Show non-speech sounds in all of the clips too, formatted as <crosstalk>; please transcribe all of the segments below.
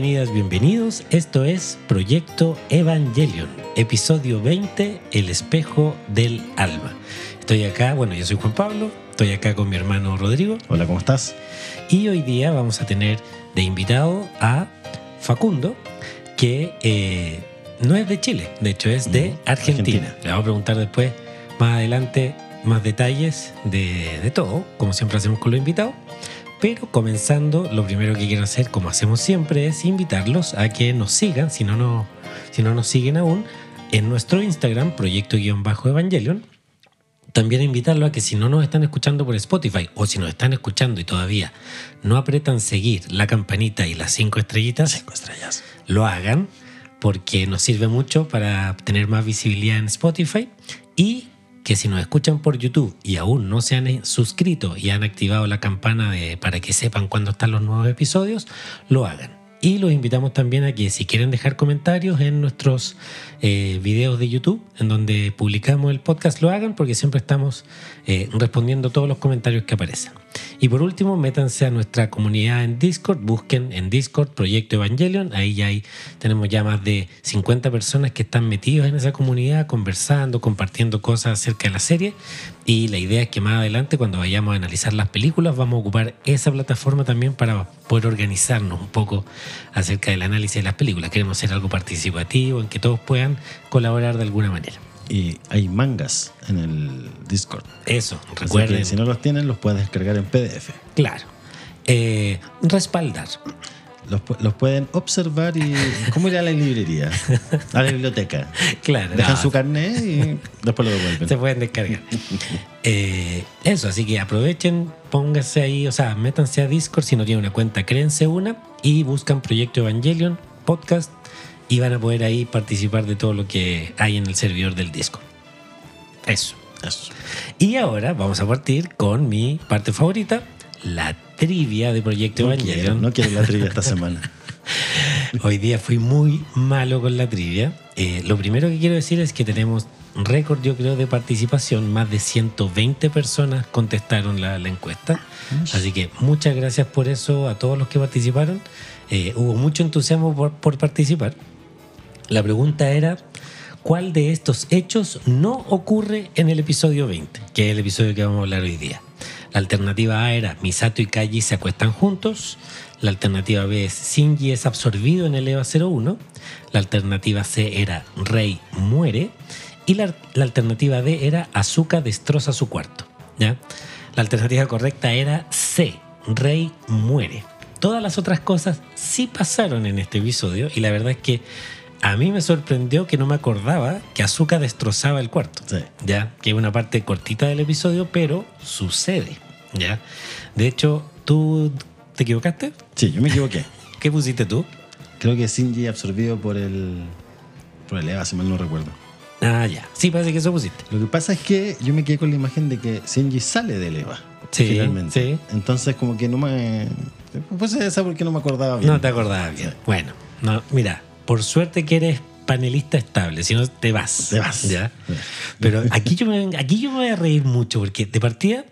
bienvenidas, bienvenidos. Esto es Proyecto Evangelion, episodio 20, El espejo del alma. Estoy acá, bueno, yo soy Juan Pablo, estoy acá con mi hermano Rodrigo. Hola, ¿cómo estás? Y hoy día vamos a tener de invitado a Facundo, que eh, no es de Chile, de hecho es de Argentina. Argentina. Le vamos a preguntar después, más adelante, más detalles de, de todo, como siempre hacemos con los invitados. Pero comenzando, lo primero que quiero hacer, como hacemos siempre, es invitarlos a que nos sigan, si no, no, si no nos siguen aún, en nuestro Instagram, proyecto-evangelion. También invitarlo a que si no nos están escuchando por Spotify o si nos están escuchando y todavía no apretan seguir la campanita y las cinco estrellitas, Cinco estrellas. lo hagan porque nos sirve mucho para tener más visibilidad en Spotify y que si nos escuchan por YouTube y aún no se han eh, suscrito y han activado la campana de, para que sepan cuándo están los nuevos episodios, lo hagan. Y los invitamos también a que si quieren dejar comentarios en nuestros eh, videos de YouTube, en donde publicamos el podcast, lo hagan porque siempre estamos eh, respondiendo todos los comentarios que aparecen. Y por último, métanse a nuestra comunidad en Discord, busquen en Discord Proyecto Evangelion, ahí ya hay, tenemos ya más de 50 personas que están metidas en esa comunidad, conversando, compartiendo cosas acerca de la serie. Y la idea es que más adelante, cuando vayamos a analizar las películas, vamos a ocupar esa plataforma también para poder organizarnos un poco acerca del análisis de las películas. Queremos hacer algo participativo, en que todos puedan colaborar de alguna manera. Y hay mangas en el Discord. Eso, recuerden. si no los tienen, los puedes descargar en PDF. Claro. Eh, respaldar. Los, los pueden observar y. <laughs> ¿Cómo ir a la librería? A la biblioteca. <laughs> Claro. Dejan no, su carnet y después lo devuelven. se pueden descargar. <laughs> Eh, eso, así que aprovechen, pónganse ahí, o sea, métanse a Discord si no tienen una cuenta, créense una y buscan Proyecto Evangelion podcast y van a poder ahí participar de todo lo que hay en el servidor del Discord. Eso. Eso. Y ahora vamos a partir con mi parte favorita, la trivia de Proyecto No Evangelion. quiero, no quiero la trivia esta semana. <laughs> Hoy día fui muy malo con la trivia. Eh, lo primero que quiero decir es que tenemos récord, yo creo, de participación. Más de 120 personas contestaron la, la encuesta. Así que muchas gracias por eso a todos los que participaron. Eh, hubo mucho entusiasmo por, por participar. La pregunta era, ¿cuál de estos hechos no ocurre en el episodio 20? Que es el episodio que vamos a hablar hoy día. La alternativa A era Misato y Kaji se acuestan juntos. La alternativa B es Shinji es absorbido en el EVA 01. La alternativa C era Rei muere. Y la, alternativa D era Azuka destroza su cuarto. ¿ya? La alternativa correcta era C, Rei muere. Todas las otras cosas sí pasaron en este episodio y la verdad es que a mí me sorprendió que no me acordaba que Azuka destrozaba el cuarto. Sí. Ya, que es una parte cortita del episodio, pero sucede. Ya. De hecho, ¿tú te equivocaste? Sí, yo me equivoqué. <laughs> ¿Qué pusiste tú? Creo que Shinji absorbido por el. por el Eva, si mal no recuerdo. Ah, ya. Sí, parece que eso pusiste. Lo que pasa es que yo me quedé con la imagen de que Shinji sale del Eva. Sí, finalmente. sí. Entonces, como que no me. Pues esa porque no me acordaba bien. No te acordabas bien. Bueno, no, mira, por suerte que eres panelista estable, si no te vas. Te vas. ¿ya? Pero aquí yo, me, aquí yo me voy a reír mucho porque de partida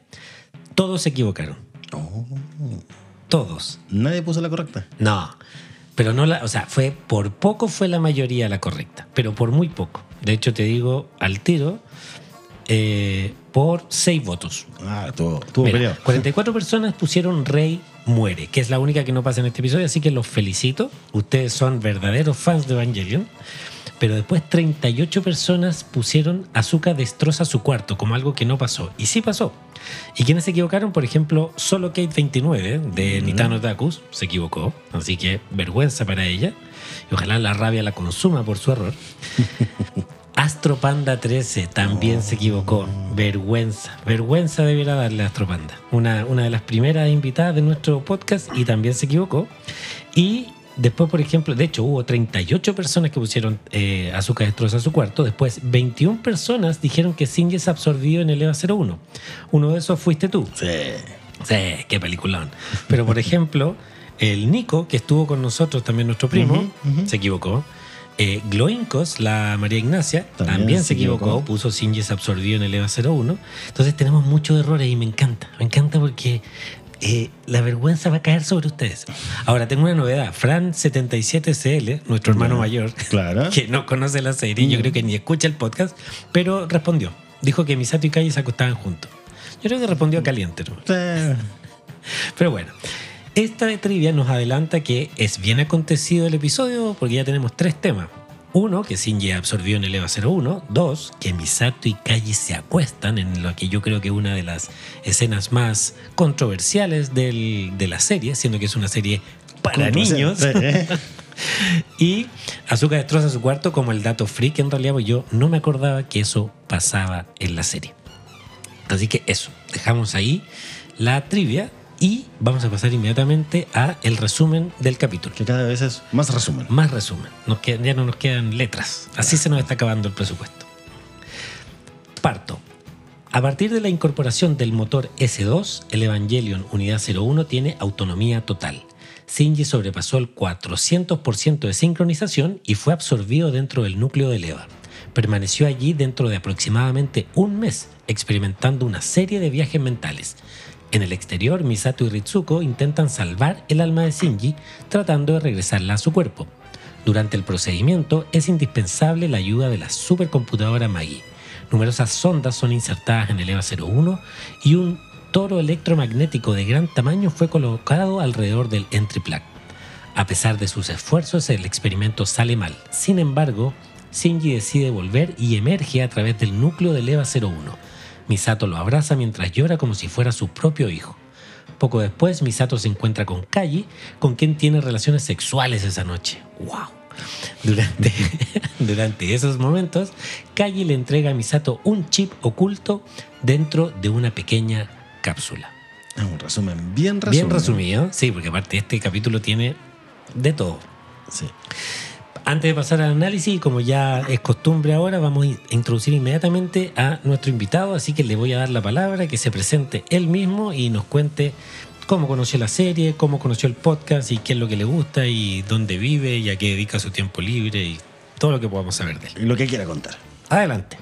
todos se equivocaron. Oh, Todos. nadie puso la correcta. No. Pero no la, o sea, fue por poco fue la mayoría la correcta, pero por muy poco. De hecho, te digo al tiro, eh, por seis votos. Ah, tuvo, tuvo Mira, peleado. 44 personas pusieron Rey muere, que es la única que no pasa en este episodio, así que los felicito. Ustedes son verdaderos fans de Evangelion. Pero después 38 personas pusieron Azuka destroza su cuarto como algo que no pasó. Y sí pasó. Y quienes se equivocaron, por ejemplo, solo Kate29 de Nitano Takus se equivocó. Así que vergüenza para ella. Y ojalá la rabia la consuma por su error. <laughs> Astro Panda 13 también se equivocó. Vergüenza. Vergüenza debiera darle a Astro Panda. Una, una de las primeras invitadas de nuestro podcast y también se equivocó. Y después, por ejemplo, de hecho hubo 38 personas que pusieron eh, azúcar destroza su cuarto. Después 21 personas dijeron que Shinji es absorbido en el EVA 01. Uno de esos fuiste tú. Sí. Sí, qué peliculón. Pero por ejemplo, el Nico, que estuvo con nosotros, también nuestro primo, se equivocó. Eh, Gloincos, la María Ignacia, también, También se equivocó, equivocó. puso Shinji es absorbido en el EVA 01. Entonces tenemos muchos errores y me encanta, me encanta porque eh, la vergüenza va a caer sobre ustedes. Ahora, tengo una novedad. Fran77CL, nuestro hermano mayor, Claro. <laughs> que no conoce la serie, yo Mm. creo que ni escucha el podcast, pero respondió. Dijo que Misato y Calle se acostaban juntos. Yo creo que respondió caliente. ¿no? Sí. <laughs> Pero bueno, esta de trivia nos adelanta que es bien acontecido el episodio porque ya tenemos tres temas. Uno, que Shinji absorbió en el EVA 01. Dos, que Misato y Kaji se acuestan en lo que yo creo que es una de las escenas más controversiales del- de la serie, siendo que es una serie para niños. ¿eh? <laughs> Y Azuka destroza su cuarto como el dato freak en realidad, porque yo no me acordaba que eso pasaba en la serie. Así que eso, dejamos ahí la trivia y vamos a pasar inmediatamente a el resumen del capítulo. Que cada vez es más resumen. Más resumen, nos quedan- ya no nos quedan letras, así se nos está acabando el presupuesto. Parto. A partir de la incorporación del motor S2, el Evangelion Unidad 01 tiene autonomía total. Shinji sobrepasó el 400% de sincronización y fue absorbido dentro del núcleo del EVA. Permaneció allí dentro de aproximadamente un mes, experimentando una serie de viajes mentales. En el exterior, Misato y Ritsuko intentan salvar el alma de Shinji, tratando de regresarla a su cuerpo. Durante el procedimiento es indispensable la ayuda de la supercomputadora Maggie. Numerosas sondas son insertadas en el EVA 01 y un toro electromagnético de gran tamaño fue colocado alrededor del entry plug. A pesar de sus esfuerzos, el experimento sale mal. Sin embargo, Shinji decide volver y emerge a través del núcleo del EVA 01. Misato lo abraza mientras llora como si fuera su propio hijo. Poco después, Misato se encuentra con Kaji, con quien tiene relaciones sexuales esa noche. ¡Wow! Durante, <laughs> durante esos momentos, Kaji le entrega a Misato un chip oculto dentro de una pequeña cápsula. Ah, Un resumen bien resumen. Bien resumido, sí, porque aparte este capítulo tiene de todo. Sí. Antes de pasar al análisis, como ya es costumbre ahora, vamos a introducir inmediatamente a nuestro invitado, así que le voy a dar la palabra, que se presente él mismo y nos cuente cómo conoció la serie, cómo conoció el podcast y qué es lo que le gusta y dónde vive y a qué dedica su tiempo libre y todo lo que podamos saber de él. Lo que quiera contar. Adelante.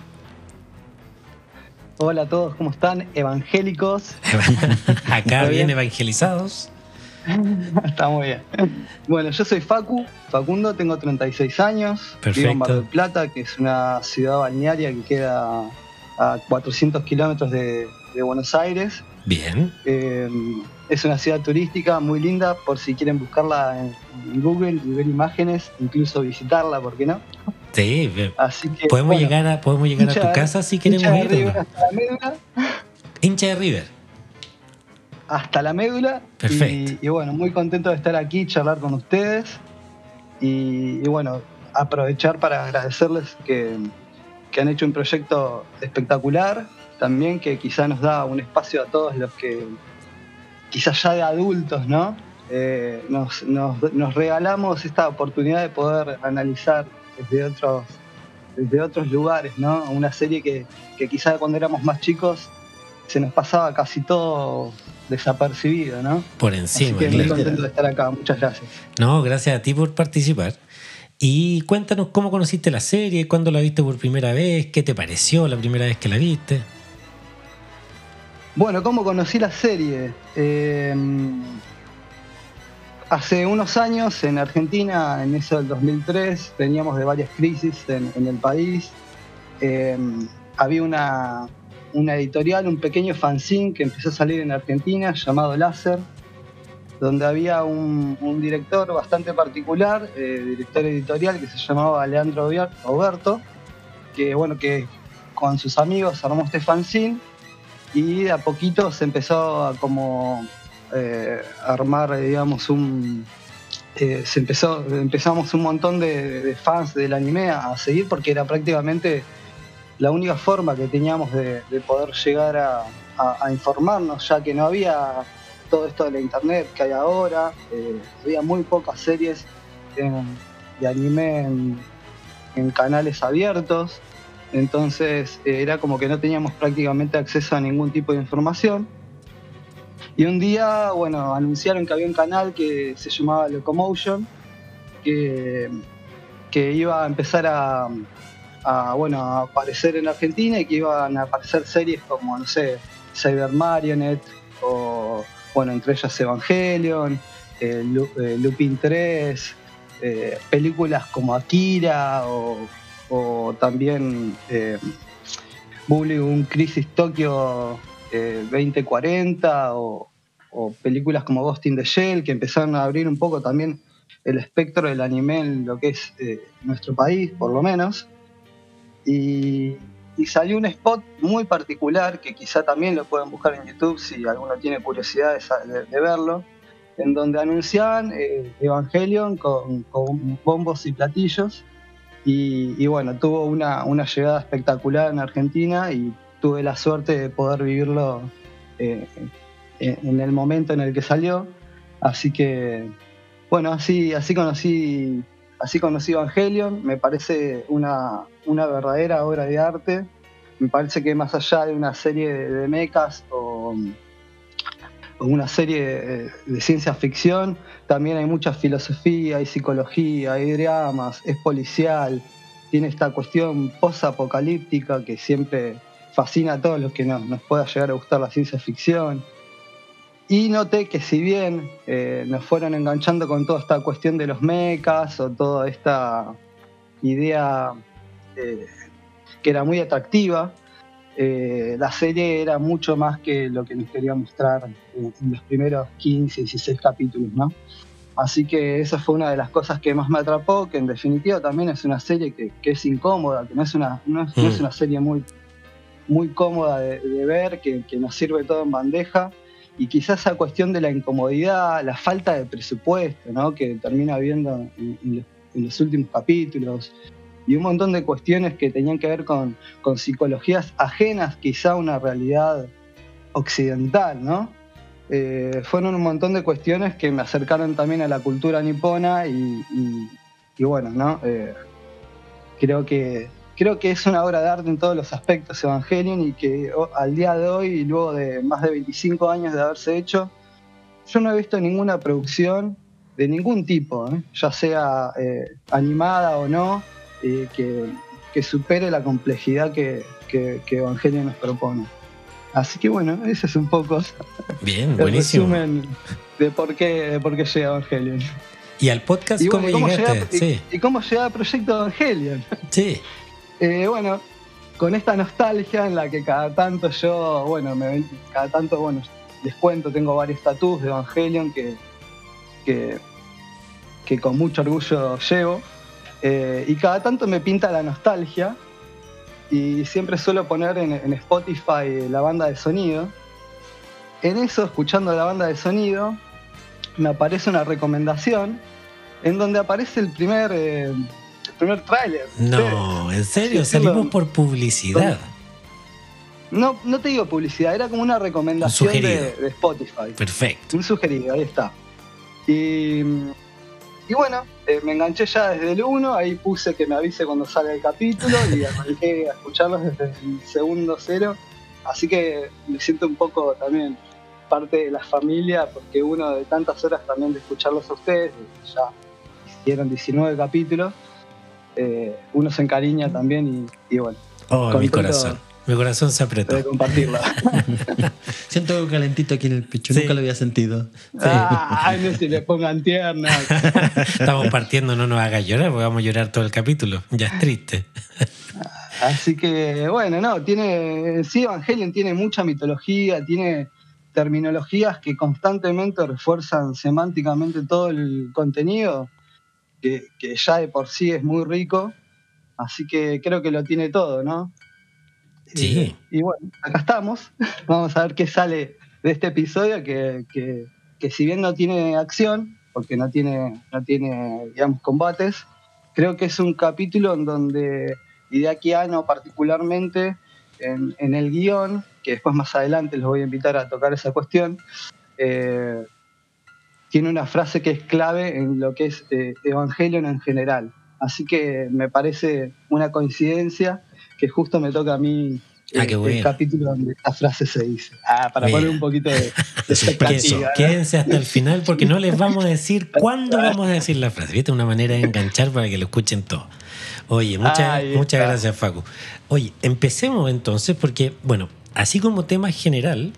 Hola a todos, ¿cómo están? Evangélicos. <laughs> Acá bien. evangelizados. <laughs> Está muy bien. Bueno, yo soy Facu, Facundo, tengo 36 años. Vivo en Mar del Plata, que es una ciudad balnearia que queda a 400 kilómetros de, de Buenos Aires. Bien. Eh, es una ciudad turística muy linda, por si quieren buscarla en, en Google y ver imágenes, incluso visitarla, ¿por qué no? Sí. Así que. podemos bueno, llegar a, podemos llegar a tu casa si queremos ir. Hincha de River. Hasta la médula. Perfecto. Y, y bueno, muy contento de estar aquí, charlar con ustedes. Y, y bueno, aprovechar para agradecerles que, que han hecho un proyecto espectacular. También que quizá nos da un espacio a todos los que, quizás ya de adultos, ¿no? Eh, nos, nos- nos regalamos esta oportunidad de poder analizar desde otros, desde otros lugares, ¿no? Una serie que, que quizá cuando éramos más chicos se nos pasaba casi todo desapercibido, ¿no? Por Así encima. que muy contento de estar acá, muchas gracias. No, gracias a ti por participar. Y cuéntanos cómo conociste la serie, cuándo la viste por primera vez, qué te pareció la primera vez que la viste. Bueno, ¿cómo conocí la serie? Eh, hace unos años en Argentina, en eso del 2003, veníamos de varias crisis en, en el país. Eh, había una, una editorial, un pequeño fanzine que empezó a salir en Argentina llamado Láser, donde había un, director bastante particular, eh, director editorial que se llamaba Leandro Oberto, que bueno, que con sus amigos armó este fanzine y de a poquito se empezó a como eh, armar, digamos, un... eh, se empezó, empezamos un montón de, de fans del anime a seguir porque era prácticamente la única forma que teníamos de, de poder llegar a, informarnos, ya que no había todo esto de la internet que hay ahora, eh, había muy pocas series en- de anime en, en canales abiertos, entonces eh, era como que no teníamos prácticamente acceso a ningún tipo de información. Y un día, bueno, anunciaron que había un canal que se llamaba Locomotion, que, que iba a empezar a, a, bueno, a aparecer en Argentina y que iban a aparecer series como, no sé, Cyber Marionette o, bueno, entre ellas Evangelion, eh, eh, Lupin 3, eh, películas como Akira o, o también eh, un Crisis Tokio eh, 2040 o, o películas como Ghost in the Shell que empezaron a abrir un poco también el espectro del anime en lo que es eh, nuestro país, por lo menos. Y, salió un spot muy particular que quizá también lo pueden buscar en YouTube si alguno tiene curiosidad de, verlo, en donde anunciaban eh, Evangelion con, bombos y platillos. Y, bueno, tuvo una, una llegada espectacular en Argentina y tuve la suerte de poder vivirlo eh, en el momento en el que salió. Así que, bueno, así, así conocí así conocí Evangelion. Me parece una, una verdadera obra de arte. Me parece que más allá de una serie de, de mechas o, una serie de, de ciencia ficción, también hay mucha filosofía, hay psicología, hay dramas, es policial, tiene esta cuestión post-apocalíptica que siempre fascina a todos los que nos, nos pueda llegar a gustar la ciencia ficción. Y noté que si bien eh, nos fueron enganchando con toda esta cuestión de los mechas o toda esta idea eh, que era muy atractiva, eh, la serie era mucho más que lo que nos quería mostrar en, en los primeros 15, 16 capítulos, ¿no? Así que esa fue una de las cosas que más me atrapó, que en definitiva también es una serie que, que es incómoda, que no es una, no es, no es Mm. una serie muy, muy cómoda de, de ver, que, que nos sirve todo en bandeja. Y quizás esa cuestión de la incomodidad, la falta de presupuesto, ¿no? que termina habiendo en, los, últimos capítulos, y un montón de cuestiones que tenían que ver con, con psicologías ajenas quizá a una realidad occidental, ¿no? Eh, fueron un montón de cuestiones que me acercaron también a la cultura nipona y bueno, ¿no? Eh, creo que creo que es una obra de arte en todos los aspectos Evangelion y que al día de hoy, y luego de más de 25 años de haberse hecho, yo no he visto ninguna producción de ningún tipo, ¿eh? ya sea eh, animada o no, eh, que, que supere la complejidad que, que, que Evangelion nos propone. Así que bueno, ese es un poco Bien, el buenísimo. resumen de por qué, de por qué llega Evangelion. ¿Y al podcast Y, cómo bueno, ¿y cómo llegaste? llega, y- y cómo llega el proyecto Evangelion. sí. Eh, bueno, con esta nostalgia en la que cada tanto yo, bueno, me, cada tanto, bueno, les cuento, tengo varios tatuajes de Evangelion que, que, con mucho orgullo llevo. Eh, y cada tanto me pinta la nostalgia y siempre suelo poner en, Spotify la banda de sonido. En eso, escuchando la banda de sonido, me aparece una recomendación en donde aparece el primer, eh, primer tráiler. No, en serio, Sí, salimos por publicidad. No, no te digo publicidad, era como una recomendación Un de, Spotify. Perfecto. Un sugerido, ahí está. Y, y bueno, eh, me enganché ya desde el 1, ahí puse que me avise cuando salga el capítulo y <laughs> arranqué a escucharlos desde el segundo cero. Así que me siento un poco también parte de la familia, porque uno de tantas horas también de escucharlos a ustedes, ya hicieron 19 capítulos, eh, uno se encariña también y, y bueno, Oh, mi corazón. Mi corazón se de apretó. compartirla. <laughs> Siento algo calentito aquí en el pecho, Sí. nunca lo había sentido. Ay, no se le pongan tiernas. <laughs> Estamos partiendo, no nos hagas llorar, porque vamos a llorar todo el capítulo. Ya es triste. Así que, bueno, no, tiene. Sí, Evangelion tiene mucha mitología, tiene terminologías que constantemente refuerzan semánticamente todo el contenido, que, que ya de por sí es muy rico. Así que creo que lo tiene todo, ¿no? Sí. Eh, y bueno, acá estamos. <laughs> Vamos a ver qué sale de este episodio, que, que- que si bien no tiene acción, porque no tiene, no tiene, digamos, combates, creo que es un capítulo en donde Hideaki Anno particularmente, en, en el guion, que después más adelante los voy a invitar a tocar esa cuestión, eh, tiene una frase que es clave en lo que es eh, Evangelion en general. Así que me parece una coincidencia que justo me toca a mí Ah, eh, el bueno. capítulo donde esta frase se dice. Ah, para Mira. poner un poquito de, <laughs> de. ¿no? Quédense hasta el final porque no les vamos a decir <laughs> cuándo vamos a decir la frase. ¿Viste? Una manera de enganchar para que lo escuchen todo. Oye, muchas, muchas gracias, Facu. Oye, empecemos entonces porque, bueno, así como tema general,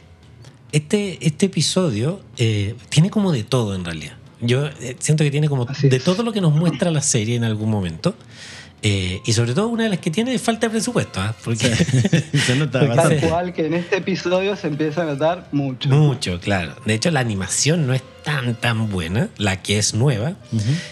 este, este episodio eh, tiene como de todo en realidad. Yo eh, siento que tiene como Así de es. todo lo que nos muestra la serie en algún momento. Eh, y sobre todo una de las que tiene es falta de presupuesto, ¿ah? porque <laughs> Se nota <laughs> bastante. Tal cual que en este episodio se empieza a notar mucho. mucho, claro. De hecho, la animación no es tan tan buena, la que es nueva,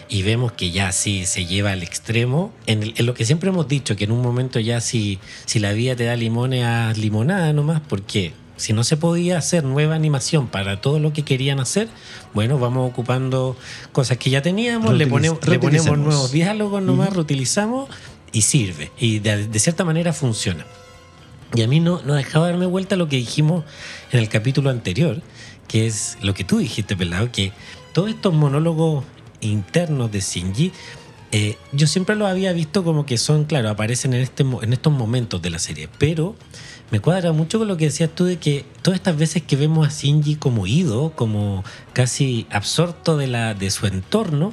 y vemos que ya sí se lleva al extremo. En, el- en lo que siempre hemos dicho, que en un momento ya si, si la vida te da limones a limonada nomás, porque si no se podía hacer nueva animación para todo lo que querían hacer, bueno, vamos ocupando cosas que ya teníamos, le ponemos, le ponemos reutilicemos. nuevos diálogos nomás, reutilizamos y sirve. Y de, de cierta manera funciona. Y a mí no, no dejaba darme vuelta lo que dijimos en el capítulo anterior, que es lo que tú dijiste, Pelado, que todos estos monólogos internos de Shinji, eh, yo siempre los había visto como que son, claro, aparecen en, este, en estos momentos de la serie, pero me cuadra mucho con lo que decías tú de que todas estas veces que vemos a Shinji como ido, como casi absorto de, la, de su entorno,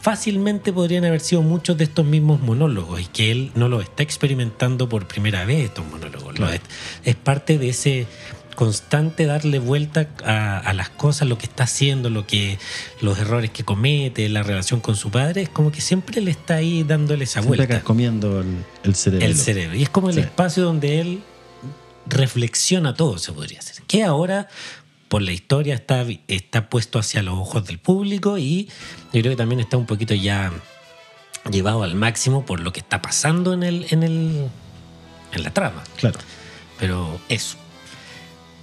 fácilmente podrían haber sido muchos de estos mismos monólogos y que él no los está experimentando por primera vez estos monólogos. Lo Claro. es, es parte de ese constante darle vuelta a, a las cosas, lo que está haciendo, lo que los errores que comete, la relación con su padre, es como que siempre le está ahí dándole esa Siempre vuelta comiendo el, el cerebro. el cerebro. Y es como el Sí. espacio donde él reflexiona todo, se podría hacer. Que ahora, por la historia, está, está puesto hacia los ojos del público y yo creo que también está un poquito ya llevado al máximo por lo que está pasando en, el, en, el, en la trama. Claro. Pero eso.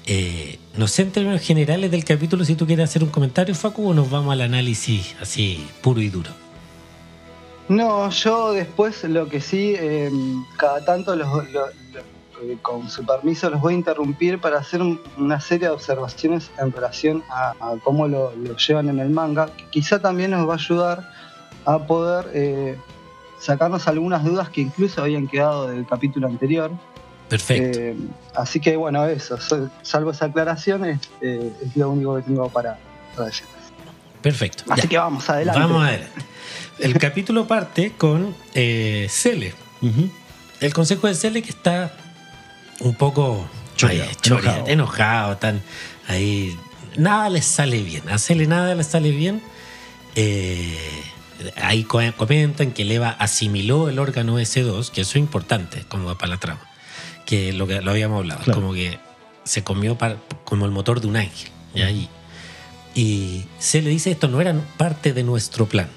Eh, no sé en términos generales del capítulo si tú quieres hacer un comentario, Facu, o nos vamos al análisis así puro y duro. No, yo después lo que sí, eh, cada tanto los, lo- lo- eh, con su permiso los voy a interrumpir para hacer un- una serie de observaciones en relación a, cómo lo, lo llevan en el manga, que quizá también nos va a ayudar a poder eh, sacarnos algunas dudas que incluso habían quedado del capítulo anterior. Perfecto. Eh, así que bueno, eso, so- salvo esa aclaración, es, eh, es lo único que tengo para, para decir. Perfecto. Así Ya. que vamos adelante. Vamos a ver. El capítulo parte con eh, Cele. El consejo de Cele que está un poco Choreado, ay, choreado, enojado. enojado, tan ahí. Nada le sale bien. A Cele nada le sale bien. Eh, ahí co- comentan que Leva asimiló el órgano S2, que eso es importante como para la trama. Que lo que lo habíamos hablado, Claro. como que se comió para- como el motor de un ángel. ¿ya? Y, y se le dice esto no era parte de nuestro plan.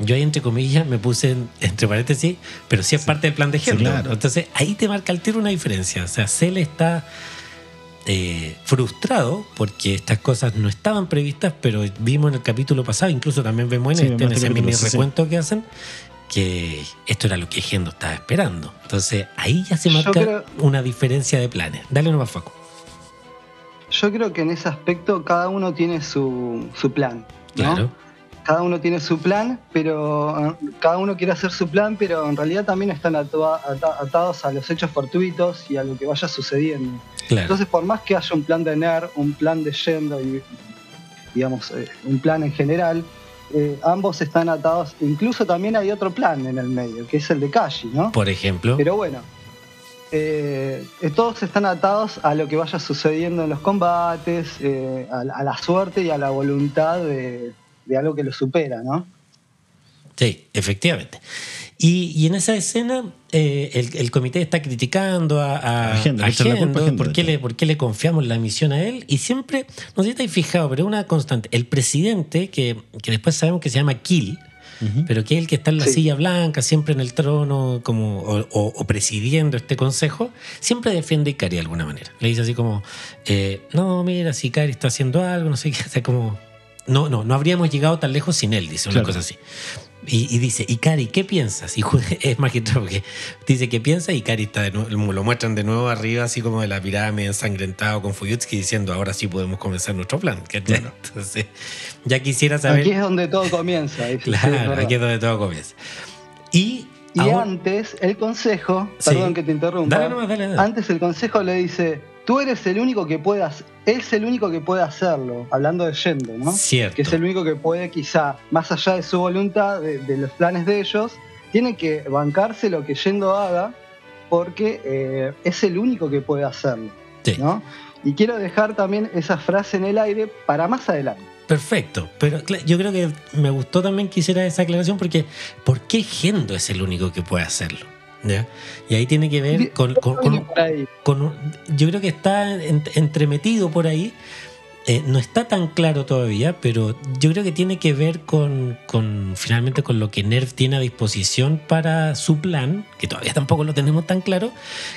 Yo ahí entre comillas me puse en- entre paréntesis, pero sí es parte del plan de Sí, Gendo. claro. Entonces ahí te marca el tiro una diferencia. O sea, Cele está eh, frustrado porque estas cosas no estaban previstas, pero vimos en el capítulo pasado, incluso también vemos en Sí, este, en este ese mini recuento que hacen, que esto era lo que Gendo estaba esperando. Entonces ahí ya se marca creo- una diferencia de planes. Dale nomás, Facu. Yo creo que en ese aspecto cada uno tiene su, su plan. ¿no? Claro. Cada uno tiene su plan, pero eh, cada uno quiere hacer su plan, pero en realidad también están atua- ata- atados a los hechos fortuitos y a lo que vaya sucediendo. Claro. Entonces, por más que haya un plan de NER, un plan de Yendo y, digamos, eh, un plan en general, eh, ambos están atados. Incluso también hay otro plan en el medio, que es el de Kashi, ¿no? Por ejemplo. Pero bueno, eh, todos están atados a lo que vaya sucediendo en los combates, eh, a, la- a la suerte y a la voluntad de, de algo que lo supera, ¿no? Sí, efectivamente. Y, y en esa escena, eh, el, el comité está criticando a, a, A ¿por, qué le, por qué le confiamos la misión a él. Y siempre, no sé si estáis fijados, pero es una constante. El presidente, que, que después sabemos que se llama Kill, pero que es el que está en la Sí. silla blanca, siempre en el trono, como, o, o- o presidiendo este consejo, siempre defiende a Ikari de alguna manera. Le dice así como, eh, no, mira, si Ikari está haciendo algo, no sé qué, <laughs> o sea, como, no, no, no habríamos llegado tan lejos sin él, dice una Claro. cosa así. Y, y dice, Ikari, ¿qué piensas? Y <laughs> es magistral porque dice, ¿qué piensa? Y Ikari está de nuevo, lo muestran de nuevo arriba, así como de la pirámide ensangrentado con Fuyutsuki, diciendo, ahora sí podemos comenzar nuestro plan. <laughs> Entonces, ya quisiera saber... Aquí es donde todo comienza. Claro, aquí es donde todo comienza. Y, Y ahora- antes, el consejo, Sí. perdón que te interrumpa, Dale nomás, dale, dale. antes el consejo le dice, tú eres el único que puede hacer, es el único que puede hacerlo, hablando de Yendo, ¿no? Cierto. que es el único que puede quizá, más allá de su voluntad, de, de los planes de ellos, tiene que bancarse lo que Yendo haga porque eh, es el único que puede hacerlo. Sí. ¿no? Y quiero dejar también esa frase en el aire para más adelante. Perfecto, pero yo creo que me gustó también que hiciera esa aclaración porque ¿por qué Gendo es el único que puede hacerlo? Y ahí tiene que ver con, yo creo que está entremetido por ahí eh, no está tan claro todavía, pero yo creo que tiene que ver con, finalmente con lo que Nerv tiene a disposición para su plan, que todavía tampoco lo tenemos tan claro,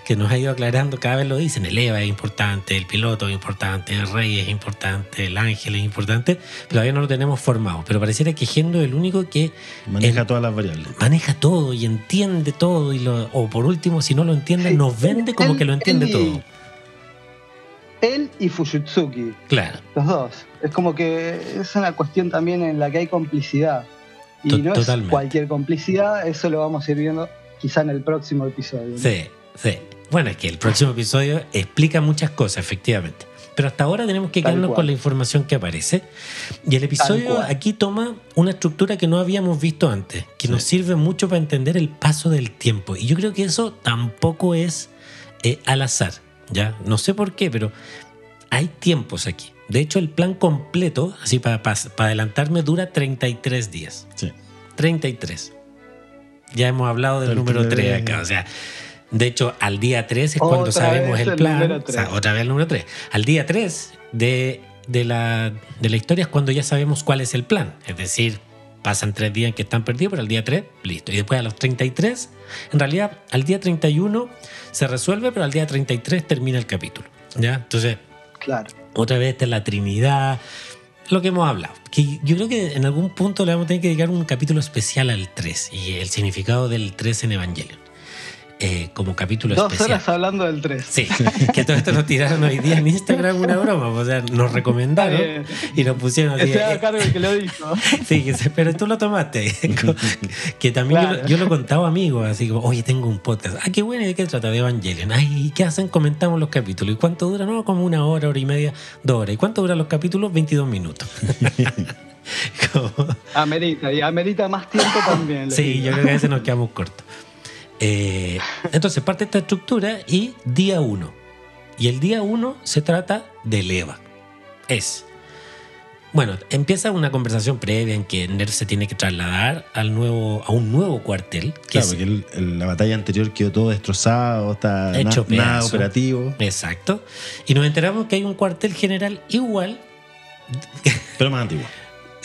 que nos ha ido aclarando, cada vez lo dicen, el EVA es importante, el piloto es importante, el rey es importante, el ángel es importante, pero todavía no lo tenemos formado. Pero pareciera que Gendo es el único que... Maneja todas las variables. Maneja todo y entiende todo, y lo, o por último, si no lo entiende, nos vende como que lo entiende todo él y Fujitsuki. Claro. Los dos. Es como que es una cuestión también en la que hay complicidad. Y no es cualquier complicidad, eso lo vamos a ir viendo quizá en el próximo episodio. Sí, sí. Bueno, es que el próximo episodio explica muchas cosas, efectivamente. Pero hasta ahora tenemos que quedarnos con la información que aparece. Y el episodio aquí toma una estructura que no habíamos visto antes, que nos sirve mucho para entender el paso del tiempo. Y yo creo que eso tampoco es eh, al azar ¿ya? No sé por qué, pero hay tiempos aquí. De hecho, el plan completo, así para, para, adelantarme, dura 33 días. Sí. 33. Ya hemos hablado del número 3 acá. O sea, de hecho, al día 3 es cuando sabemos el plan. O sea, otra vez el número 3. Al día 3 de, de, la, de la historia es cuando ya sabemos cuál es el plan. Es decir, pasan tres días en que están perdidos, pero al día 3, listo. Y después a los 33, en realidad al día 31 se resuelve, pero al día 33 termina el capítulo. ¿Ya? Entonces, claro. otra vez esta es la Trinidad, lo que hemos hablado. Que yo creo que en algún punto le vamos a tener que dedicar un capítulo especial al 3 y el significado del 3 en Evangelion. Eh, como capítulo Dos especial. horas hablando del 3. Sí, <laughs> que todo esto lo tiraron hoy día en Instagram una broma. O sea, nos recomendaron y nos pusieron así. Estoy a cargo el que lo dijo. <laughs> Sí, pero tú lo tomaste. <laughs> que también yo, lo, contaba a amigos, así como, oye, tengo un podcast. Ah, qué bueno, ¿de qué trata? De Evangelion. Ay, ¿qué hacen? Comentamos los capítulos. ¿Y cuánto dura? No, como una hora, hora y media, dos horas. ¿Y cuánto duran los capítulos? 22 minutos. Amerita, y amerita más tiempo también. Sí, yo creo que a veces nos quedamos cortos. Eh, entonces parte esta estructura y día 1. Y el día 1 se trata del EVA. Es. Bueno, empieza una conversación previa en que Nerf se tiene que trasladar al nuevo, a un nuevo cuartel. claro, porque la batalla anterior quedó todo destrozado, está hecho nada operativo. Exacto. Y nos enteramos que hay un cuartel general igual. Pero más antiguo.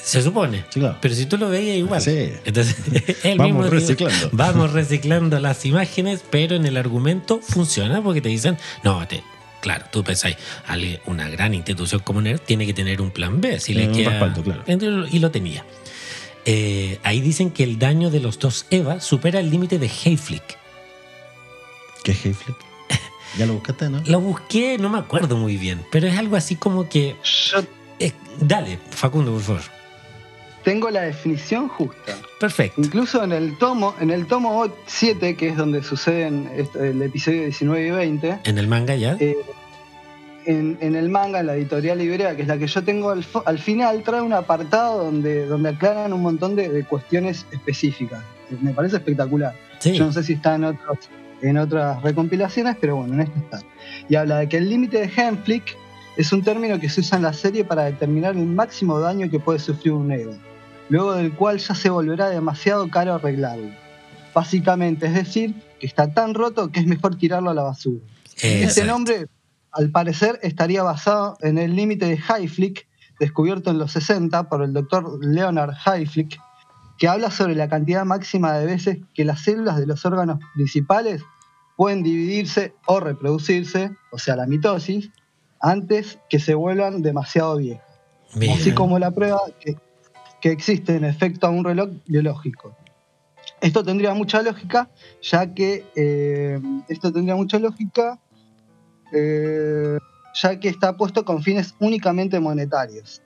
Se supone. Pero si tú lo veías igual. Sí. Entonces, <laughs> vamos reciclando. vamos reciclando las imágenes, pero en el argumento funciona porque te dicen, no, te, claro, tú pensáis, una gran institución como NERD tiene que tener un plan B. Si le queda, respaldo, claro. Y lo tenía. Eh, ahí dicen que el daño de los dos EVA supera el límite de Hayflick. ¿Qué es Hayflick? <laughs> ¿Ya lo buscaste, no? Lo busqué, no me acuerdo muy bien, pero es algo así como que... Eh, dale, Facundo, por favor tengo la definición justa. Perfecto. Incluso en el tomo, en el tomo 7, que es donde suceden el episodio 19 y 20. En el manga ya. Eh, en, el manga, en la editorial Ibrea, que es la que yo tengo al, final, trae un apartado donde, donde aclaran un montón de, cuestiones específicas. Me parece espectacular. Yo no sé si está en, otros, en otras recompilaciones, pero bueno, en esta está. Y habla de que el límite de Henflick es un término que se usa en la serie para determinar el máximo daño que puede sufrir un ego luego del cual ya se volverá demasiado caro arreglarlo. Básicamente, es decir, que está tan roto que es mejor tirarlo a la basura. Este nombre, al parecer, estaría basado en el límite de Hayflick, descubierto en los 60 por el doctor Leonard Hayflick, que habla sobre la cantidad máxima de veces que las células de los órganos principales pueden dividirse o reproducirse, o sea, la mitosis, antes que se vuelvan demasiado viejas. Así como la prueba que que existe en efecto a un reloj biológico. Esto tendría mucha lógica, ya que eh, esto tendría mucha lógica, eh, ya que está puesto con fines únicamente monetarios.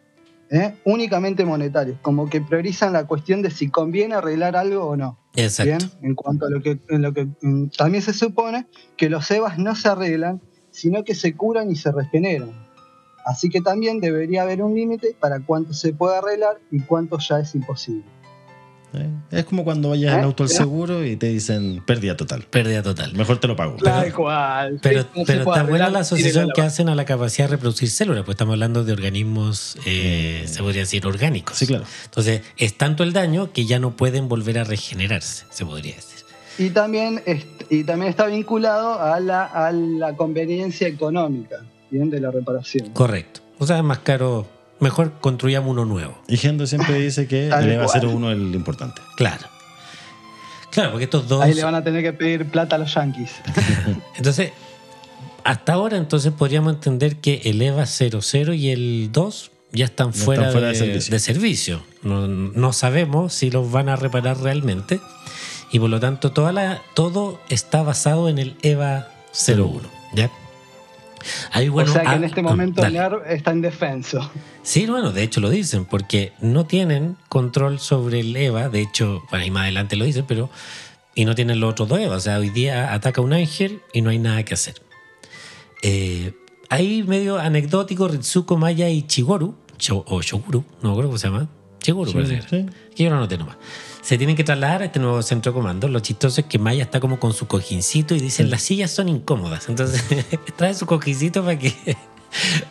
¿eh? Únicamente monetarios, como que priorizan la cuestión de si conviene arreglar algo o no. Exacto. En cuanto a lo que, en lo que también se supone que los EVAs no se arreglan, sino que se curan y se regeneran. Así que también debería haber un límite para cuánto se puede arreglar y cuánto ya es imposible. Eh, Es como cuando vayas ¿Eh? en auto al seguro y te dicen pérdida total. Pérdida total. Mejor te lo pago. Tal cual. Pero, Sí, no se pero está buena la asociación que hacen a la capacidad de reproducir células, pues estamos hablando de organismos, eh, se podría decir, orgánicos. Sí, claro. Entonces, es tanto el daño que ya no pueden volver a regenerarse, se podría decir. Y también, est- y también está vinculado a la, a la conveniencia económica ¿bien? de la reparación. Correcto. O sea, es más caro, mejor construyamos uno nuevo. Y Gendo siempre dice que el EVA cual. 01 es el importante. Claro. Claro, porque estos dos... Ahí le van a tener que pedir plata a los yanquis. <laughs> Entonces, hasta ahora entonces podríamos entender que el EVA 00 y el 2 ya están fuera, están fuera de, de servicio. de servicio. No, no sabemos si los van a reparar realmente y por lo tanto toda la, todo está basado en el EVA 01. ¿ya? Ahí, bueno, o sea que ah, en este ah, momento dale. NERV está indefenso. Sí, bueno, de hecho lo dicen, porque no tienen control sobre el EVA, de hecho, bueno, ahí más adelante lo dicen, pero. Y no tienen los otros dos EVA, o sea, hoy día ataca un ángel y no hay nada que hacer. Eh, ahí medio anecdótico, Ritsuko, Maya y Chigoru, o Shoguru, no me acuerdo cómo se llama, Chiguru Sí, parece que sí. Que yo lo anoté nomás. Se tienen que trasladar a este nuevo centro de comando. Lo chistoso es que Maya está como con su cojincito y dicen las sillas son incómodas. Entonces <laughs> trae su cojincito para que <laughs>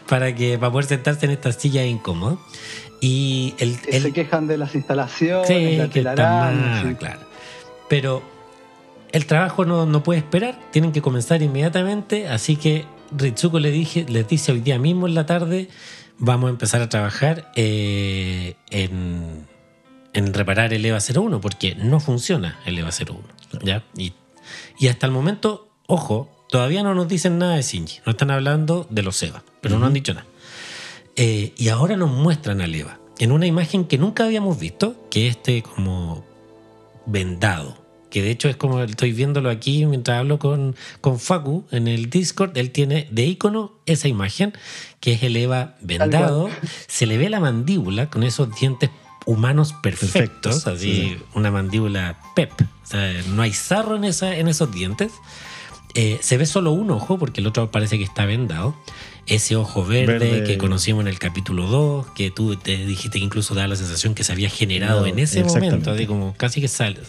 para que para poder sentarse en esta silla incómoda. Y el, Que el- se quejan de las instalaciones, sí, la que mal, sí. claro. Pero el trabajo no, no puede esperar, tienen que comenzar inmediatamente, así que Ritsuko le dije, les dice hoy día mismo en la tarde, vamos a empezar a trabajar eh, en, en reparar el EVA 01, porque no funciona el EVA 01. ¿ya? Y, y hasta el momento, ojo, todavía no nos dicen nada de Shinji, no están hablando de los EVA, pero no han dicho nada. Eh, y ahora nos muestran al Eva en una imagen que nunca habíamos visto, que es este como vendado. Que de hecho es como estoy viéndolo aquí mientras hablo con, con Facu en el Discord. Él tiene de icono esa imagen, que es el Eva vendado. Se le ve la mandíbula con esos dientes humanos perfectos, Perfectos, así sí. una mandíbula pep. O sea, no hay sarro en, esa, en esos dientes. Eh, se ve solo un ojo, porque el otro parece que está vendado. Ese ojo verde, Verde. que conocimos en el capítulo 2, que tú te dijiste que incluso daba la sensación que se había generado No, en ese momento, así como casi que sal-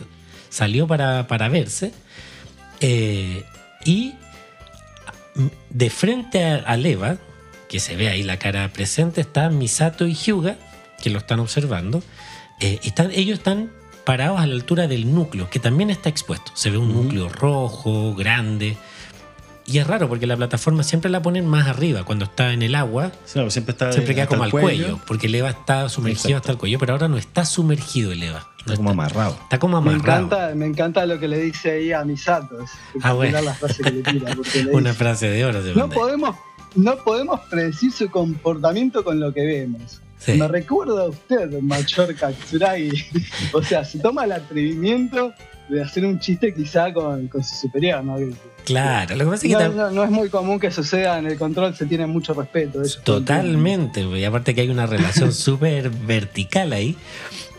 salió para, para verse. Eh, y de frente a, a Leva, que se ve ahí la cara presente, están Misato y Hyuga, que lo están observando. Eh, están, ellos están parados a la altura del núcleo, que también está expuesto. Se ve un núcleo rojo, grande. Y es raro porque la plataforma siempre la ponen más arriba. Cuando está en el agua, Claro, siempre está siempre queda como al cuello. porque el EVA está sumergido Exacto. hasta el cuello, pero ahora no está sumergido el EVA. No Está como está, amarrado. está como Me amarrado. encanta, me encanta lo que le dice ahí a Misato. Ah, bueno. espectacular la frase que le tira, porque le <laughs> Una dice, frase de oro. podemos, no podemos predecir su comportamiento con lo que vemos. Sí. Me recuerda a usted, Machor Katsuragi. o sea, se toma el atrevimiento de hacer un chiste quizá con, con su superior, ¿no? Claro, lo que pasa es que No, no, no es muy común que suceda en el control, se tiene mucho respeto. Totalmente, y aparte que hay una relación <laughs> súper vertical ahí.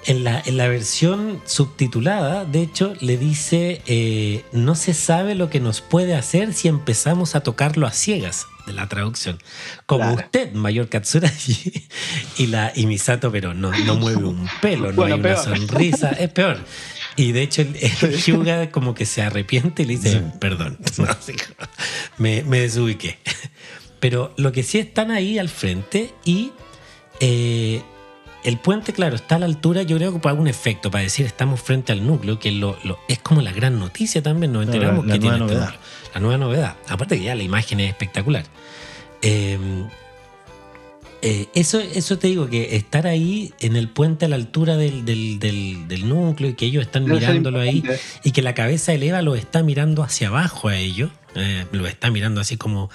En la, en la versión subtitulada, de hecho, le dice, eh, no se sabe lo que nos puede hacer si empezamos a tocarlo a ciegas, de la traducción. Como Claro. usted, mayor Katsuragi, <laughs> y, la, y Misato, pero no, no mueve un pelo, no Bueno, hay una sonrisa, es peor. Y de hecho, el, el Hyuga como que se arrepiente y le dice, Sí. perdón, <laughs> No, me, me desubiqué. Pero lo que sí están ahí al frente y eh, el puente, claro, está a la altura, yo creo que para un efecto, para decir estamos frente al núcleo, que lo, lo- es como la gran noticia también, nos Claro, enteramos la- la que tiene nueva este novedad. núcleo. La nueva novedad. Aparte que ya la imagen es espectacular. Eh, eh, eso, eso te digo, que estar ahí en el puente a la altura del, del- del- del núcleo y que ellos están mirándolo ahí y que la cabeza de Eva lo está mirando hacia abajo a ellos, eh, lo está mirando así como,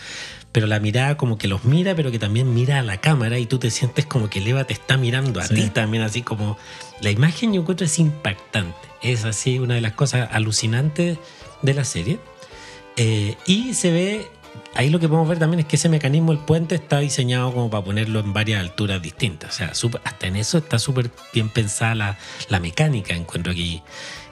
pero la mirada como que los mira, pero que también mira a la cámara y tú te sientes como que el Eva te está mirando a Sí. ti también, así como la imagen yo encuentro es impactante, es así una de las cosas alucinantes de la serie. Eh, y se ve, ahí lo que podemos ver también es que ese mecanismo, el puente, está diseñado como para ponerlo en varias alturas distintas. O sea, súper- hasta en eso está súper bien pensada la, la mecánica, encuentro aquí,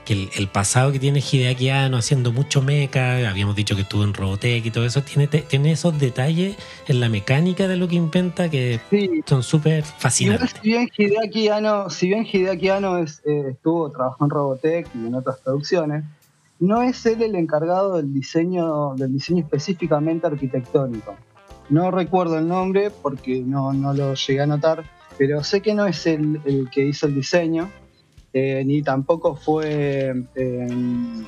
que el, el pasado que tiene Hideaki Anno haciendo mucho mecha, habíamos dicho que estuvo en Robotech y todo eso, tiene, esos detalles en la mecánica de lo que inventa que Sí, son súper fascinantes. si bien Hideaki Anno, si bien Hideaki Anno es, eh, estuvo trabajó en Robotech y en otras producciones, no es él el encargado del diseño, del diseño específicamente arquitectónico. No recuerdo el nombre porque no, no lo llegué a notar, pero sé que no es él el que hizo el diseño, eh, ni tampoco fue eh,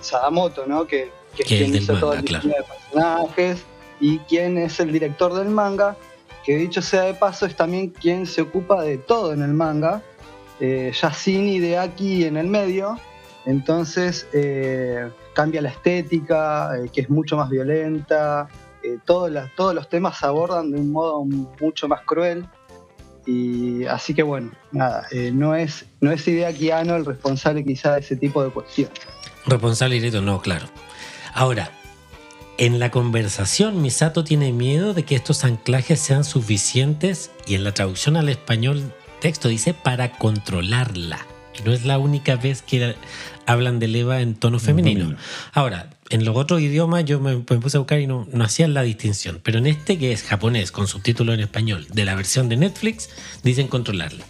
Sadamoto, ¿no? Que, que es quien hizo todo el diseño de personajes y quien es el director del manga, que dicho sea de paso es también quien se ocupa de todo en el manga, eh, ya sin Hideaki en el medio, entonces eh, cambia la estética, eh, que es mucho más violenta, eh, todos, todos los temas se abordan de un modo mucho más cruel, y así que bueno, nada, eh, no es, no es Hideaki Anno el responsable quizá de ese tipo de cuestiones. Responsable directo, no, claro. Ahora, en la conversación, Misato tiene miedo de que estos anclajes sean suficientes y en la traducción al español texto dice para controlarla. Y no es la única vez que hablan del Eva en tono femenino. femenino. Ahora, en los otros idiomas yo me, me puse a buscar y no, no hacían la distinción. Pero en este que es japonés con subtítulo en español de la versión de Netflix, dicen controlarla.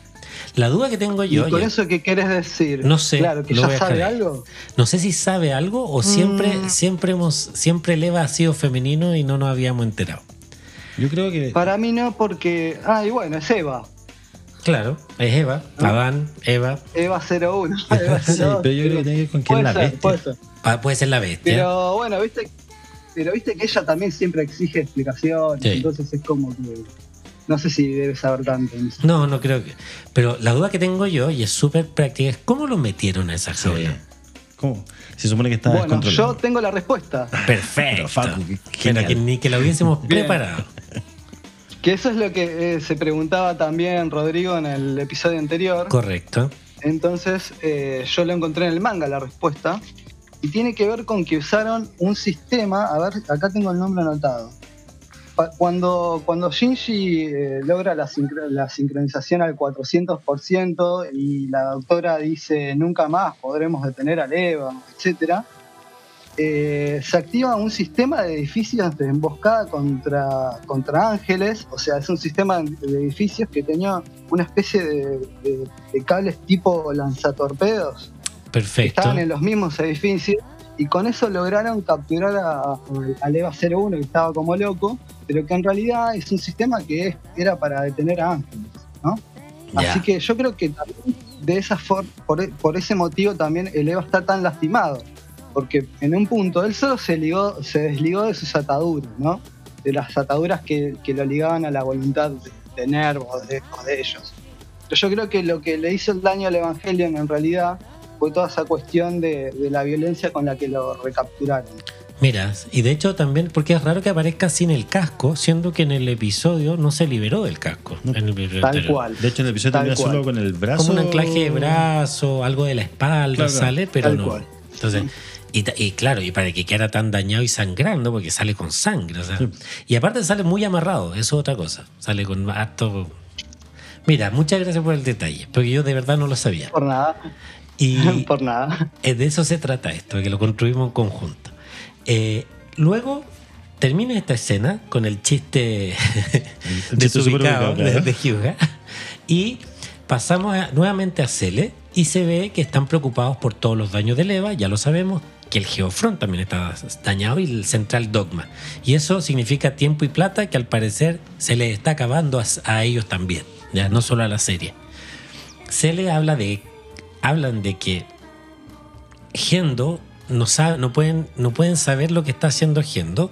La duda que tengo yo... ¿Y con ya- eso qué quieres decir? No sé, Claro, que lo voy ya a sabe dejar algo. No sé si sabe algo o siempre, Mm. siempre hemos, siempre el Eva ha sido femenino y no nos habíamos enterado. Yo creo que. Para mí no, porque. Ah, y bueno, es Eva. Claro, es Eva, Ah. Adán, Eva, Eva 01. <laughs> Eva Sí, 02. pero yo creo que tiene que ver con es Puede la ser, bestia. puede ser. ah, puede ser la bestia. Pero bueno, viste, pero viste que ella también siempre exige explicaciones, Sí. entonces es como que no sé si debe saber tanto. No, no creo que. Pero la duda que tengo yo, y es súper práctica, es cómo lo metieron a esa Sí. jaula. ¿Cómo? Se supone que está Bueno, yo tengo la respuesta, Perfecto. Pero, Facu, que ni que la hubiésemos preparado. Que eso es lo que eh, se preguntaba también Rodrigo en el episodio anterior. Correcto. Entonces eh, yo lo encontré en el manga la respuesta. Y tiene que ver con que usaron un sistema, a ver, acá tengo el nombre anotado. Pa- Cuando, cuando Shinji eh, logra la, sincro- la sincronización al 400% y la doctora dice nunca más podremos detener al Eva, etc., se activa un sistema de edificios de emboscada contra, contra ángeles, o sea, es un sistema de edificios que tenía una especie de, de- de cables tipo lanzatorpedos que Perfecto. estaban en los mismos edificios y con eso lograron capturar a, al EVA 01 que estaba como loco, pero que en realidad es un sistema que es- era para detener a ángeles, ¿no? Así que yo creo que también de esa por, por ese motivo también el EVA está tan lastimado, porque en un punto él solo se ligó, se desligó de sus ataduras, ¿no? De las ataduras que, que lo ligaban a la voluntad de, de Nervo o de, o de ellos. Pero yo creo que lo que le hizo el daño al Evangelion en realidad fue toda esa cuestión de, de la violencia con la que lo recapturaron. Mira, y de hecho también, porque es raro que aparezca sin el casco, siendo que en el episodio no se liberó del casco. No. en el episodio Tal anterior. cual. De hecho, en el episodio termina solo con el brazo. Como un anclaje de brazo, algo de la espalda Claro, sale, pero Tal no. cual. Entonces, y, y claro, y para que quedara tan dañado y sangrando, porque sale con sangre, o sea. Sí. Y aparte sale muy amarrado, eso es otra cosa. Sale con harto. Mira, muchas gracias por el detalle, porque yo de verdad no lo sabía. Por nada, Y <laughs> por nada. eh, de eso se trata esto, de que lo construimos en conjunto. Eh, luego termina esta escena con el chiste <laughs> El chiste desubicado ubicado, de, de Hyuga y pasamos a- nuevamente a Cele y se ve que están preocupados por todos los daños de Eva, ya lo sabemos, que el Geofront también está dañado y el Central Dogma. Y eso significa tiempo y plata que al parecer se les está acabando a, ellos también, ya no solo a la serie. Cele habla de hablan de que Gendo no, sabe, no, pueden, no pueden saber lo que está haciendo Gendo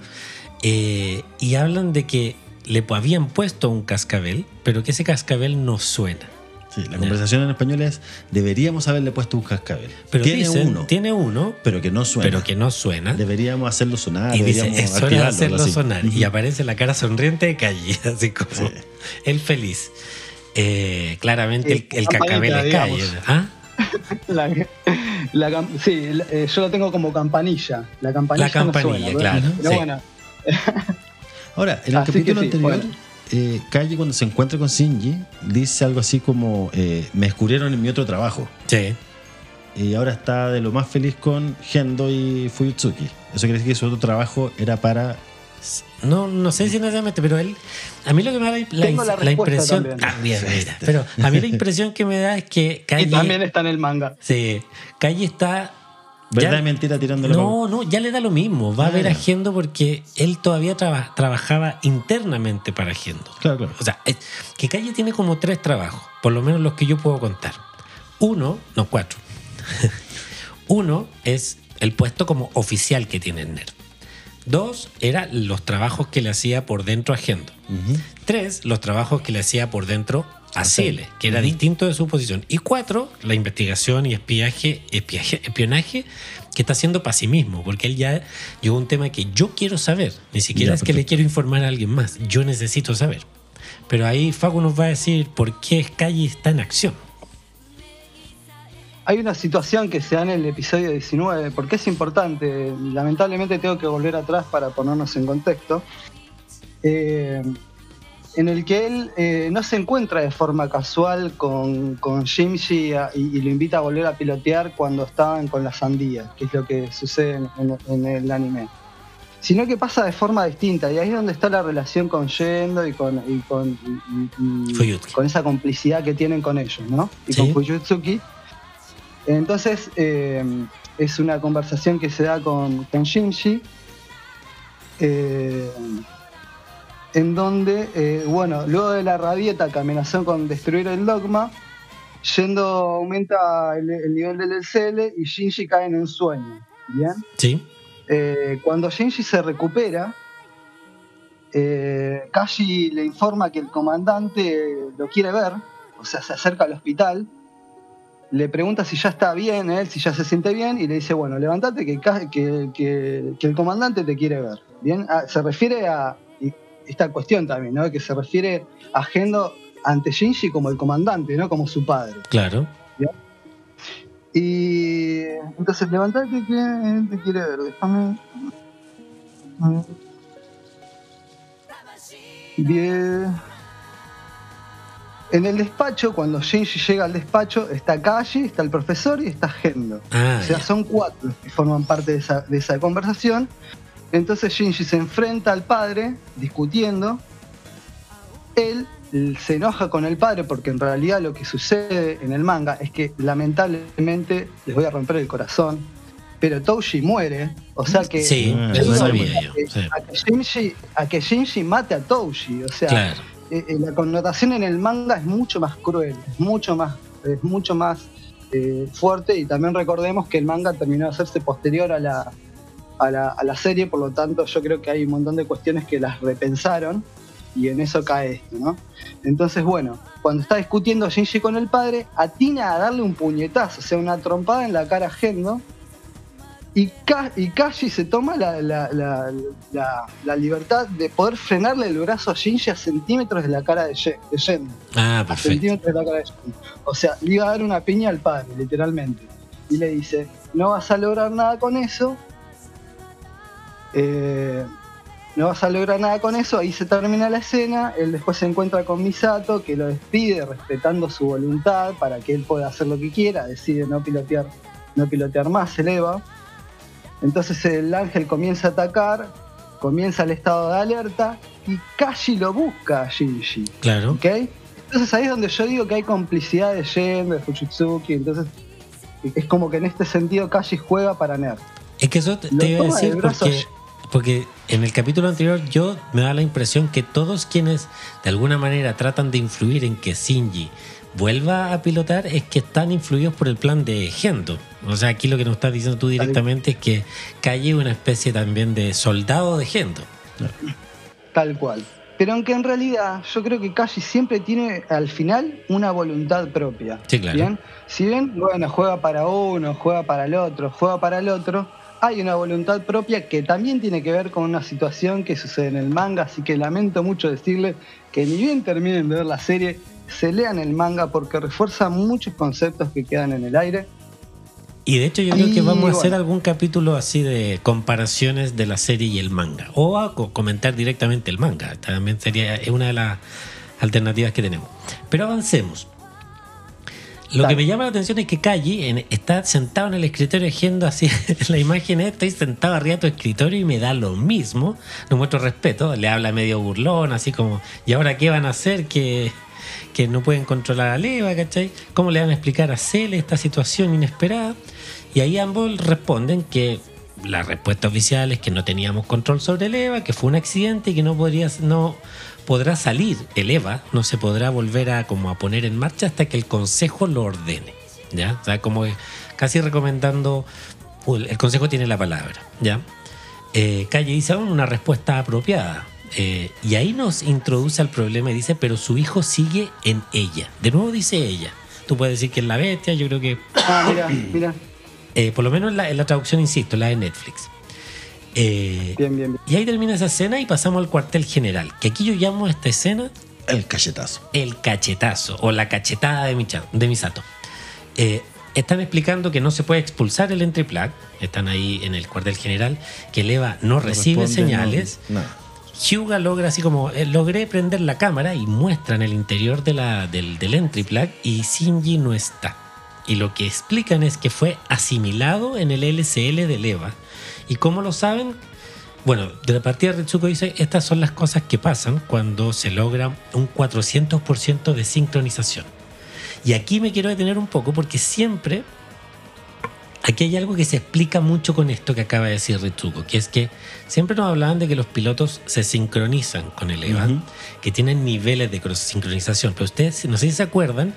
eh, y hablan de que le habían puesto un cascabel, pero que ese cascabel no suena. Sí, la conversación en español es: deberíamos haberle puesto un cascabel. Pero tiene dicen, uno, tiene uno, pero que no suena. pero que no suena. Deberíamos hacerlo sonar. y dice, es hora de activarlo, hacerlo así. sonar. Y aparece la cara sonriente de Calle, <laughs> así como Sí. él feliz. Eh, claramente el, el cascabel es Calle. ¿Ah? <laughs> La, la cam- sí, la- eh, yo lo tengo como campanilla. La campanilla, La campanilla, no suena, claro, Pero, pero sí. bueno, <laughs> Ahora, en el Así que capítulo sí, anterior, bueno. Eh, Calle, cuando se encuentra con Shinji, dice algo así como: eh, Me descubrieron en mi otro trabajo. Sí. y ahora está de lo más feliz con Gendo y Fuyutsuki. Eso quiere decir que su otro trabajo era para No, no sé si necesariamente, pero él. A mí lo que me da la, impresión. también. También, mira, Pero a mí la <laughs> impresión que me da es que Y Calle. también está en el manga. Sí, Calle está. ¿Verdad ya- mentira tirándole No, no, ya le da lo mismo. Va a ver a Ah. Gendo porque él todavía traba- trabajaba internamente para Gendo. Claro, claro. O sea, es- que Calle tiene como tres trabajos, por lo menos los que yo puedo contar. Uno, no, cuatro. <laughs> Uno es el puesto como oficial que tiene el NERD. Dos, era los trabajos que le hacía por dentro a Gendo. Tres, los trabajos que le hacía por dentro a Ciele, que era distinto de su posición. Y cuatro, la investigación y espiaje, espiaje- espionaje que está haciendo para sí mismo, porque él ya llegó a un tema que yo quiero saber. Ni siquiera Ya, es que le quiero informar a alguien más, yo necesito saber. Pero ahí Facu nos va a decir por qué Calle está en acción. Hay una situación que se da en el episodio 19, porque es importante. Lamentablemente tengo que volver atrás para ponernos en contexto. eh, en el que él eh, no se encuentra de forma casual con, con Jimji y, y lo invita a volver a pilotear cuando estaban con la sandía, que es lo que sucede en, en- en el anime. Sino que pasa de forma distinta, y ahí es donde está la relación con Yendo y con, y con, y- con esa complicidad que tienen con ellos, ¿no? Y Sí. con Fuyutsuki. Entonces, eh, es una conversación que se da con, con Shinji, eh, en donde, eh, bueno, luego de la rabieta que amenazó con destruir el dogma, Yendo aumenta el, el nivel del LCL y Shinji cae en un sueño. ¿Bien? ¿Sí? Eh, cuando Shinji se recupera, eh, Kashi le informa que el comandante lo quiere ver, o sea, se acerca al hospital, le pregunta si ya está bien él, si ya se siente bien, y le dice, bueno, levántate que, Ka- que, que- que el comandante te quiere ver. Bien, Ah, se refiere a esta cuestión también, ¿no? Que se refiere a Gendo ante Shinji como el comandante, ¿no? Como su padre. Claro. Y entonces levantate que te quiere ver, déjame. Bien. En el despacho, cuando Shinji llega al despacho, está Kashi, está el profesor y está Gendo. Ah, O sea, son cuatro los que forman parte de esa, de esa conversación. Entonces Shinji se enfrenta al padre, discutiendo. Él se enoja con el padre porque en realidad lo que sucede en el manga es que lamentablemente, les voy a romper el corazón, pero Touji muere. O sea que, Sí, eso que- sí. a, que Shinji, a que Shinji mate a Touji. O sea, Claro. eh, eh, la connotación en el manga es mucho más cruel, es mucho más, es mucho más eh, fuerte y también recordemos que el manga terminó de hacerse posterior a la, a, la, a la serie, por lo tanto yo creo que hay un montón de cuestiones que las repensaron y en eso cae esto, ¿no? Entonces, bueno, cuando está discutiendo Shinji con el padre, atina a darle un puñetazo, o sea, una trompada en la cara a Gendo, y, Ka- y Kashi se toma la, la- la- libertad de poder frenarle el brazo a Shinji a centímetros de la cara de, Ye- de Gendo. Ah, A perfecto. centímetros de la cara de Gendo. O sea, le iba a dar una piña al padre, literalmente. Y le dice, no vas a lograr nada con eso. Eh, no vas a lograr nada con eso, ahí se termina la escena, él después se encuentra con Misato, que lo despide respetando su voluntad para que él pueda hacer lo que quiera, decide no pilotear, no pilotear más, se eleva. Entonces el ángel comienza a atacar, comienza el estado de alerta y Kashi lo busca a Shinji. Claro. Entonces ahí es donde yo digo que hay complicidad de Yen, de Fujitsuki, entonces es como que en este sentido Kashi juega para Nerd. Es que eso te, te iba a decir porque. Porque en el capítulo anterior yo me da la impresión que todos quienes de alguna manera tratan de influir en que Shinji vuelva a pilotar es que están influidos por el plan de Gendo. O sea, aquí lo que nos estás diciendo tú directamente es que Calle es una especie también de soldado de Gendo. Tal cual. Pero aunque en realidad yo creo que Kashi siempre tiene al final una voluntad propia. Sí, claro. ¿Bien? Si bien, bueno, juega para uno, juega para el otro, juega para el otro, hay una voluntad propia que también tiene que ver con una situación que sucede en el manga, así que lamento mucho decirle que ni bien terminen de ver la serie, se lean el manga porque refuerza muchos conceptos que quedan en el aire. Y de hecho yo creo Y que vamos a hacer algún capítulo así de comparaciones de la serie y el manga. O a co- comentar directamente el manga. También sería una de las alternativas que tenemos. Pero avancemos. Lo que me llama la atención es que en- está sentado en el escritorio haciendo así <laughs> la imagen esta y sentado arriba de tu escritorio y me da lo mismo. No muestro respeto, le habla medio burlón, así como, ¿y ahora qué van a hacer? Que, que no pueden controlar a Leva, ¿cachai? ¿Cómo le van a explicar a Cele esta situación inesperada? Y ahí ambos responden que la respuesta oficial es que no teníamos control sobre el EVA, que fue un accidente y que no podría, no podrá salir el EVA, no se podrá volver a como a poner en marcha hasta que el consejo lo ordene. ¿Ya? O sea, como casi recomendando. El consejo tiene la palabra, ¿ya? Eh, Calle dice "Ah, una respuesta apropiada. Eh, y ahí nos introduce al problema y dice, pero su hijo sigue en ella. De nuevo dice ella. Tú puedes decir que es la bestia, yo creo que Ah, mira, mira. eh, por lo menos en la, en la traducción, insisto, la de Netflix. Eh, Bien, bien, bien. y ahí termina esa escena y pasamos al cuartel general. Que aquí yo llamo a esta escena El cachetazo. el cachetazo o la cachetada de, Micha- de Misato. Eh, están explicando que no se puede expulsar el entry plug. Están ahí en el cuartel general. Que el EVA no, recibe señales. no- nada. Hyuga logra así como eh, logré prender la cámara y muestran el interior de la, del, del entry plug y Shinji no está. Y lo que explican es que fue asimilado en el LCL del EVA. ¿Y cómo lo saben? Bueno, de la partida Ritsuko dice, estas son las cosas que pasan cuando se logra un 400% de sincronización. Y aquí me quiero detener un poco porque siempre Aquí hay algo que se explica mucho con esto que acaba de decir Ritsuko, que es que siempre nos hablaban de que los pilotos se sincronizan con el EVA, que tienen niveles de sincronización. Pero ustedes, no sé si se acuerdan,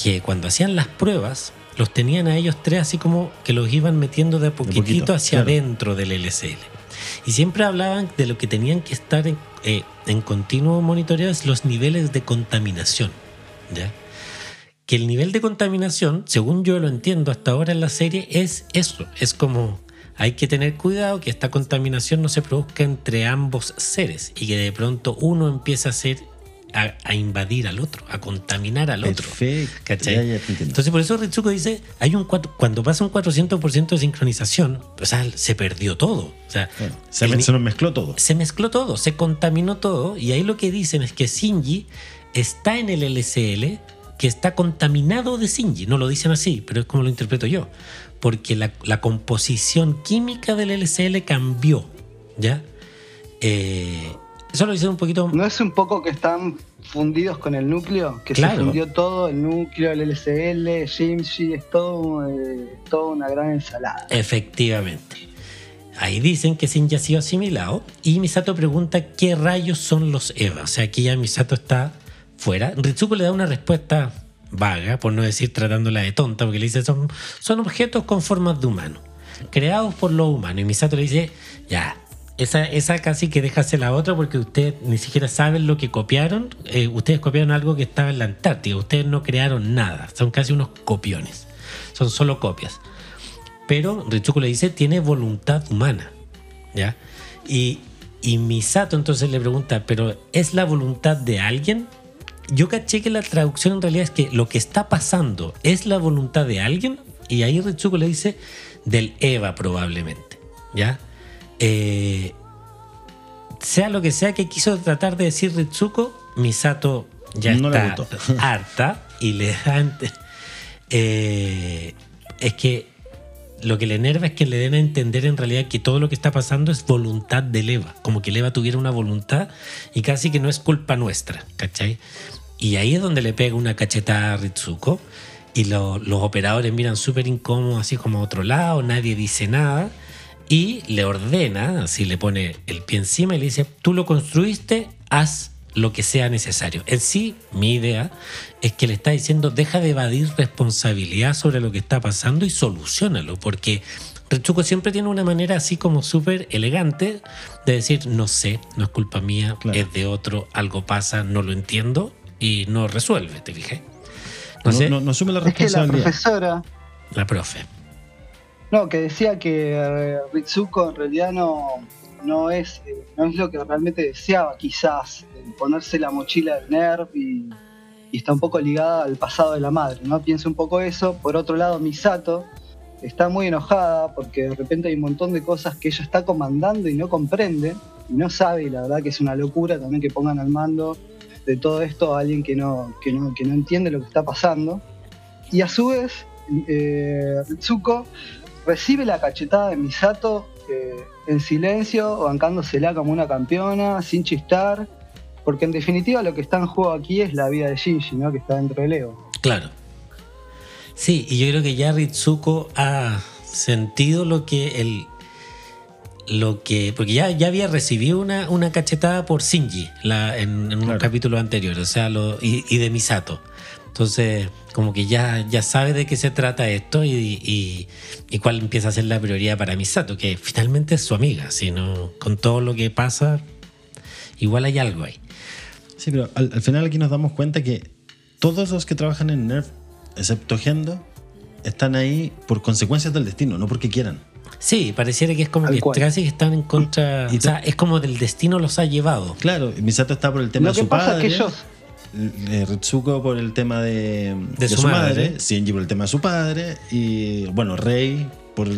que cuando hacían las pruebas, los tenían a ellos tres así como que los iban metiendo de a poquitito poquito, hacia claro. adentro del LCL. Y siempre hablaban de lo que tenían que estar en, eh, en continuo monitoreo es los niveles de contaminación. ¿ya? que el nivel de contaminación, según yo lo entiendo hasta ahora en la serie, es eso. Es como hay que tener cuidado que esta contaminación no se produzca entre ambos seres y que de pronto uno empiece a hacer a, a invadir al otro, a contaminar al otro. Perfecto. Ya, ya te. Entonces por eso Ritsuko dice, hay un cuatro- cuando pasa un 400% de sincronización, o sea, se perdió todo. O sea, Bueno, se, el me- ni- se nos mezcló todo. se mezcló todo, se contaminó todo y ahí lo que dicen es que Shinji está en el LCL que está contaminado de Shinji. No lo dicen así, pero es como lo interpreto yo. Porque la, la composición química del LCL cambió. ¿Ya? Eh, eso lo un poquito... ¿No es un poco que están fundidos con el núcleo? Que Claro. se fundió todo, el núcleo, el LCL, Jimshi, es todo, eh, toda una gran ensalada. Efectivamente. Ahí dicen que Shinji ha sido asimilado y Misato pregunta qué rayos son los Eva. O sea, aquí ya Misato está fuera. Ritsuko le da una respuesta vaga, por no decir tratándola de tonta, porque le dice son, son objetos con formas de humano, creados por los humanos. Y Misato le dice, ya, esa, esa casi que déjase la otra porque ustedes ni siquiera saben lo que copiaron. Eh, ustedes copiaron algo que estaba en la Antártida, ustedes no crearon nada, son casi unos copiones, son solo copias. Pero Ritsuko le dice, tiene voluntad humana. ¿Ya? Y, y Misato entonces le pregunta, ¿pero es la voluntad de alguien? Yo caché que la traducción en realidad es que lo que está pasando es la voluntad de alguien. Y ahí Ritsuko le dice, del Eva probablemente. ¿Ya? Eh, sea lo que sea que quiso tratar de decir Ritsuko, Misato ya No está <laughs> harta y le da... ent- Eh, es que lo que le enerva es que le den a entender en realidad que todo lo que está pasando es voluntad del Eva, como que el Eva tuviera una voluntad y casi que no es culpa nuestra, ¿cachai? Y ahí es donde le pega una cachetada a Ritsuko y lo- los operadores miran súper incómodos, así como a otro lado, nadie dice nada y le ordena, así le pone el pie encima y le dice, tú lo construiste, haz lo que sea necesario. En sí, mi idea es que le está diciendo, deja de evadir responsabilidad sobre lo que está pasando y solucionalo, porque Retsuko siempre tiene una manera así como súper elegante de decir, no sé, no es culpa mía, Claro. es de otro, algo pasa, no lo entiendo y no resuelve, te fijé. No, No, sé, no- no asume la Es que la responsabilidad. profesora, la profe. No, que decía que eh, Ritsuko en realidad no, no, es, eh, no es lo que realmente deseaba, quizás, ponerse la mochila del NERV y, y está un poco ligada al pasado de la madre, ¿no? Pienso un poco eso. Por otro lado, Misato está muy enojada porque de repente hay un montón de cosas que ella está comandando y no comprende y no sabe, y la verdad que es una locura también que pongan al mando de todo esto a alguien que no, que no, que no entiende lo que está pasando. y a su vez, eh, Ritsuko recibe la cachetada de Misato eh, en silencio, bancándosela como una campeona, sin chistar, porque en definitiva lo que está en juego aquí es la vida de Shinji, ¿no? que está dentro del ego. Claro. Sí, y yo creo que ya Ritsuko ha sentido lo que el lo que porque ya, ya había recibido una, una cachetada por Shinji la, en, en un Claro. capítulo anterior, o sea, lo, y, y de Misato. Entonces, como que ya, ya sabe de qué se trata esto y, y, y cuál empieza a ser la prioridad para Misato, que finalmente es su amiga, sino con todo lo que pasa, igual hay algo ahí. Sí, pero al, al final aquí nos damos cuenta que todos los que trabajan en Nerf, excepto Gendo, están ahí por consecuencias del destino, no porque quieran. Sí, pareciera que es como que cual. casi que están en contra. Y o sea, es como del destino los ha llevado. Claro, Misato está por el tema Lo de que su pasa padre. es que ellos, eh, Ritsuko por el tema de, De su madre. Shinji por el tema de su padre y bueno, Rei por,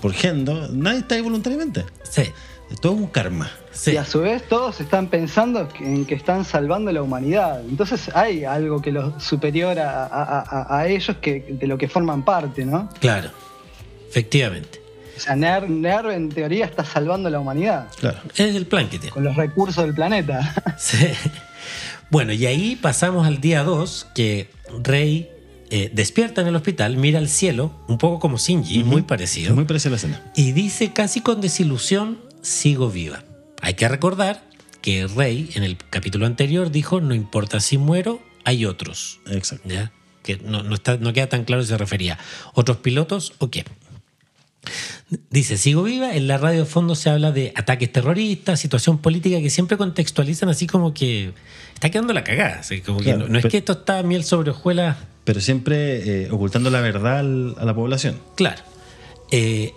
por Gendo. Nadie está ahí voluntariamente. Sí, Es todo un karma. sí. y a su vez todos están pensando en que están salvando la humanidad. Entonces hay algo que los superior a, a- a- a ellos que, de lo que forman parte, ¿no? Claro, efectivamente. O sea, Nerv, Nerv en teoría está salvando la humanidad Claro. Es el plan que tiene. con los recursos del planeta. <laughs> Sí. Bueno, y ahí pasamos al día 2, que Rey eh, despierta en el hospital, mira al cielo, un poco como Shinji, muy parecido, muy parecida la escena. y dice casi con desilusión, sigo viva. Hay que recordar que Rey en el capítulo anterior dijo, no importa si muero, hay otros. Exacto. ¿ya? Que no, no está, no queda tan claro si se refería. ¿Otros pilotos o qué? Dice, sigo viva, en la radio de fondo se habla de ataques terroristas, situación política que siempre contextualizan así como que está quedando la cagada. así como que no, es que esto está miel sobre hojuelas, Pero siempre eh, ocultando la verdad al- a la población. claro. Eh,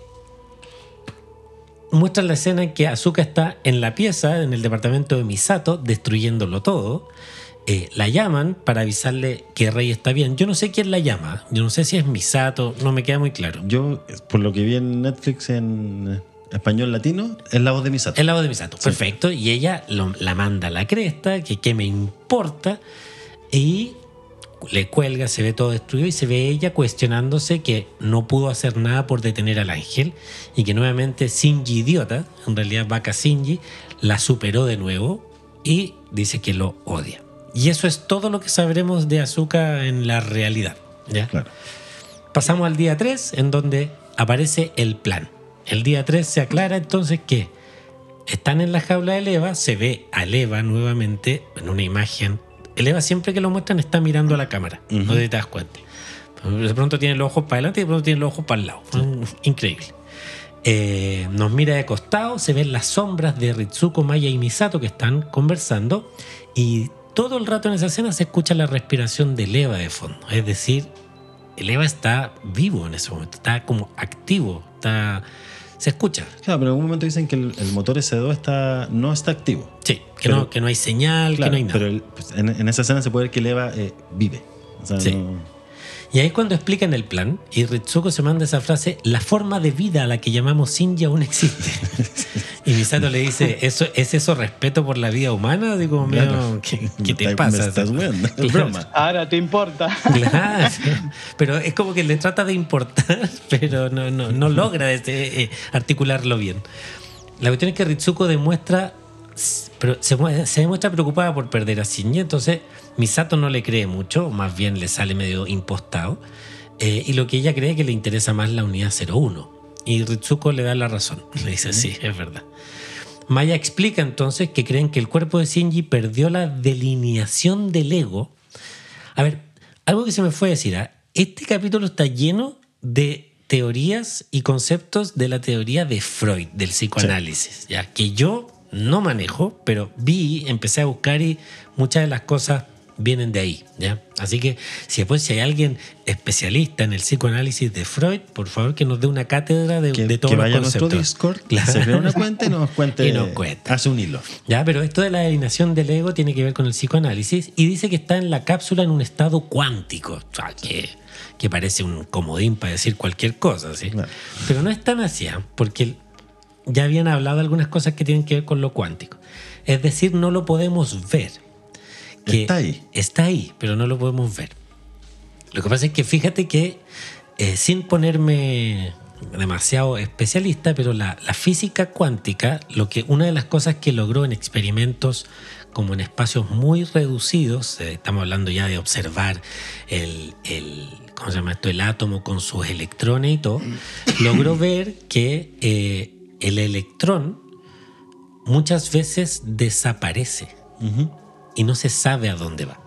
muestran la escena en que Azuka está en la pieza, en el departamento de Misato, destruyéndolo todo. Eh, la llaman para avisarle que Rey está bien. Yo no sé quién la llama. Yo no sé si es Misato, no me queda muy claro. Yo, por lo que vi en Netflix en español latino, es la voz de Misato. El lado de Misato, perfecto. Y ella lo- la manda a la cresta, que qué me importa. Y le cuelga, se ve todo destruido y se ve ella cuestionándose que no pudo hacer nada por detener al ángel y que nuevamente Shinji idiota, en realidad Baka Shinji, la superó de nuevo y dice que lo odia. Y eso es todo lo que sabremos de Azuka en la realidad. ¿ya? Claro. Pasamos al día 3, en donde aparece el plan. El día 3 se aclara entonces que están en la jaula de Eva, se ve a Eva nuevamente en una imagen. El Eva siempre que lo muestran está mirando a la cámara, no Ujú. sé si te das cuenta. De pronto tiene los ojos para adelante y de pronto tiene los ojos para el lado. Increíble. Eh, nos mira de costado, se ven las sombras de Ritsuko, Maya y Misato que están conversando y todo el rato en esa escena se escucha la respiración del Eva de fondo. Es decir, el Eva está vivo en ese momento, está como activo, está, se escucha. Claro, pero en algún momento dicen que el, el motor S2 está, no está activo. Sí, que, Pero- no, que no hay señal, Claro, que no hay nada. pero el- pues, en, en esa escena se puede ver que el Eva eh, vive. O sea, Sí. no- Y ahí es cuando explican el plan y Ritsuko se manda esa frase, la forma de vida a la que llamamos Shinji aún existe. <laughs> y Misato le dice, ¿Eso, ¿es eso respeto por la vida humana? Digo, Claro. ¿qué, qué te pasa? Me estás Claro. broma. <laughs> Ahora te importa. <laughs> Claro, pero es como que le trata de importar, pero no, no, no logra este, eh, articularlo bien. La cuestión es que Ritsuko demuestra, pero se, se demuestra preocupada por perder a Shinji, entonces Misato no le cree mucho, más bien le sale medio impostado, eh, y lo que ella cree que le interesa más la unidad 01. Y Ritsuko le da la razón, <laughs> le dice, sí, es verdad. Maya explica entonces que creen que el cuerpo de Shinji perdió la delineación del ego a ver, algo que se me fue a decir, ¿ah? este capítulo está lleno de teorías y conceptos de la teoría de Freud, del psicoanálisis, ya que yo no manejo, pero vi, empecé a buscar y muchas de las cosas vienen de ahí, ¿ya? Así que si después si hay alguien especialista en el psicoanálisis de Freud, por favor que nos dé una cátedra de, Que, de todos que los vaya a nuestro conceptos. Discord, Claro. se crea una cuenta y nos cuente. <laughs> Y nos cuenta. Hace un hilo. Ya, pero esto de la alineación del ego tiene que ver con el psicoanálisis y dice que está en la cápsula en un estado cuántico, o sea, que, que parece un comodín para decir cualquier cosa, ¿sí? Pero no es tan así, ¿ah? porque ya habían hablado algunas cosas que tienen que ver con lo cuántico. Es decir, no lo podemos ver. Está ahí. Está ahí, pero no lo podemos ver. Lo que pasa es que fíjate que, eh, sin ponerme demasiado especialista, pero la, la física cuántica, lo que una de las cosas que logró en experimentos como en espacios muy reducidos, eh, estamos hablando ya de observar el, el, ¿cómo se llama esto? el átomo con sus electrones y todo, logró ver que eh, el electrón muchas veces desaparece y no se sabe a dónde va.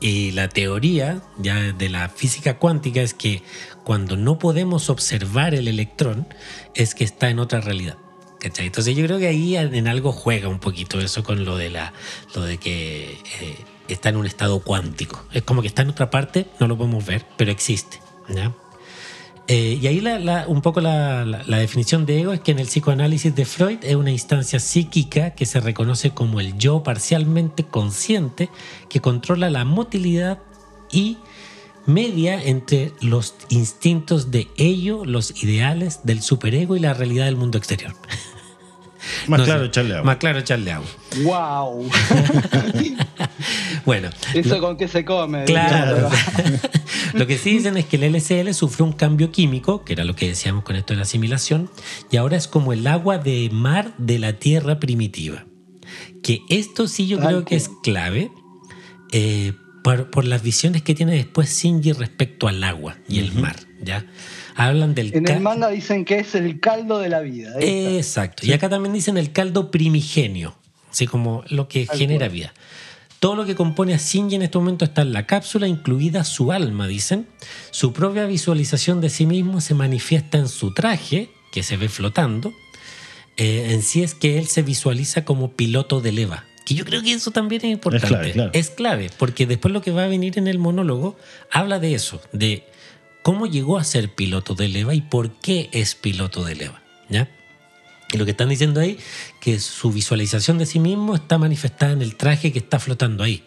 Y la teoría ya de la física cuántica es que cuando no podemos observar el electrón es que está en otra realidad. ¿cachai? Entonces yo creo que ahí en algo juega un poquito eso con lo de la lo de que eh, está en un estado cuántico. Es como que está en otra parte, no lo podemos ver, pero existe. ¿ya? Eh, y ahí la- la- un poco la, la- la definición de ego es que en el psicoanálisis de Freud es una instancia psíquica que se reconoce como el yo parcialmente consciente que controla la motilidad y media entre los instintos de ello, los ideales del superego y la realidad del mundo exterior. <laughs> Más No claro, sé, echarle agua. Más claro, echarle agua. ¡Wow! <laughs> Bueno, ¿Eso con qué se come? Claro. <laughs> lo que sí dicen es que el LCL sufrió un cambio químico, que era lo que decíamos con esto de la asimilación, y ahora es como el agua de mar de la tierra primitiva. Que esto sí yo Tal creo que es clave eh, por, por las visiones que tiene después Shinji respecto al agua y el mar, ¿ya? Hablan del En el manga dicen que es el caldo de la vida. Exacto. Y acá también dicen el caldo primigenio, así como lo que Tal genera cual. vida. Todo lo que compone a Shinji en este momento está en la cápsula, incluida su alma, dicen. Su propia visualización de sí mismo se manifiesta en su traje, que se ve flotando. Eh, en sí es que él se visualiza como piloto de leva. Que yo creo que eso también es importante. clave, claro. Es clave, porque después lo que va a venir en el monólogo habla de eso, de cómo llegó a ser piloto de leva y por qué es piloto de leva. ¿Ya? Y lo que están diciendo ahí, que su visualización de sí mismo está manifestada en el traje que está flotando ahí.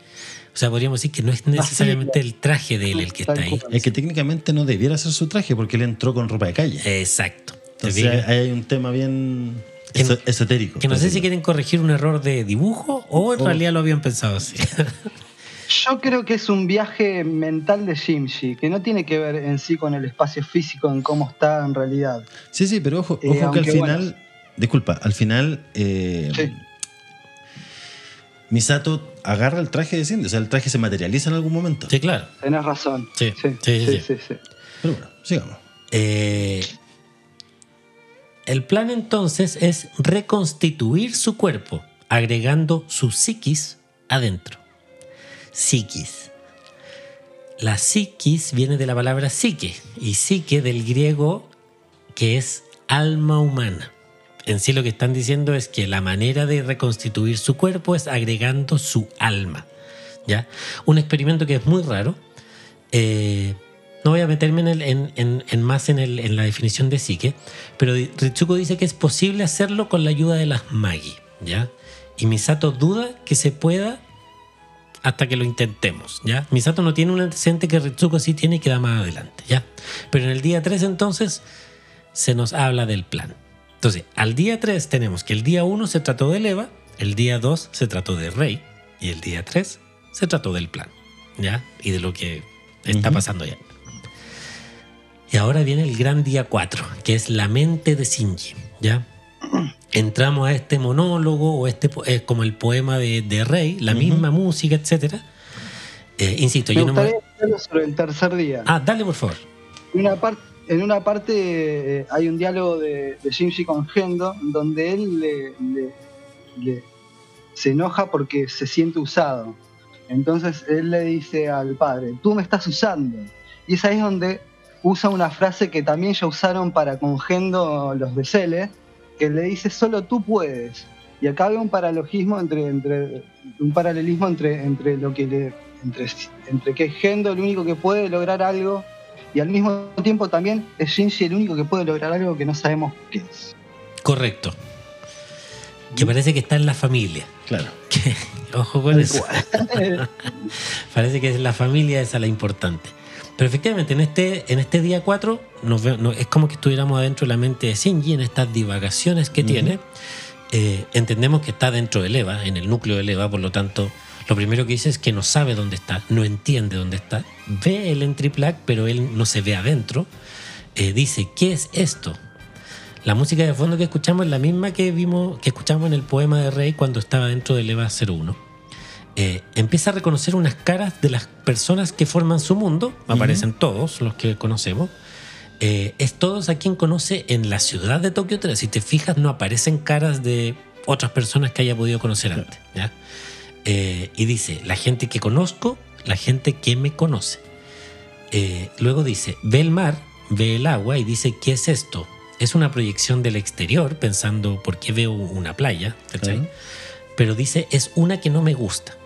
O sea, podríamos decir que no es necesariamente el traje de él el que está ahí. Es que técnicamente no debiera ser su traje porque él entró con ropa de calle. Exacto. ¿Te Entonces ahí hay un tema bien Que no- eso- esotérico. Que no sé si quieren corregir un error de dibujo o en O- realidad lo habían pensado así. <laughs> Yo creo que es un viaje mental de Jimshi, que no tiene que ver en sí con el espacio físico, en cómo está en realidad. Sí, sí, pero ojo, Eh, ojo que al final. bueno. Disculpa, al final. eh, Sí. Misato agarra el traje de Cindy, o sea, el traje se materializa en algún momento. sí, claro. Tenés razón. Sí, sí, sí, sí, sí, sí. sí, sí. Pero bueno, sigamos. Eh, el plan entonces es reconstituir su cuerpo, agregando su psiquis adentro. Psiquis. La psiquis viene de la palabra psique y psique del griego que es alma humana. En sí lo que están diciendo es que la manera de reconstituir su cuerpo es agregando su alma. ¿ya? Un experimento que es muy raro. Eh, no voy a meterme en, el- en- en- en más en, el- en la definición de psique, pero Ritsuko dice que es posible hacerlo con la ayuda de las magi, ¿ya? Y Misato duda que se pueda hasta que lo intentemos, ¿ya? Misato no tiene un antecedente que Ritsuko sí tiene y que da más adelante, ¿ya? Pero en el día 3 entonces se nos habla del plan. Entonces, al día 3 tenemos que el día 1 se trató de Eva, el día 2 se trató de Rey y el día 3 se trató del plan, ¿ya? Y de lo que está pasando ya. Y ahora viene el gran día 4, que es la mente de Shinji, ¿ya? Entramos a este monólogo o este po- es como el poema de, de Rey, la Ujú. misma música, etcétera. Eh, insisto, Me yo no me... sobre el tercer día. Ah, dale por favor. Una, par- en una parte eh, hay un diálogo de, de Shinji con Gendo donde él se enoja porque se siente usado. Entonces él le dice al padre, tú me estás usando. Y es ahí donde usa una frase que también ya usaron para con Gendo los de Cele, que le dice solo tú puedes. Y acá veo un paralogismo entre, entre un paralelismo entre, entre lo que le, entre, es el único que puede lograr algo y al mismo tiempo también es Shinji el único que puede lograr algo que no sabemos qué es. Correcto. Que parece que está en la familia. Claro. <laughs> Que- ojo con eso. <laughs> Parece que es la familia esa la importante. Pero efectivamente, en este, en este día 4 nos ve- no- es como que estuviéramos adentro de la mente de Shinji, en estas divagaciones que tiene. Eh, entendemos que está dentro del EVA, en el núcleo del EVA, por lo tanto, Lo primero que dice es que no sabe dónde está, no entiende dónde está. Ve el entry plug, pero él no se ve adentro. Eh, dice, ¿qué es esto? La música de fondo que escuchamos es la misma que vimos, que escuchamos en el poema de Rey cuando estaba dentro del EVA 01. Eh, empieza a reconocer unas caras de las personas que forman su mundo, aparecen todos los que conocemos. Eh, es todos a quien conoce en la ciudad de Tokio 3. Si te fijas, no aparecen caras de otras personas que haya podido conocer antes. ¿ya? Eh, y dice, la gente que conozco, la gente que me conoce. Eh, luego dice, ve el mar, ve el agua y dice, ¿qué es esto? Es una proyección del exterior, pensando, ¿por qué veo una playa? Pero dice, es una que no me gusta.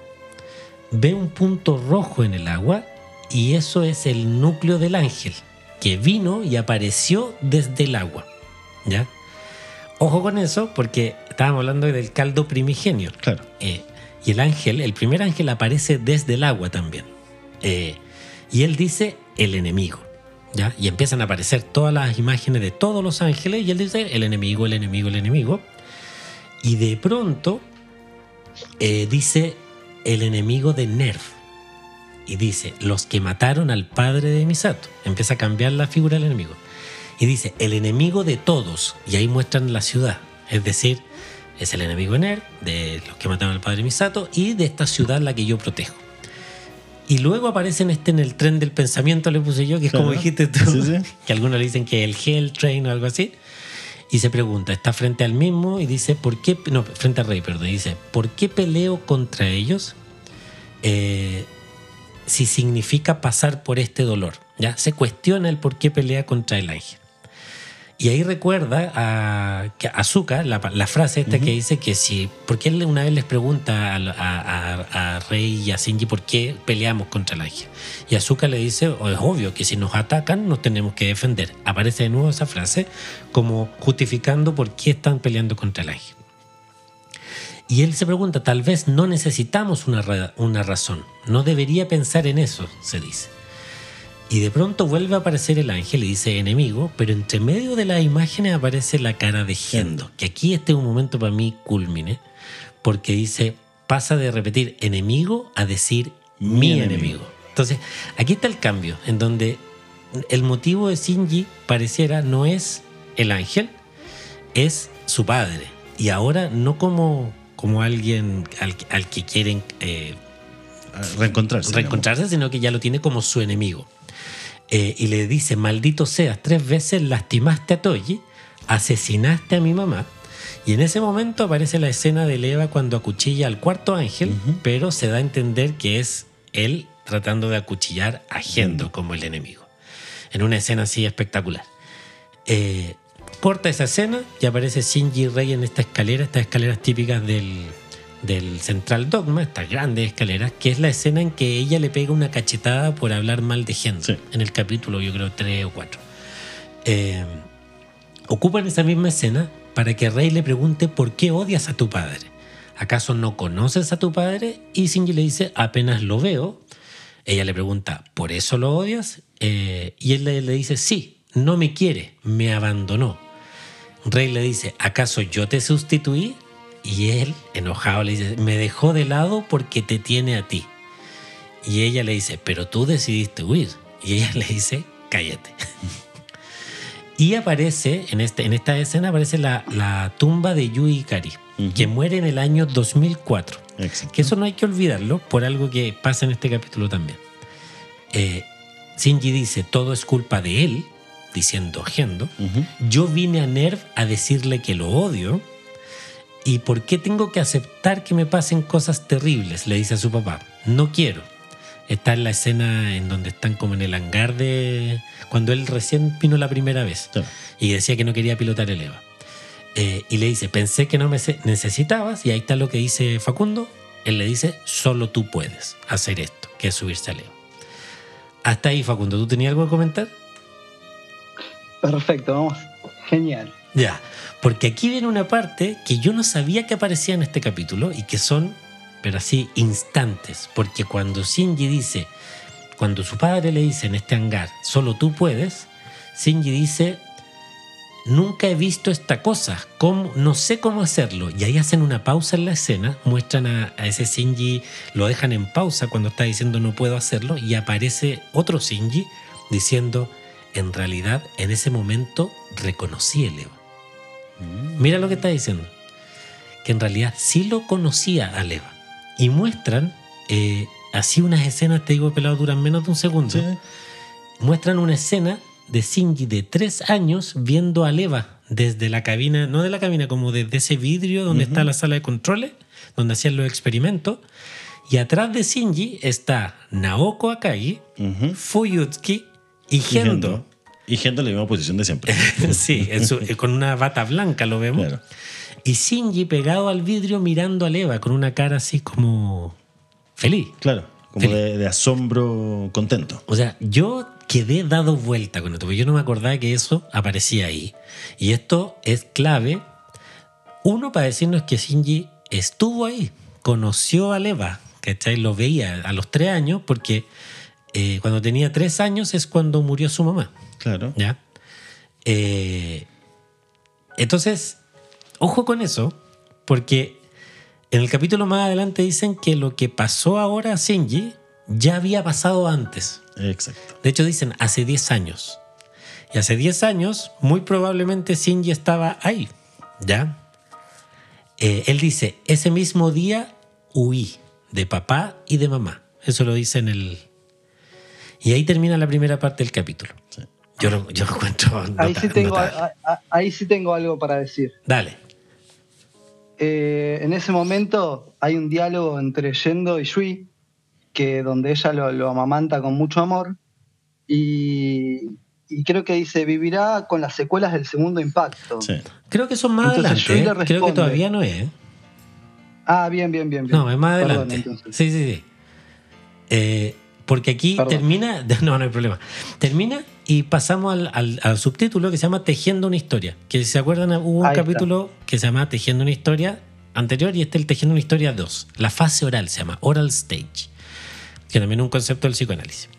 Ve un punto rojo en el agua y eso es el núcleo del ángel, que vino y apareció desde el agua. ¿Ya? Ojo con eso, porque estábamos hablando del caldo primigenio. Claro. Eh, y el ángel, el primer ángel aparece desde el agua también. Eh, y él dice el enemigo. ¿ya? Y empiezan a aparecer todas las imágenes de todos los ángeles y él dice el enemigo, el enemigo, el enemigo. Y de pronto eh, dice el enemigo de Nerv. Y dice los que mataron al padre de Misato. Empieza a cambiar la figura del enemigo. Y dice el enemigo de todos. Y ahí muestran la ciudad. Es decir, es el enemigo de Nerv, de los que mataron al padre Misato y de esta ciudad la que yo protejo. Y luego aparece en este en el tren del pensamiento, le puse yo, que es como Claro. dijiste tú, Sí, sí. <laughs> que algunos le dicen que el Hell Train o algo así. Y se pregunta, está frente al mismo y dice, ¿por qué? No, frente al rey, perdón. Dice, ¿por qué peleo contra ellos? Eh, si significa pasar por este dolor. ¿ya? Se cuestiona el por qué pelea contra el ángel. Y ahí recuerda a, Azuka, la, la frase esta que dice que si, porque él una vez les pregunta a, a- a- a Rey y a Shinji por qué peleamos contra el ángel. Y Azuka le dice, "Oh, es obvio que si nos atacan nos tenemos que defender. Aparece de nuevo esa frase como justificando por qué están peleando contra el ángel. Y él se pregunta, tal vez no necesitamos una, ra- una razón, no debería pensar en eso, se dice. Y de pronto vuelve a aparecer el ángel y dice enemigo, pero entre medio de las imágenes aparece la cara de Gendo, que aquí este es un momento para mí culmine, porque dice, pasa de repetir enemigo a decir mi, Mi enemigo. enemigo. Entonces, aquí está el cambio, en donde el motivo de Shinji pareciera no es el ángel, es su padre. Y ahora no como, como alguien al, al que quieren eh, A Reencontrarse. digamos. reencontrarse, sino que ya lo tiene como su enemigo. Eh, y le dice, maldito seas, tres veces lastimaste a Toji, asesinaste a mi mamá. Y en ese momento aparece la escena de Eva cuando acuchilla al cuarto ángel, pero se da a entender que es él tratando de acuchillar a Gendo como el enemigo. En una escena así espectacular. Eh, corta esa escena y aparece Shinji Rey en esta escalera, estas escaleras típicas del, del Central Dogma, estas grandes escaleras, que es la escena en que ella le pega una cachetada por hablar mal de Sí. en el capítulo yo creo 3 o 4. Eh, ocupan esa misma escena para que Rey le pregunte por qué odias a tu padre. ¿Acaso no conoces a tu padre? Y Shinji le dice, apenas lo veo. Ella le pregunta, ¿por eso lo odias? Eh, y él le, le dice, sí, no me quiere, me abandonó. Rey le dice, ¿acaso yo te sustituí? Y él, enojado, le dice, me dejó de lado porque te tiene a ti. Y ella le dice, pero tú decidiste huir. Y ella le dice, cállate. <laughs> y aparece, en, este, en esta escena, aparece la, la tumba de Yui Ikari, Ujú. que muere en el año 2004. Exacto. Que eso no hay que olvidarlo por algo que pasa en este capítulo también. Eh, Shinji dice, todo es culpa de él, diciendo Gendo. Ujú. Yo vine a Nerv a decirle que lo odio. ¿Y por qué tengo que aceptar que me pasen cosas terribles? Le dice a su papá. No quiero. Está en la escena en donde están como en el hangar de... Cuando él recién vino la primera vez y decía que no quería pilotar el EVA. Eh, y le dice, pensé que no me necesitabas, y ahí está lo que dice Facundo. Él le dice, solo tú puedes hacer esto, que es subirse al EVA. Hasta ahí, Facundo, ¿tú tenías algo que comentar? Perfecto, vamos. Genial. Ya, porque aquí viene una parte que yo no sabía que aparecía en este capítulo y que son, pero así, instantes. Porque cuando Shinji dice, cuando su padre le dice en este hangar, solo tú puedes, Shinji dice, nunca he visto esta cosa, no sé cómo hacerlo. Y ahí hacen una pausa en la escena, muestran a, a ese Shinji, lo dejan en pausa cuando está diciendo no puedo hacerlo, y aparece otro Shinji diciendo, en realidad en ese momento reconocí el Eva. Mira lo que está diciendo. Que en realidad sí lo conocía a Eva. Y muestran, eh, así unas escenas, te digo, pelado, duran menos de un segundo. Sí. Muestran una escena de Shinji de tres años viendo a Eva desde la cabina, no de la cabina, como desde ese vidrio donde está la sala de controles, donde hacían los experimentos. Y atrás de Shinji está Naoko Akagi, Ujú. Fuyutsuki y Y Gendo. Gendo. Y Gendo en la misma posición de siempre. <laughs> sí, su- con una bata blanca lo vemos. Claro. Y Shinji pegado al vidrio mirando a Eva con una cara así como feliz. Claro, como Feliz. de, de asombro contento. O sea, yo quedé dado vuelta con esto, porque yo no me acordaba que eso aparecía ahí. Y esto es clave, uno, para decirnos que Shinji estuvo ahí, conoció a Eva, ¿cachai? Lo veía a los tres años, porque eh, cuando tenía tres años es cuando murió su mamá. Claro. ¿Ya? Eh, entonces, ojo con eso, porque en el capítulo más adelante dicen que lo que pasó ahora a Shinji ya había pasado antes. Exacto. De hecho, dicen hace 10 años. Y hace 10 años, muy probablemente Shinji estaba ahí. ¿Ya? Eh, él dice: Ese mismo día huí de papá y de mamá. Eso lo dice en el. Y ahí termina la primera parte del capítulo. Sí. Yo lo, yo lo encuentro. Ahí sí, tengo, notable. a- a- ahí sí tengo algo para decir. Dale. Eh, en ese momento hay un diálogo entre Yendo y Yui, que donde ella lo, lo amamanta con mucho amor. Y, y creo que dice, vivirá con las secuelas del segundo impacto. Sí. Creo que es más Entonces, adelante. ¿eh? Creo que todavía no es. ¿eh? Ah, bien, bien, bien. bien. No, es más Perdón, adelante. entonces. sí, sí, sí. Eh, porque aquí Perdón. termina. <laughs> No, no hay problema. Termina y pasamos al, al- al subtítulo que se llama Tejiendo una historia. Que si se acuerdan, hubo un Ahí está. capítulo que se llama Tejiendo una historia anterior y este es el Tejiendo una historia 2. La fase oral se llama Oral Stage. Que también es un concepto del psicoanálisis.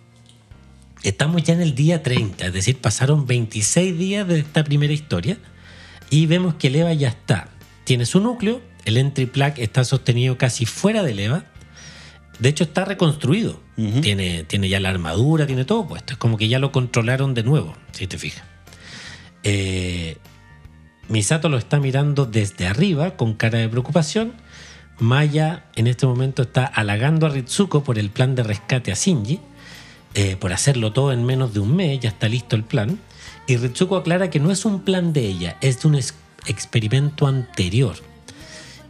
Estamos ya en el día 30, es decir, pasaron 26 días de esta primera historia y vemos que el EVA ya está. Tiene su núcleo, el entry plug está sostenido casi fuera del EVA. De hecho, está reconstruido. Tiene, tiene ya la armadura, tiene todo puesto. Es como que ya lo controlaron de nuevo, si te fijas. Eh, Misato lo está mirando desde arriba con cara de preocupación. Maya en este momento está halagando a Ritsuko por el plan de rescate a Shinji, eh, por hacerlo todo en menos de un mes, ya está listo el plan. Y Ritsuko aclara que no es un plan de ella, es de un ex- experimento anterior.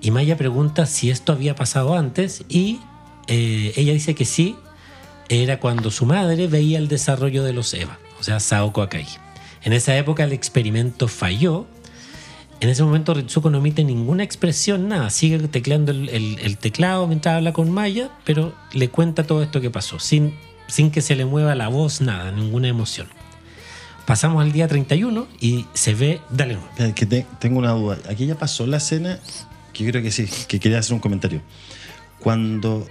Y Maya pregunta si esto había pasado antes y eh, ella dice que sí, era cuando su madre veía el desarrollo de los EVA, o sea, Saoko Akai. En esa época el experimento falló. En ese momento Ritsuko no emite ninguna expresión, nada, sigue tecleando el, teclado mientras habla con Maya, pero le cuenta todo esto que pasó, sin, que se le mueva la voz, nada, ninguna emoción. Pasamos al día 31 y se ve, dale, que te- tengo una duda. Aquí ya pasó la escena, que yo creo que sí, que quería hacer un comentario. Cuando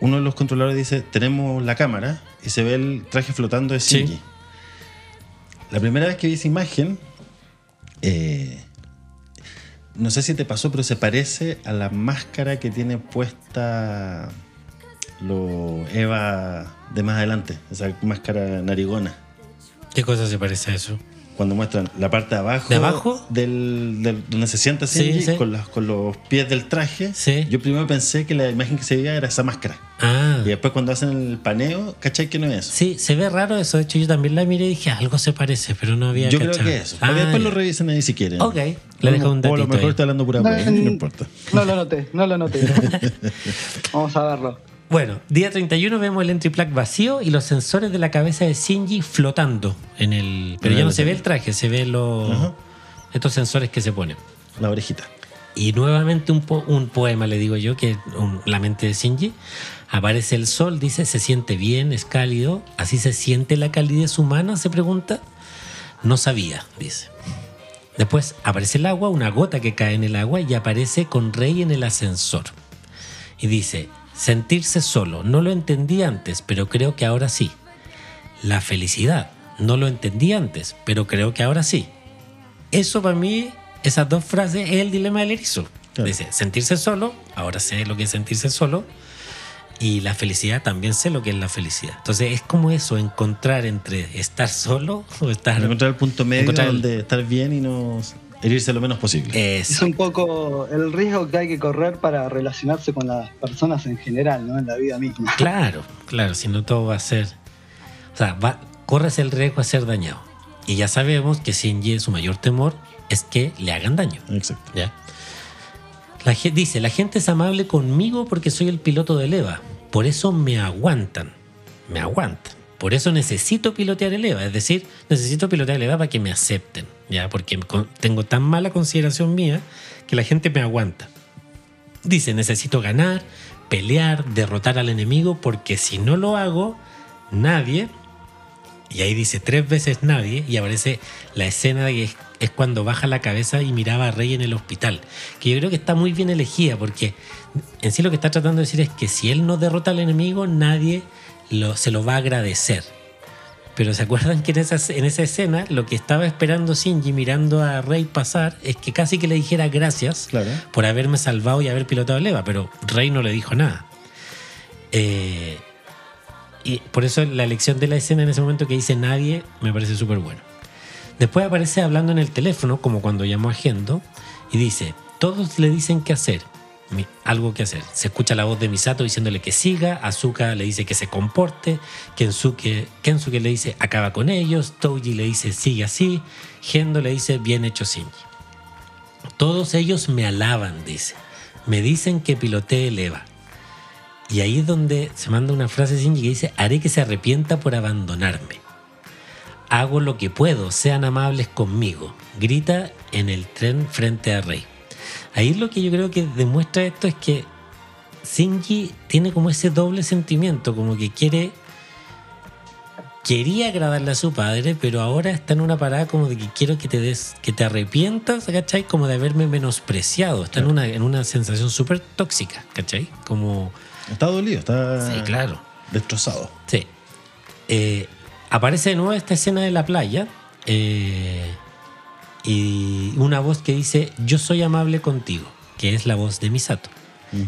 uno de los controladores dice, tenemos la cámara, y se ve el traje flotando de Sí. Shinji. La primera vez que vi esa imagen, eh, no sé si te pasó, pero se parece a la máscara que tiene puesta lo Eva de más adelante, esa máscara narigona. ¿Qué cosa se parece a eso? Cuando muestran la parte de abajo, ¿De abajo? Del, del- donde se sienta Sí, Shinji sí. Con, los, con los pies del traje, Sí. yo primero pensé que la imagen que se veía era esa máscara. Ah, Y después cuando hacen el paneo, ¿cachai que no es eso? sí, se ve raro eso. De hecho, yo también la miré y dije, algo se parece, pero no había Yo creo que es eso. Ah, después lo revisen ahí si quieren. Ok, le dejo un O a lo mejor ahí. está hablando pura No, hueá, no importa. No lo noté, no lo noté. <laughs> Vamos a verlo. Bueno, día 31 vemos el entry plug vacío y los sensores de la cabeza de Shinji flotando en el... Pero ya el no se ve el traje, se ve los... Ajá. estos sensores que se ponen. La orejita. Y nuevamente un, po- un poema, le digo yo, que es un- la mente de Shinji. Aparece el sol, dice, se siente bien, es cálido. ¿Así se siente la calidez humana? Se pregunta. No sabía, dice. Después aparece el agua, una gota que cae en el agua y aparece con Rey en el ascensor. Y dice, sentirse solo, no lo entendí antes, pero creo que ahora sí. La felicidad, no lo entendí antes, pero creo que ahora sí. eso para mí, esas dos frases, es el dilema del erizo. Claro. Dice, sentirse solo, ahora sé lo que es sentirse solo, y la felicidad también sé lo que es la felicidad. Entonces es como eso, encontrar entre estar solo o estar... Encontrar el punto medio Encontrar el- donde estar bien y no herirse lo menos posible. Es un poco el riesgo que hay que correr para relacionarse con las personas en general, ¿no? En la vida misma. Claro, claro, si no todo va a ser. O sea, va, corres el riesgo a ser dañado. Y ya sabemos que Shinji su mayor temor es que le hagan daño. Exacto. ¿ya? La, dice, la gente es amable conmigo porque soy el piloto del EVA. Por eso me aguantan. Me aguantan. Por eso necesito pilotear el EVA. Es decir, necesito pilotear el EVA para que me acepten. ¿Ya? Porque tengo tan mala consideración mía que la gente me aguanta. Dice, necesito ganar, pelear, derrotar al enemigo, porque si no lo hago, nadie, y ahí dice tres veces nadie, y aparece la escena de que es, es cuando baja la cabeza y miraba a Rey en el hospital, que yo creo que está muy bien elegida, porque en sí lo que está tratando de decir es que si él no derrota al enemigo, nadie lo, se lo va a agradecer. Pero ¿se acuerdan que en esa, en esa escena lo que estaba esperando Shinji mirando a Rey pasar es que casi que le dijera gracias Claro. por haberme salvado y haber pilotado el EVA, pero Rey no le dijo nada. Eh, y por eso la elección de la escena en ese momento que dice nadie me parece súper bueno. Después aparece hablando en el teléfono, como cuando llamó a Gendo, y dice, todos le dicen qué hacer, algo que hacer. Se escucha la voz de Misato diciéndole que siga, Azuka le dice que se comporte, Kensuke, Kensuke le dice acaba con ellos, Touji le dice sigue así, Gendo le dice bien hecho Shinji. Todos ellos me alaban, dice. Me dicen que pilotee el EVA. Y ahí es donde se manda una frase Shinji que dice, haré que se arrepienta por abandonarme. Hago lo que puedo, sean amables conmigo. Grita en el tren frente a Rey. Ahí lo que yo creo que demuestra esto es que Shinji tiene como ese doble sentimiento, como que quiere quería agradarle a su padre, pero ahora está en una parada como de que quiero que te des, que te arrepientas, ¿cachai? Como de haberme menospreciado. Está en una, en una sensación súper tóxica, ¿cachai? Como, Está dolido, está sí, claro. destrozado. Sí. Eh, aparece de nuevo esta escena de la playa eh, y una voz que dice, yo soy amable contigo, que es la voz de Misato.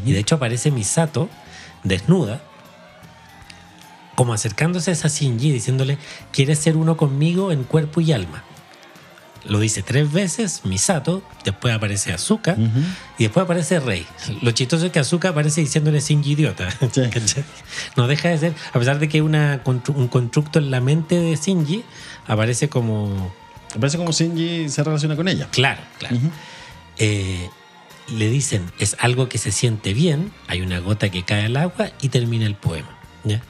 Y de hecho aparece Misato desnuda, como acercándose a esa Shinji diciéndole, ¿quieres ser uno conmigo en cuerpo y alma? Lo dice tres veces Misato, después aparece Azuka y después aparece Rey. Lo chistoso es que Azuka aparece diciéndole Shinji idiota. <laughs> No deja de ser, a pesar de que una, un constructo en la mente de Shinji, aparece como... Me parece como Shinji se relaciona con ella. Claro, claro. Eh, le dicen, es algo que se siente bien, hay una gota que cae al agua y termina el poema. ¿ya?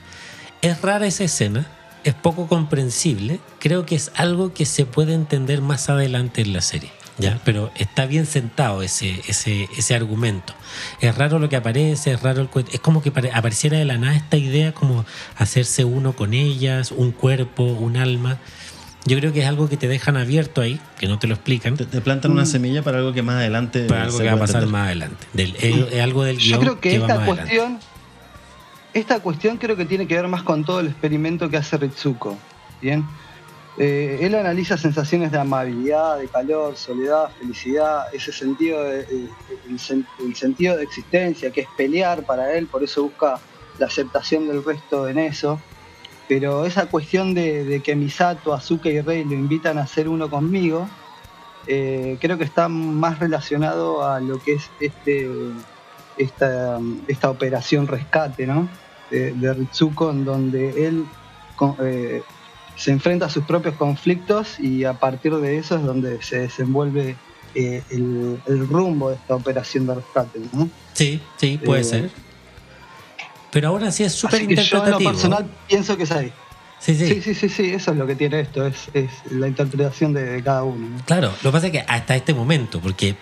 Es rara esa escena, es poco comprensible, creo que es algo que se puede entender más adelante en la serie. ¿ya? Pero está bien sentado ese, ese, ese argumento. Es raro lo que aparece, es raro el. Es como que pare- apareciera de la nada esta idea como hacerse uno con ellas, un cuerpo, un alma. Yo creo que es algo que te dejan abierto ahí, que no te lo explican. Te, te plantan una semilla para algo que más adelante para algo se que va a pasar entender. más adelante. Del, es, es algo del Yo guion creo que, esta más adelante. cuestión, esta cuestión creo que tiene que ver más con todo el experimento que hace Ritsuko. Bien, Eh, él analiza sensaciones de amabilidad, de calor, soledad, felicidad, ese sentido, de, el, sen- el sentido de existencia que es pelear para él, por eso busca la aceptación del resto en eso. Pero esa cuestión de, de que Misato, Azuka y Rey lo invitan a ser uno conmigo, eh, creo que está más relacionado a lo que es este esta, esta operación rescate ¿no? de, de Ritsuko, en donde él con- eh, se enfrenta a sus propios conflictos y a partir de eso es donde se desenvuelve eh, el, el rumbo de esta operación de rescate. ¿no? Sí, sí, puede ser. Pero ahora sí es súper que yo en lo interpretativo. personal pienso que es ahí. Sí, sí, Sí, sí, sí, sí, eso es lo que tiene esto, es, es la interpretación de, de cada uno. ¿no? Claro, lo que pasa es que hasta este momento, porque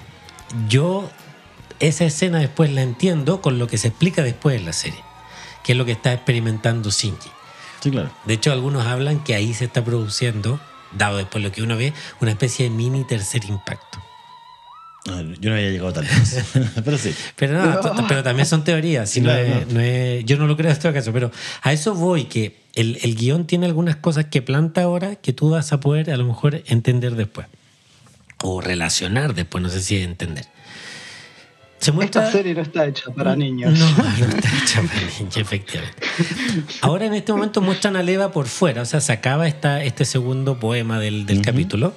yo esa escena después la entiendo con lo que se explica después en la serie, que es lo que está experimentando Shinji. Sí, claro. De hecho, algunos hablan que ahí se está produciendo, dado después lo que uno ve, una especie de mini tercer impacto. No, yo no había llegado tan lejos. <laughs> Pero sí. Pero no, t- pero también son teorías. si no Claro, es- no. no es- yo no lo creo en este caso, pero a eso voy, que el, el guion tiene algunas cosas que planta ahora que tú vas a poder a lo mejor entender después. o relacionar después, no sé si entender. Se muestra... Esta serie no está hecha para niños. No, no está hecha para niños, <laughs> efectivamente. Ahora en este momento muestran a Leva por fuera, o sea, se acaba esta, este segundo poema del, del capítulo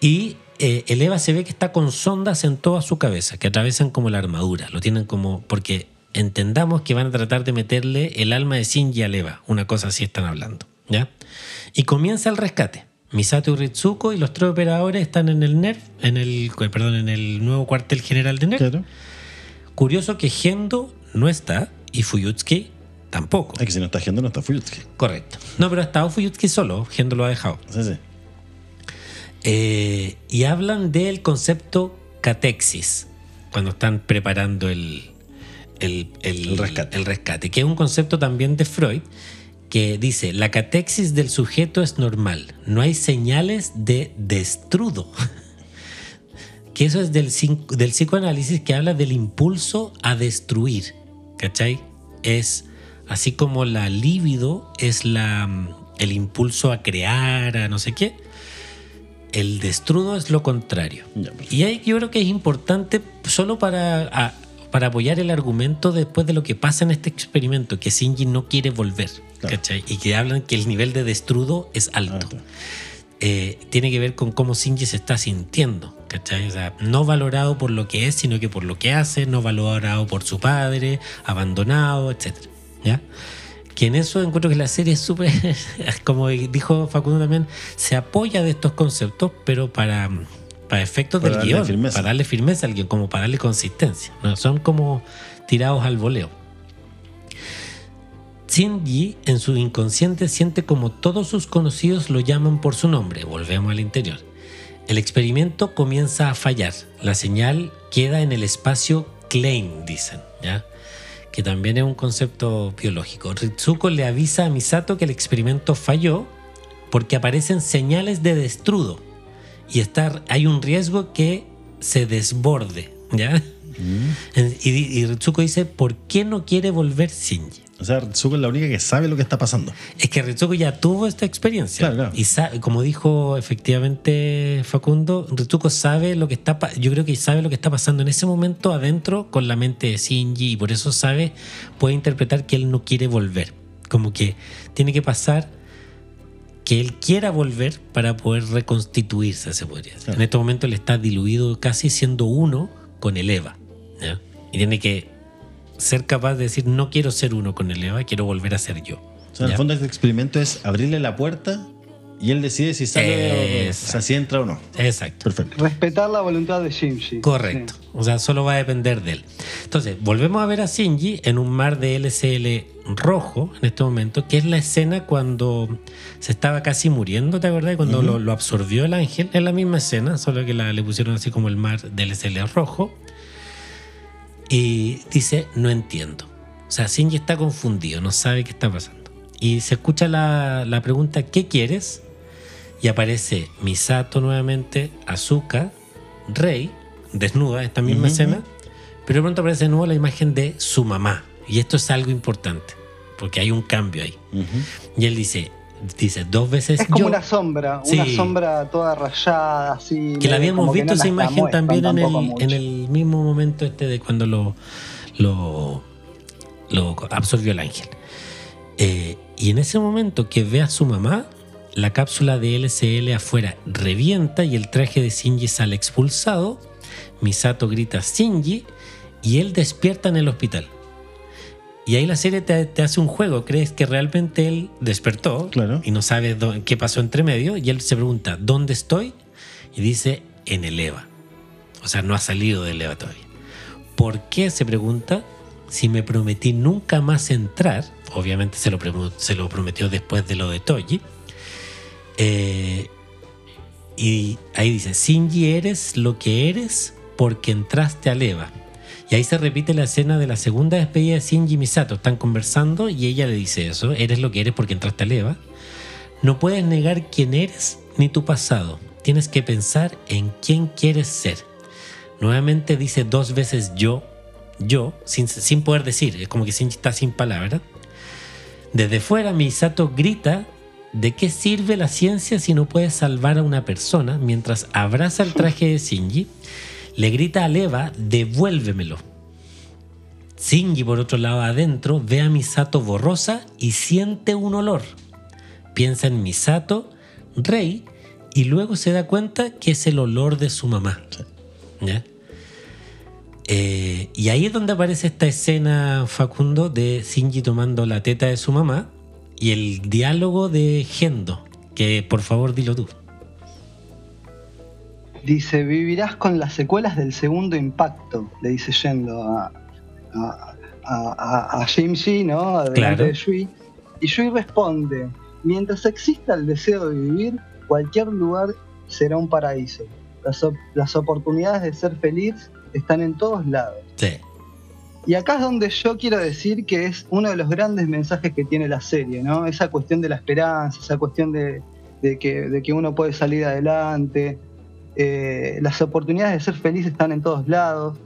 y eh, el Eva se ve que está con sondas en toda su cabeza, que atravesan como la armadura, lo tienen como, porque entendamos que van a tratar de meterle el alma de Shinji a Eva, una cosa así están hablando, ¿ya? Y comienza el rescate. Misato y Ritsuko y los tres operadores están en el NERF, en el, perdón, en el nuevo cuartel general de NERF. Curioso que Gendo no está y Fuyutsuki tampoco. Es que si no está Gendo, no está Fuyutsuki. Correcto. No, pero ha estado Fuyutsuki solo, Gendo lo ha dejado. Sí, sí. Eh, y hablan del concepto catexis cuando están preparando el, el, rescate. el, rescate. que es un concepto también de Freud que dice, la catexis del sujeto es normal, no hay señales de destrudo. <laughs> que eso es del, del psicoanálisis que habla del impulso a destruir, ¿cachai? Es así como la libido es la, el impulso a crear, a no sé qué el destrudo es lo contrario. y ahí yo creo que es importante solo para, para apoyar el argumento después de lo que pasa en este experimento, que Shinji no quiere volver, Y que hablan que el nivel de destrudo es alto. Eh, tiene que ver con cómo Shinji se está sintiendo, ¿cachai? O sea, no valorado por lo que es, sino que por lo que hace, no valorado por su padre, abandonado, etc. ¿Ya? Que en eso encuentro que la serie es súper, <laughs> como dijo Facundo también, se apoya de estos conceptos, pero para, para efectos del guion, para darle firmeza al guion, como para darle consistencia. ¿no? Son como tirados al voleo. Shinji en su inconsciente siente como todos sus conocidos lo llaman por su nombre. Volvemos al interior. El experimento comienza a fallar. La señal queda en el espacio Klein, dicen. ¿ya? Que también es un concepto biológico. Ritsuko le avisa a Misato que el experimento falló porque aparecen señales de destrudo y estar, hay un riesgo que se desborde. ¿ya? Mm. Y, y, Ritsuko dice, ¿por qué no quiere volver Shinji? O sea, Ritsuko es la única que sabe lo que está pasando. Es que Ritsuko ya tuvo esta experiencia. Y como dijo efectivamente Facundo, Ritsuko sabe lo que está yo creo que sabe lo que está pasando en ese momento adentro con la mente de Shinji y por eso sabe, puede interpretar que él no quiere volver. Como que tiene que pasar que él quiera volver para poder reconstituirse, se podría decir. En este momento él está diluido casi siendo uno con el Eva. Y tiene que ser capaz de decir, no quiero ser uno con el Eva, quiero volver a ser yo. O sea, en el fondo este experimento es abrirle la puerta y él decide si sale o, sea, si entra o no. Exacto. Perfecto. Respetar la voluntad de Shinji. Correcto. O sea, solo va a depender de él. Entonces, volvemos a ver a Shinji en un mar de LCL rojo en este momento, que es la escena cuando se estaba casi muriendo, ¿te acuerdas? Cuando lo, absorbió el ángel. Es la misma escena, solo que la, le pusieron así como el mar de LCL rojo. Y dice, no entiendo. O sea, Shinji está confundido, no sabe qué está pasando. Y se escucha la, pregunta, ¿qué quieres? Y aparece Misato nuevamente, Azuka, Rey, desnuda, esta misma escena. Pero de pronto aparece de nuevo la imagen de su mamá. Y esto es algo importante, porque hay un cambio ahí. Y él dice, dice dos veces. Es como una sombra, una sombra toda rayada, así. Que la habíamos visto esa imagen también en el, en el, mismo momento este de cuando lo, lo, lo absorbió el ángel. Eh, y en ese momento que ve a su mamá, la cápsula de LCL afuera revienta y el traje de Shinji sale expulsado. Misato grita Shinji y él despierta en el hospital. Y ahí la serie te, hace un juego. Crees que realmente él despertó y no sabe qué pasó entre medio. Y él se pregunta, ¿dónde estoy? Y dice, en el EVA. O sea, no ha salido del EVA todavía. ¿Por qué? Se pregunta, si me prometí nunca más entrar. Obviamente se lo, se lo prometió después de lo de Toji. Eh, y ahí dice, Shinji eres lo que eres porque entraste al EVA. Y ahí se repite la escena de la segunda despedida de Shinji y Misato. Están conversando y ella le dice eso. Eres lo que eres porque entraste a Leva. No puedes negar quién eres ni tu pasado. Tienes que pensar en quién quieres ser. Nuevamente dice dos veces yo, yo, sin, sin poder decir. Es como que Shinji está sin palabras. Desde fuera Misato grita ¿de qué sirve la ciencia si no puedes salvar a una persona? Mientras abraza el traje de Shinji, le grita a Leva, devuélvemelo. Shinji, por otro lado, adentro, ve a Misato borrosa y siente un olor. Piensa en Misato, Rey, y luego se da cuenta que es el olor de su mamá. ¿Ya? Eh, y ahí es donde aparece esta escena, Facundo, de Shinji tomando la teta de su mamá y el diálogo de Gendo, que por favor dilo tú. Dice, vivirás con las secuelas del segundo impacto, le dice Gendo a, a, a, a Shinji, ¿no? Claro. de Yui. Y Yui responde, mientras exista el deseo de vivir, cualquier lugar será un paraíso. Las, las oportunidades de ser feliz están en todos lados. Sí. Y acá es donde yo quiero decir que es uno de los grandes mensajes que tiene la serie, ¿no? Esa cuestión de la esperanza, esa cuestión de, de que, de que uno puede salir adelante. Eh, las oportunidades de ser feliz están en todos lados.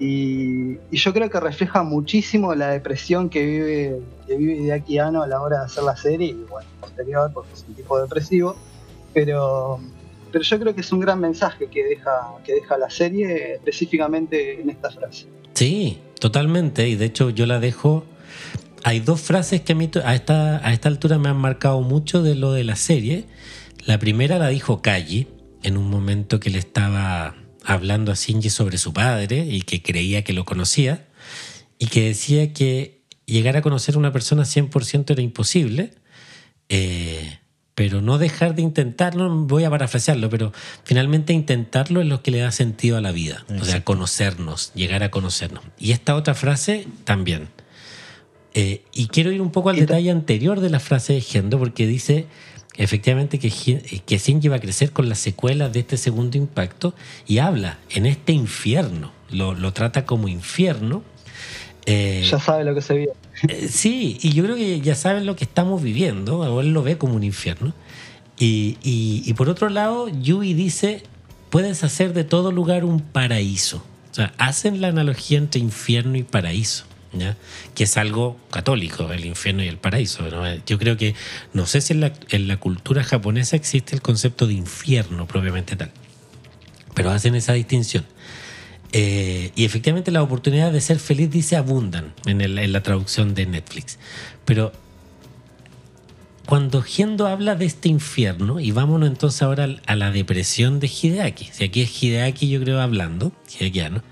Y, yo creo que refleja muchísimo la depresión que vive, que vive Hideaki Anno a la hora de hacer la serie, y bueno, posterior, porque es un tipo depresivo. Pero, pero yo creo que es un gran mensaje que deja, que deja la serie, específicamente en esta frase. Sí, totalmente. Y de hecho yo la dejo... Hay dos frases que a, mí a, esta, a esta altura me han marcado mucho de lo de la serie. La primera la dijo Kaji en un momento que le estaba hablando a Shinji sobre su padre y que creía que lo conocía y que decía que llegar a conocer a una persona 100% era imposible, eh, pero no dejar de intentarlo, voy a parafrasearlo, pero finalmente intentarlo es lo que le da sentido a la vida, o sea, Exacto. conocernos, llegar a conocernos. Y esta otra frase también. Eh, y quiero ir un poco al detalle anterior de la frase de Gendo, porque dice efectivamente que, Hi- que Shinji va a crecer con las secuelas de este segundo impacto y habla en este infierno, lo, lo trata como infierno. Eh, Ya sabe lo que se viene. eh, Sí, y yo creo que ya saben lo que estamos viviendo, o él lo ve como un infierno. Y, y- y por otro lado, Yui dice, puedes hacer de todo lugar un paraíso. O sea, hacen la analogía entre infierno y paraíso, que es algo católico, el infierno y el paraíso. Yo creo que, no sé si en la, cultura japonesa existe el concepto de infierno propiamente tal, pero hacen esa distinción. Eh, y efectivamente las oportunidades de ser feliz dice abundan en, la traducción de Netflix. Pero cuando Gendo habla de este infierno, y vámonos entonces ahora a la depresión de Hideaki, si aquí es Hideaki yo creo hablando, Hideakiano,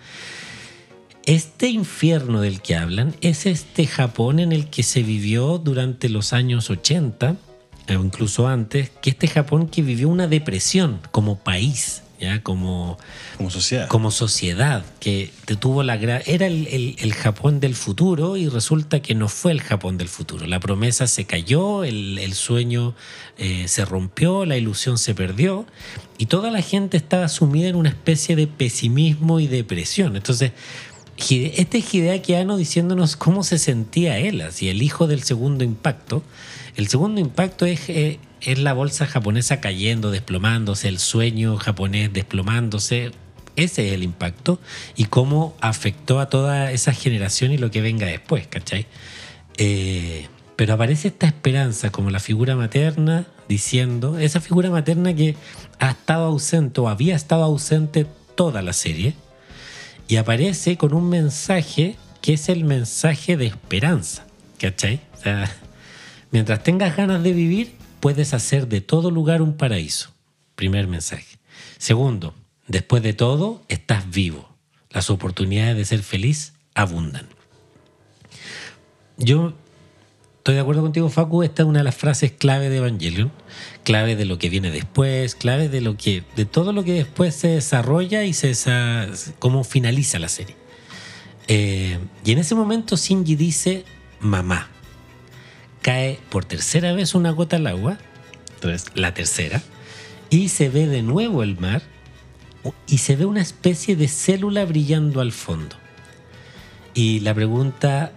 este infierno del que hablan es este Japón en el que se vivió durante los años 80, o incluso antes, que este Japón que vivió una depresión como país, ya como Como sociedad. como sociedad que tuvo la era el, el- el Japón del futuro y resulta que no fue el Japón del futuro. La promesa se cayó, el, el sueño eh, se rompió, la ilusión se perdió y toda la gente estaba sumida en una especie de pesimismo y depresión. Entonces, este es Hideaki Anno diciéndonos cómo se sentía él, así el hijo del segundo impacto. El segundo impacto es, eh, es la bolsa japonesa cayendo, desplomándose, el sueño japonés desplomándose. Ese es el impacto y cómo afectó a toda esa generación y lo que venga después, ¿cachai? Eh, pero aparece esta esperanza como la figura materna diciendo, esa figura materna que ha estado ausente o había estado ausente toda la serie, y aparece con un mensaje que es el mensaje de esperanza, ¿cachai? O sea, mientras tengas ganas de vivir, puedes hacer de todo lugar un paraíso. Primer mensaje. Segundo, después de todo, estás vivo. Las oportunidades de ser feliz abundan. Yo estoy de acuerdo contigo, Facu. Esta es una de las frases clave de Evangelion, clave de lo que viene después, clave de lo que, de todo lo que después se desarrolla y se cómo finaliza la serie. Eh, y en ese momento Shinji dice mamá. Cae por tercera vez una gota al agua, Tres. la tercera, y se ve de nuevo el mar y se ve una especie de célula brillando al fondo. Y la pregunta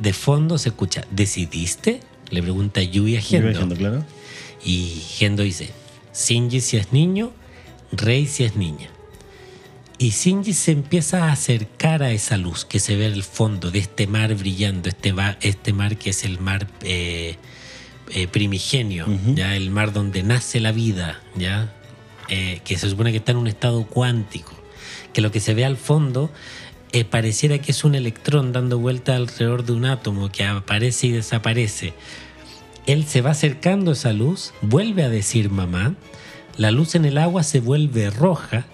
de fondo se escucha, ¿decidiste? Le pregunta Yui a Gendo. diciendo, claro. Y Gendo dice, Shinji si es niño, Rei si es niña. Y Shinji se empieza a acercar a esa luz que se ve al fondo de este mar brillando, este, va- este mar que es el mar eh, eh, primigenio, ya el mar donde nace la vida, ya Eh, que se supone que está en un estado cuántico, que lo que se ve al fondo eh, pareciera que es un electrón dando vuelta alrededor de un átomo que aparece y desaparece. Él se va acercando a esa luz, vuelve a decir mamá, la luz en el agua se vuelve roja,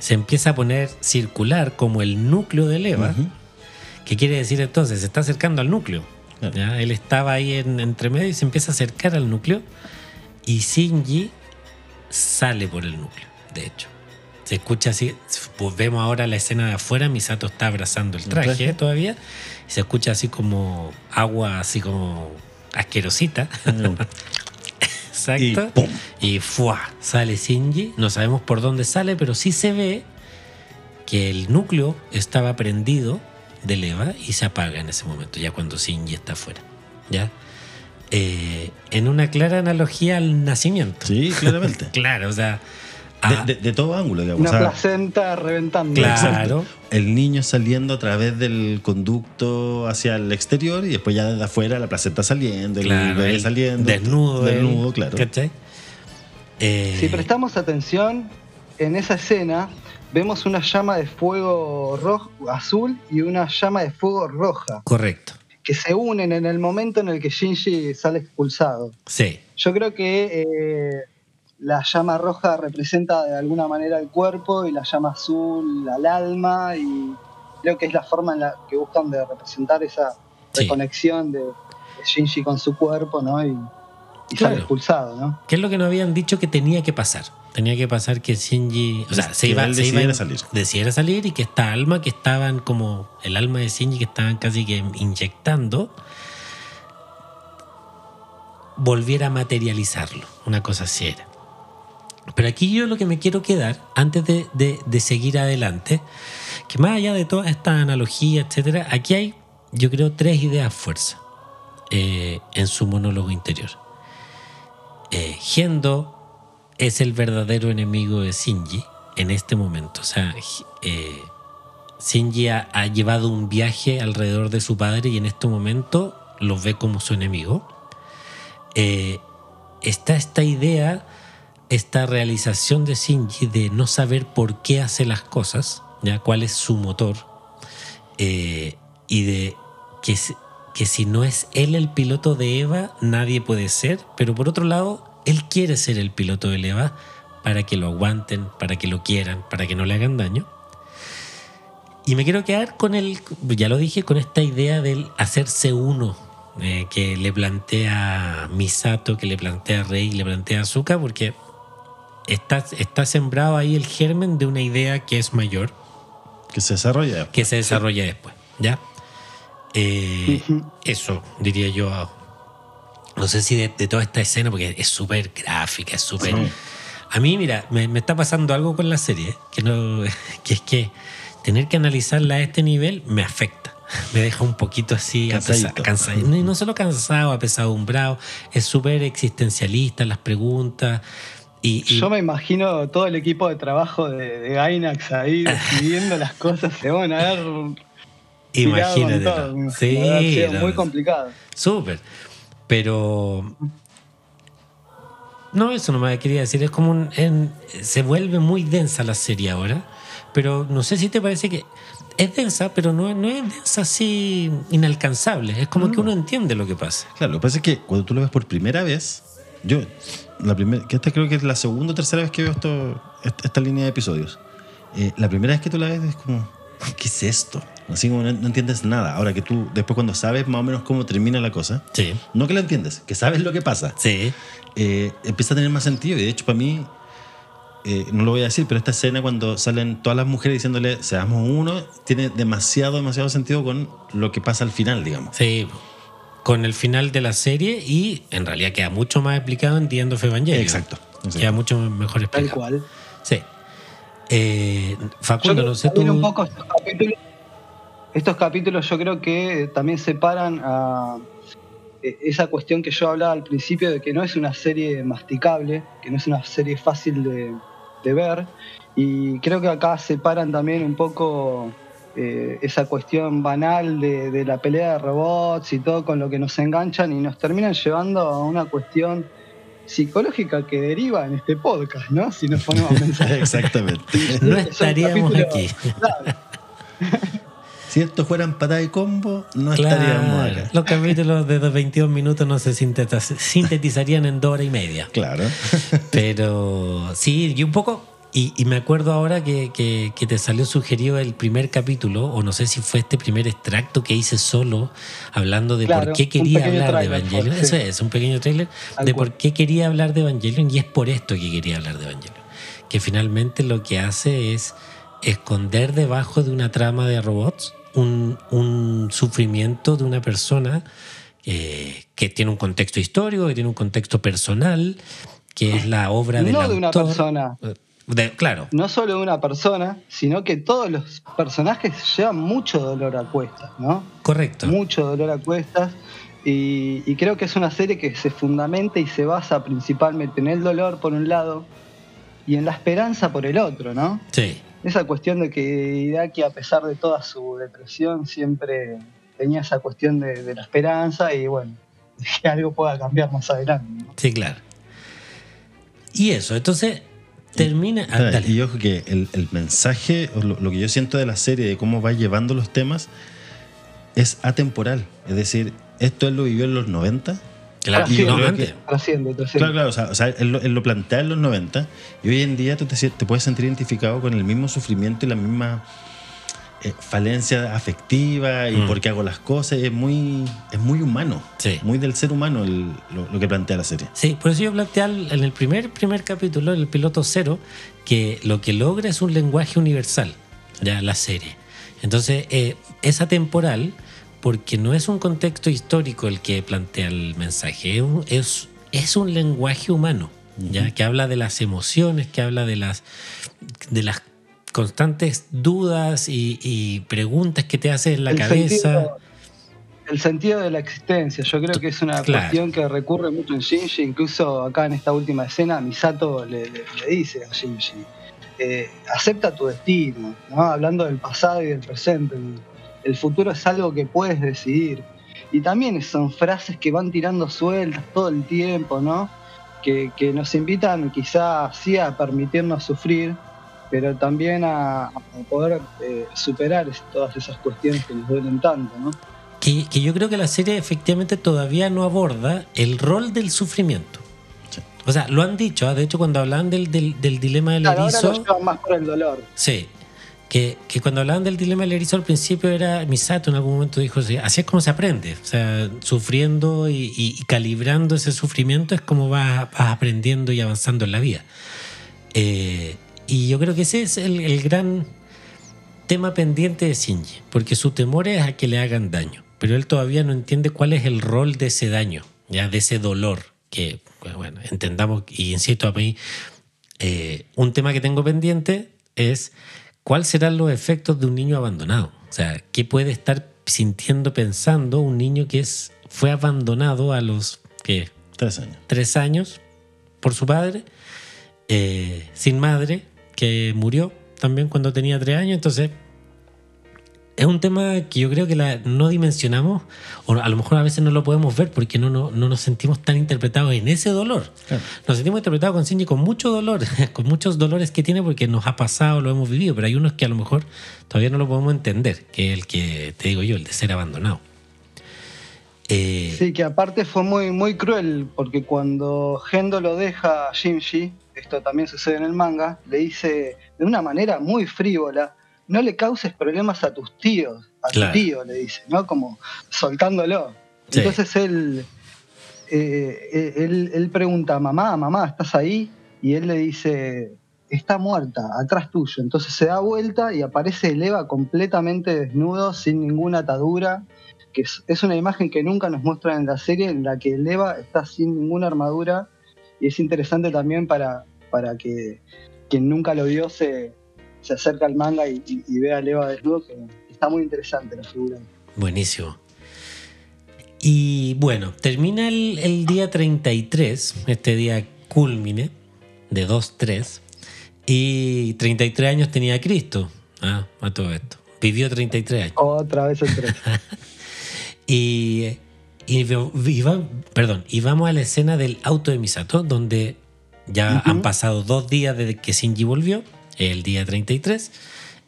se empieza a poner circular como el núcleo de Eva. Ujú. ¿Qué quiere decir entonces? Se está acercando al núcleo. Él estaba ahí en, entre medio y se empieza a acercar al núcleo. Y Shinji sale por el núcleo, de hecho. Se escucha así, pues vemos ahora la escena de afuera, Misato está abrazando el ¿El traje, traje? todavía, y se escucha así como agua, así como asquerosita. <laughs> Y Exacto. ¡pum! Y ¡fua! sale Shinji. No sabemos por dónde sale, pero sí se ve que el núcleo estaba prendido de leva y se apaga en ese momento, ya cuando Shinji está afuera. ¿Ya? Eh, en una clara analogía al nacimiento. Sí, claramente. <laughs> Claro, o sea. De, ah, de- de todo ángulo, digamos. Una O sea, placenta reventando. Claro. el niño saliendo a través del conducto hacia el exterior y después ya desde afuera la placenta saliendo, el claro, bebé él saliendo. Desnudo. Desnudo, él, claro. ¿cachai? Eh, Si prestamos atención, en esa escena vemos una llama de fuego rojo, azul y una llama de fuego roja, Correcto. que se unen en el momento en el que Shinji sale expulsado. Sí. Yo creo que eh, la llama roja representa de alguna manera el cuerpo y la llama azul al alma y creo que es la forma en la que buscan de representar esa Sí. reconexión de, de Shinji con su cuerpo, ¿no? Y, y Claro. sale expulsado, ¿no? ¿Qué es lo que nos habían dicho que tenía que pasar? Tenía que pasar que Shinji. O sea, se Que iba, él se iba decidiera a- salir. decidiera salir y que esta alma que estaban como. El alma de Shinji que estaban casi que inyectando. volviera a materializarlo. Una cosa así era. Pero aquí yo lo que me quiero quedar, antes de, de- seguir adelante, que más allá de toda esta analogía, etcétera, aquí hay, yo creo, tres ideas fuerza eh, en su monólogo interior. Eh, Gendo es el verdadero enemigo de Shinji en este momento. O sea, eh, Shinji ha, ha llevado un viaje alrededor de su padre y en este momento lo ve como su enemigo. Eh, está esta idea, esta realización de Shinji de no saber por qué hace las cosas, ¿ya? cuál es su motor, eh, y de que, que si no es él el piloto de Eva, nadie puede ser, pero por otro lado, él quiere ser el piloto de Eva para que lo aguanten, para que lo quieran, para que no le hagan daño. Y me quiero quedar con el, ya lo dije, con esta idea del hacerse uno eh, que le plantea Misato, que le plantea Rey, le plantea Azuka, porque está, está sembrado ahí el germen de una idea que es mayor, Que se desarrolla. que se desarrolla después, ¿ya? Eh. Eso diría yo. No sé si de, de toda esta escena, porque es súper gráfica, es súper... Sí. A mí, mira, me, me está pasando algo con la serie, que, no, <laughs> que es que tener que analizarla a este nivel me afecta. <laughs> Me deja un poquito así apesa- cansado. Y no solo cansado, apesadumbrado, es súper existencialista las preguntas. Y, y- Yo me imagino todo el equipo de trabajo de, de Gainax ahí <laughs> decidiendo las cosas, se van a ver imagínate. todo. Sí, no, muy complicado. Súper. Pero. No, eso no me quería decir. Es como un. en- se vuelve muy densa la serie ahora. Pero no sé si te parece que. Es densa, pero no, no es densa así inalcanzable. Es como que uno entiende lo que pasa. Claro, lo que pasa es que cuando tú lo ves por primera vez, yo, la primera, que esta creo que es la segunda o tercera vez que veo esto, esta, esta línea de episodios. Eh, la primera vez que tú la ves es como, <laughs> ¿qué es esto? Así como no, no entiendes nada. Ahora que tú, después cuando sabes más o menos cómo termina la cosa, Sí. no que la entiendes, que sabes lo que pasa, Sí. eh, empieza a tener más sentido. Y de hecho, para mí, eh, no lo voy a decir, pero esta escena cuando salen todas las mujeres diciéndole, seamos uno, tiene demasiado, demasiado sentido con lo que pasa al final, digamos. Sí. Con el final de la serie y en realidad queda mucho más explicado en The End of Evangelion. Exacto, exacto. Queda mucho mejor Tal explicado. cual. Sí. Eh, Yo Facundo, creo no sé tú. un poco estos capítulos, estos capítulos yo creo que también separan a eh, esa cuestión que yo hablaba al principio de que no es una serie masticable, que no es una serie fácil de, de ver. Y creo que acá separan también un poco eh, esa cuestión banal de, de, la pelea de robots y todo con lo que nos enganchan y nos terminan llevando a una cuestión psicológica que deriva en este podcast, ¿no? Si nos ponemos a <laughs> pensar. Exactamente. no estaríamos aquí. Si esto fuera patada y combo, no estaríamos acá. Los capítulos de 22 minutos no se sintetizarían en dos horas y media. Claro. Pero sí, y un poco. Y, me acuerdo ahora que, que, te salió sugerido el primer capítulo, o no sé si fue este primer extracto que hice solo, hablando de por qué quería hablar de Evangelion. Eso es, un pequeño trailer de por qué quería hablar de Evangelion, y es por esto que quería hablar de Evangelion. Que finalmente lo que hace es esconder debajo de una trama de robots un, sufrimiento de una persona eh, que tiene un contexto histórico, que tiene un contexto personal, que es la obra del no de una persona. Claro. No solo de una persona, sino que todos los personajes llevan mucho dolor a cuestas, ¿no? Correcto. Mucho dolor a cuestas. Y, y, creo que es una serie que se fundamenta y se basa principalmente en el dolor por un lado y en la esperanza por el otro, ¿no? Sí esa cuestión de que Idaki, a pesar de toda su depresión, siempre tenía esa cuestión de, la esperanza y bueno, <laughs> que algo pueda cambiar más adelante. Sí, claro. Y eso, entonces termina. Ah, y ojo que el, mensaje, lo, lo, que yo siento de la serie, de cómo va llevando los temas, es atemporal. Es decir, esto él lo vivió en los 90 Claro, claro, O sea, él, lo, plantea en los 90 y hoy en día tú te, puedes sentir identificado con el mismo sufrimiento y la misma eh, falencia afectiva y mm. por qué hago las cosas. Es muy, es muy humano, muy del ser humano lo, que plantea la serie. Sí, por eso yo planteé en el primer, primer capítulo, en el piloto cero, que lo que logra es un lenguaje universal, ya la serie. Entonces, eh, es atemporal porque no es un contexto histórico el que plantea el mensaje, es, es un lenguaje humano, ¿ya? que habla de las emociones, que habla de las, de las constantes dudas y, preguntas que te hace en la cabeza. el sentido de la existencia, yo creo que es una cuestión que recurre mucho en Shinji, incluso acá en esta última escena, Misato le, le, dice a Shinji, eh, acepta tu destino, ¿no? hablando del pasado y del presente el futuro es algo que puedes decidir. Y también son frases que van tirando sueltas todo el tiempo, ¿no? Que, nos invitan quizás sí a permitirnos sufrir, pero también a, poder eh, superar todas esas cuestiones que nos duelen tanto, ¿no? Que, yo creo que la serie efectivamente todavía no aborda el rol del sufrimiento. O sea, lo han dicho, ¿ah? de hecho cuando hablan del, dilema del claro, erizo... Ahora lo más por el dolor. Sí, que, cuando hablaban del dilema del erizo al principio era Misato en algún momento dijo, así es como se aprende, o sea, sufriendo y, calibrando ese sufrimiento es como vas, aprendiendo y avanzando en la vida. Eh, y yo creo que ese es el, gran tema pendiente de Shinji, porque su temor es a que le hagan daño, pero él todavía no entiende cuál es el rol de ese daño, ya de ese dolor, que, pues, bueno, entendamos, y insisto a mí, eh, un tema que tengo pendiente es ¿cuáles serán los efectos de un niño abandonado? O sea, ¿qué puede estar sintiendo, pensando un niño que es, fue abandonado a los ¿qué? Tres años. Tres años por su padre, eh, sin madre, que murió también cuando tenía tres años. Entonces, es un tema que yo creo que la, no dimensionamos, o a lo mejor a veces no lo podemos ver porque no, no, nos sentimos tan interpretados en ese dolor. Nos sentimos interpretados con Shinji con mucho dolor, <laughs> con muchos dolores que tiene porque nos ha pasado, lo hemos vivido, pero hay unos que a lo mejor todavía no lo podemos entender, que es el que te digo yo, el de ser abandonado. Eh, sí, que aparte fue muy, muy cruel porque cuando Gendo lo deja a Shinji, esto también sucede en el manga, le dice de una manera muy frívola, no le causes problemas a tus tíos, a tu tío, le dice, ¿no? Como soltándolo. Entonces él, eh, eh, él, él pregunta, mamá, mamá, ¿estás ahí? Y él le dice, está muerta, atrás tuyo. Entonces se da vuelta y aparece el Eva completamente desnudo, sin ninguna atadura, que es, una imagen que nunca nos muestran en la serie, en la que el Eva está sin ninguna armadura, y es interesante también para, para que quien nunca lo vio se, se acerca al manga y, ve a Leva desnudo, que está muy interesante la figura. Buenísimo. Y bueno, termina el, día 33, este día culmine de 2-3, y 33 años tenía Cristo, ah, a todo esto. Vivió 33 años. Otra vez el 3. <laughs> <laughs> Y, y, y va- perdón, y vamos a la escena del auto de Misato, donde ya han pasado dos días desde que Shinji volvió, el día 33,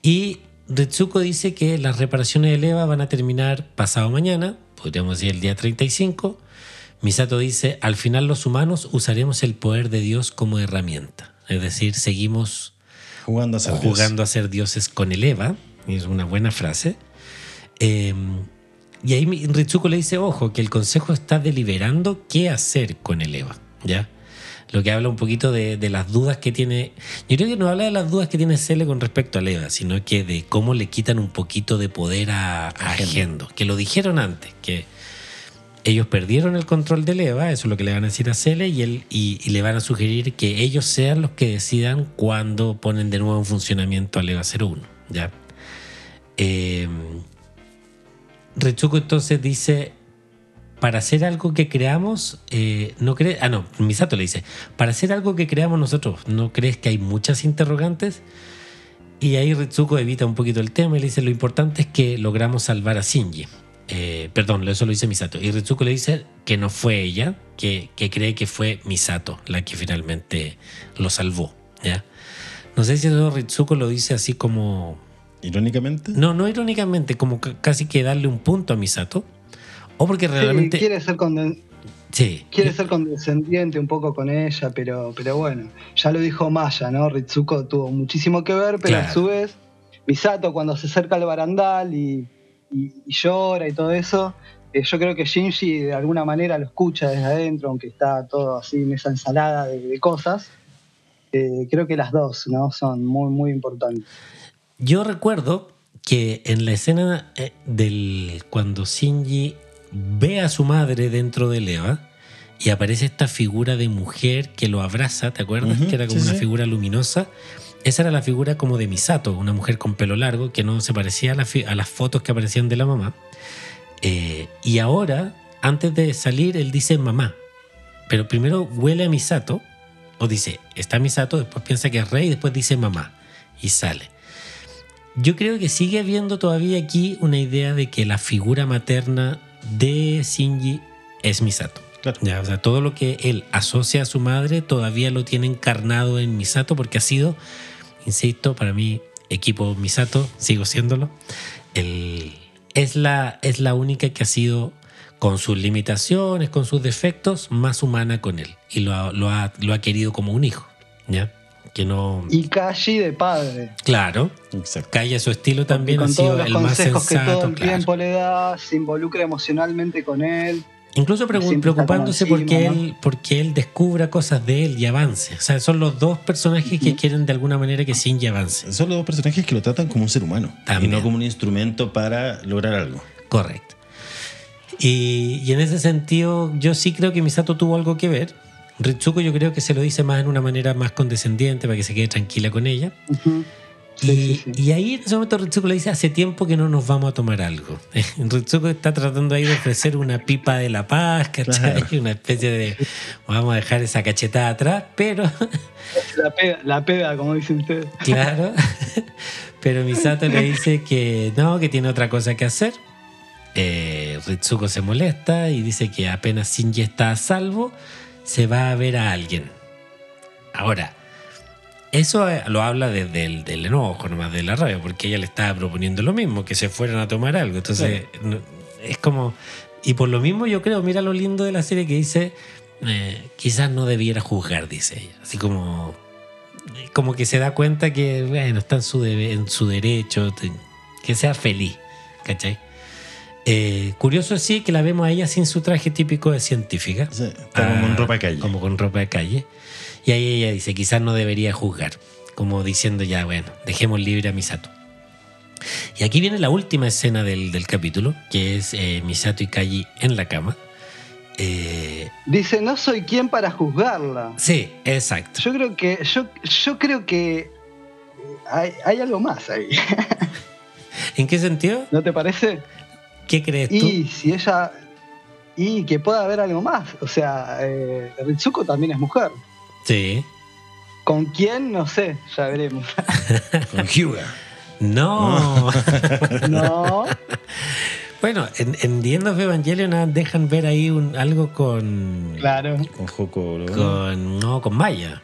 y Retsuko dice que las reparaciones del EVA van a terminar pasado mañana, podríamos decir el día 35. Misato dice, al final los humanos usaremos el poder de Dios como herramienta. Es decir, seguimos Jugando a ser Dios. jugando a ser dioses con el Eva, es una buena frase. Eh, y ahí Ritsuko le dice, ojo, que el consejo está deliberando qué hacer con el Eva, ¿ya? Lo que habla un poquito de, de las dudas que tiene... Yo creo que no habla de las dudas que tiene Cele con respecto al Eva, sino que de cómo le quitan un poquito de poder a, a que lo dijeron antes, que ellos perdieron el control del EVA, eso es lo que le van a decir a Cele, y, él, y, y le van a sugerir que ellos sean los que decidan cuándo ponen de nuevo en funcionamiento al EVA 01. ¿ya? Eh, Retsuko entonces dice, para hacer algo que creamos, eh, no cree, ah no, Misato le dice, para hacer algo que creamos nosotros, ¿no crees que hay muchas interrogantes? Y ahí Ritsuko evita un poquito el tema y le dice, lo importante es que logramos salvar a Shinji. Eh, perdón, eso lo dice Misato. Y Ritsuko le dice que no fue ella, que, que cree que fue Misato la que finalmente lo salvó. ¿ya? No sé si eso Ritsuko lo dice así como... Irónicamente. No, no irónicamente, como ca- casi que darle un punto a Misato. O porque Sí, realmente... quiere ser conden- Sí, quiere ser condescendiente un poco con ella, pero, pero bueno, ya lo dijo Maya, ¿no? Ritsuko tuvo muchísimo que ver, pero Claro. a su vez, Misato cuando se acerca al barandal y, y- y llora y todo eso, eh, yo creo que Shinji de alguna manera lo escucha desde adentro, aunque está todo así en esa ensalada de, de cosas. Eh, creo que las dos, ¿no? Son muy, muy importantes. Yo recuerdo que en la escena eh, del cuando Shinji ve a su madre dentro del Eva y aparece esta figura de mujer que lo abraza, ¿te acuerdas? Que era como sí, una sí. figura luminosa. Esa era la figura como de Misato, una mujer con pelo largo que no se parecía a, la fi- a las fotos que aparecían de la mamá. Eh, y ahora, antes de salir, él dice mamá. Pero primero huele a Misato, o dice, está Misato, después piensa que es rey, y después dice mamá, y sale. Yo creo que sigue habiendo todavía aquí una idea de que la figura materna de Shinji es Misato. Claro. Ya, o sea, todo lo que él asocia a su madre todavía lo tiene encarnado en Misato porque ha sido, insisto, para mí, equipo Misato, sigo siéndolo, el- es, la, es la única que ha sido, con sus limitaciones, con sus defectos, más humana con él. Y lo ha, lo ha, lo ha querido como un hijo. ¿Ya? Que no... Y Kashi de padre. Claro, Exacto. Calle a su estilo también con ha sido todos los el más consejos que todo sensato. el claro. tiempo le da, se involucra emocionalmente con él. Incluso preocupándose porque él, porque él descubra cosas de él y avance. O sea, son los dos personajes que quieren de alguna manera que Shinji avance. Son los dos personajes que lo tratan como un ser humano También. y no como un instrumento para lograr algo. Correcto. Y, y en ese sentido, yo sí creo que Misato tuvo algo que ver. Ritsuko yo creo que se lo dice más en una manera más condescendiente para que se quede tranquila con ella. Sí, y, sí, sí. y ahí en ese momento Ritsuko le dice, hace tiempo que no nos vamos a tomar algo. <laughs> Ritsuko está tratando ahí de ofrecer una pipa de la paz, ¿cachai? Claro. <laughs> Una especie de, vamos a dejar esa cachetada atrás, pero, La peda, la peda, como dice usted. <laughs> claro, pero Misato le dice que no, que tiene otra cosa que hacer. Eh, Ritsuko se molesta y dice que apenas Shinji está a salvo, se va a ver a alguien. Ahora, eso eh, lo habla desde el del enojo, nomás de la rabia, porque ella le estaba proponiendo lo mismo, que se fueran a tomar algo. Entonces, es como. Y por lo mismo, yo creo, mira lo lindo de la serie que dice: eh, quizás no debiera juzgar, dice ella. Así como. Como que se da cuenta que, bueno, está en su, en su derecho, que sea feliz, ¿cachai? Eh, curioso sí que la vemos a ella sin su traje típico de científica. Está como Ah, en ropa de calle. Como con ropa de calle. Y ahí ella dice, quizás no debería juzgar. Como diciendo ya, bueno, dejemos libre a Misato. Y aquí viene la última escena del, del capítulo, que es eh, Misato y Kaji en la cama. Eh, Dice, no soy quien para juzgarla. sí, exacto. Yo creo que, yo, yo creo que hay, hay algo más ahí. <laughs> ¿En qué sentido? ¿No te parece? ¿Qué crees tú? Y si ella. Y que pueda haber algo más. O sea, eh, Ritsuko también es mujer. Sí. ¿Con quién? No sé, ya veremos. <laughs> Con Hyuga. No. <laughs> No. bueno, en, en The End of Evangelion ah, dejan ver ahí un, algo con. Claro. Con Joco. ¿no? Con. No, con Maya.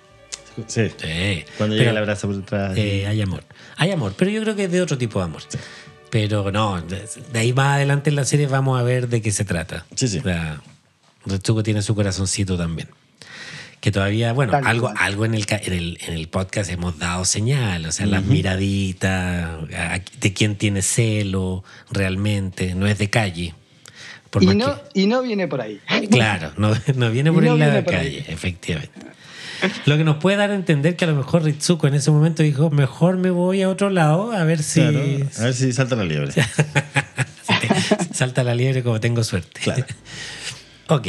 Sí. Sí. Cuando Pero, llega el abrazo por detrás. eh, hay amor. Hay amor, pero yo creo que es de otro tipo de amor. Pero no, de, ahí más adelante en la serie vamos a ver de qué se trata. Sí, sí. O sea, Retsuko tiene su corazoncito también. Que todavía, bueno, Tal algo, cual. algo en, el, en, el, en el podcast hemos dado señal, o sea, las miraditas, a- de quién tiene celo realmente, no es de calle. Por Y no, y no viene por ahí. claro, no, no viene por no el lado de calle, ahí. efectivamente. Lo que nos puede dar a entender que a lo mejor Ritsuko en ese momento dijo, mejor me voy a otro lado a ver si, Claro, a ver si salta la liebre. <laughs> Salta la liebre como tengo suerte. Claro. <laughs> ok.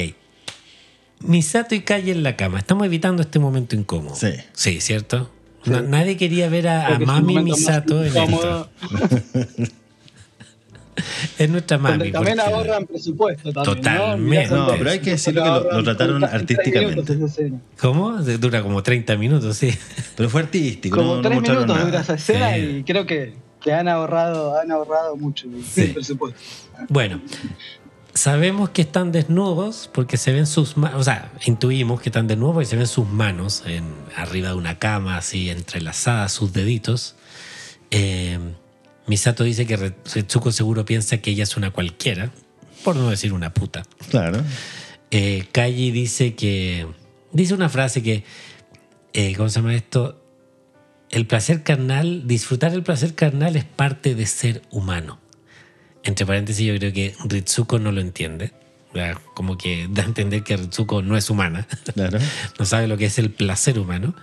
Misato y Calle en la cama. Estamos evitando este momento incómodo. Sí. Sí, ¿cierto? Na- nadie quería ver a, Mami Misato en esto. <laughs> Es nuestra Donde Mami. también porque- ahorran presupuesto también. Totalmente. ¿no? No, pero hay que decirlo que lo- trataron 30 artísticamente. ¿Cómo? Dura como 30 minutos, sí. Pero fue artístico. Como no, no tres mostraron minutos nada. dura esa escena Sí. y creo que, que han ahorrado, han ahorrado mucho Sí. el presupuesto. Bueno, sabemos que están desnudos porque se ven sus manos, o sea, intuimos que están desnudos porque se ven sus manos en, arriba de una cama, así entrelazadas, sus deditos. Eh, Misato dice que Re- Retsuko seguro piensa que ella es una cualquiera, por no decir una puta. Claro. Eh, Kaji dice que. Dice una frase que. eh, ¿Cómo se llama esto? El placer carnal, disfrutar el placer carnal es parte de ser humano. Entre paréntesis, yo creo que Ritsuko no lo entiende. Como que da a entender que Ritsuko no es humana. Claro. <laughs> no sabe lo que es el placer humano.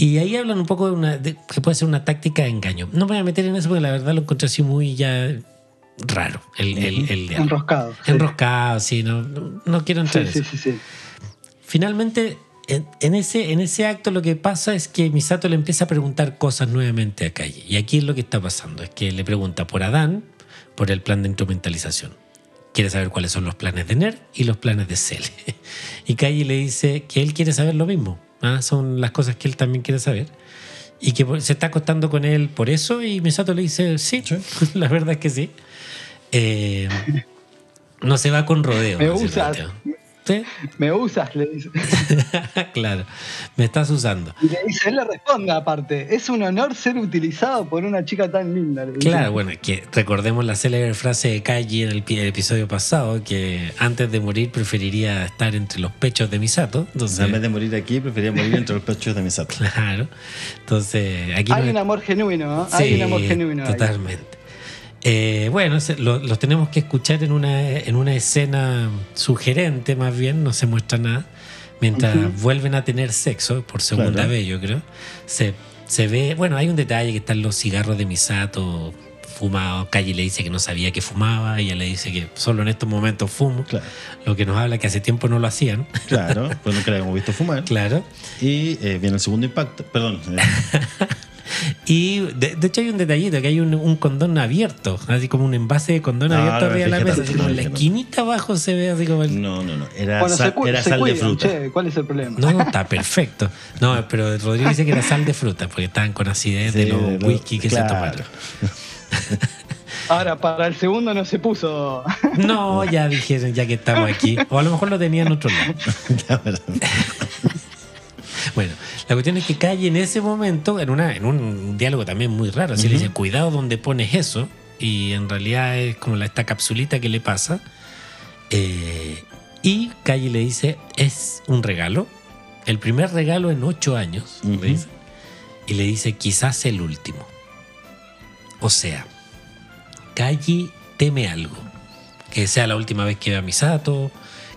Y ahí hablan un poco de, una, de que puede ser una táctica de engaño. No me voy a meter en eso porque la verdad lo encontré así muy ya raro. El, el, el. Enroscado. Enroscado, sí, no, no, no quiero entrar Sí, en eso. sí. Finalmente, en, en ese, en ese acto lo que pasa es que Misato le empieza a preguntar cosas nuevamente a Calle. Y aquí es lo que está pasando, es que le pregunta por Adán, por el plan de instrumentalización. Quiere saber cuáles son los planes de Ner y los planes de Cele. <laughs> Y Calle le dice que él quiere saber lo mismo. ¿Ah? Son las cosas que él también quiere saber. Y que se está acostando con él por eso. Y Misato le dice, sí, Sí. <laughs> la verdad es que sí. Eh, no se va con rodeo. Me rateo. ¿Sí? Me usas, le dice. <laughs> claro, me estás usando. Y le dice, él le responde aparte, es un honor ser utilizado por una chica tan linda. le dice. Claro, bueno, que recordemos la célebre frase de Kaji en el, pi- el episodio pasado, que antes de morir preferiría estar entre los pechos de Misato. Entonces, en vez de morir aquí, prefería morir entre los pechos de Misato. <laughs> claro. Entonces, aquí Hay no- un amor genuino, ¿no? Hay un amor genuino. ahí. Eh, bueno, lo- los tenemos que escuchar en una, en una escena sugerente, más bien, no se muestra nada. Mientras vuelven a tener sexo, por segunda Claro. vez, yo creo, se, se ve. Bueno, hay un detalle que están los cigarros de Misato fumados. Calle le dice que no sabía que fumaba, ella le dice que solo en estos momentos fumo, Claro. lo que nos habla que hace tiempo no lo hacían. Claro, pues nunca la habíamos visto fumar. <laughs> claro. Y eh, viene el segundo impacto. Perdón. <laughs> Y de, de hecho hay un detallito, que hay un, un condón abierto, así como un envase de condón No, abierto no, arriba de la mesa, así como en la esquinita abajo se ve así como el... No, no, no. Era, Bueno, sal, se, cu- era se sal de fruta. che, ¿cuál es el problema? No, no, está perfecto. No, pero Rodrigo dice que era sal de fruta, porque estaban con acidez de los whisky que claro. se tomaron. Ahora, para el segundo no se puso. No, ya dijeron, ya que estamos aquí. O a lo mejor lo tenía en otro lado. <laughs> Bueno, la cuestión es que Calle en ese momento, en, una, en un diálogo también muy raro, así le dice, cuidado donde pones eso, y en realidad es como la, esta capsulita que le pasa. Eh, y Calle le dice, es un regalo, el primer regalo en ocho años, le dice. y le dice, quizás el último. O sea, Calle teme algo, que sea la última vez que vea a Misato,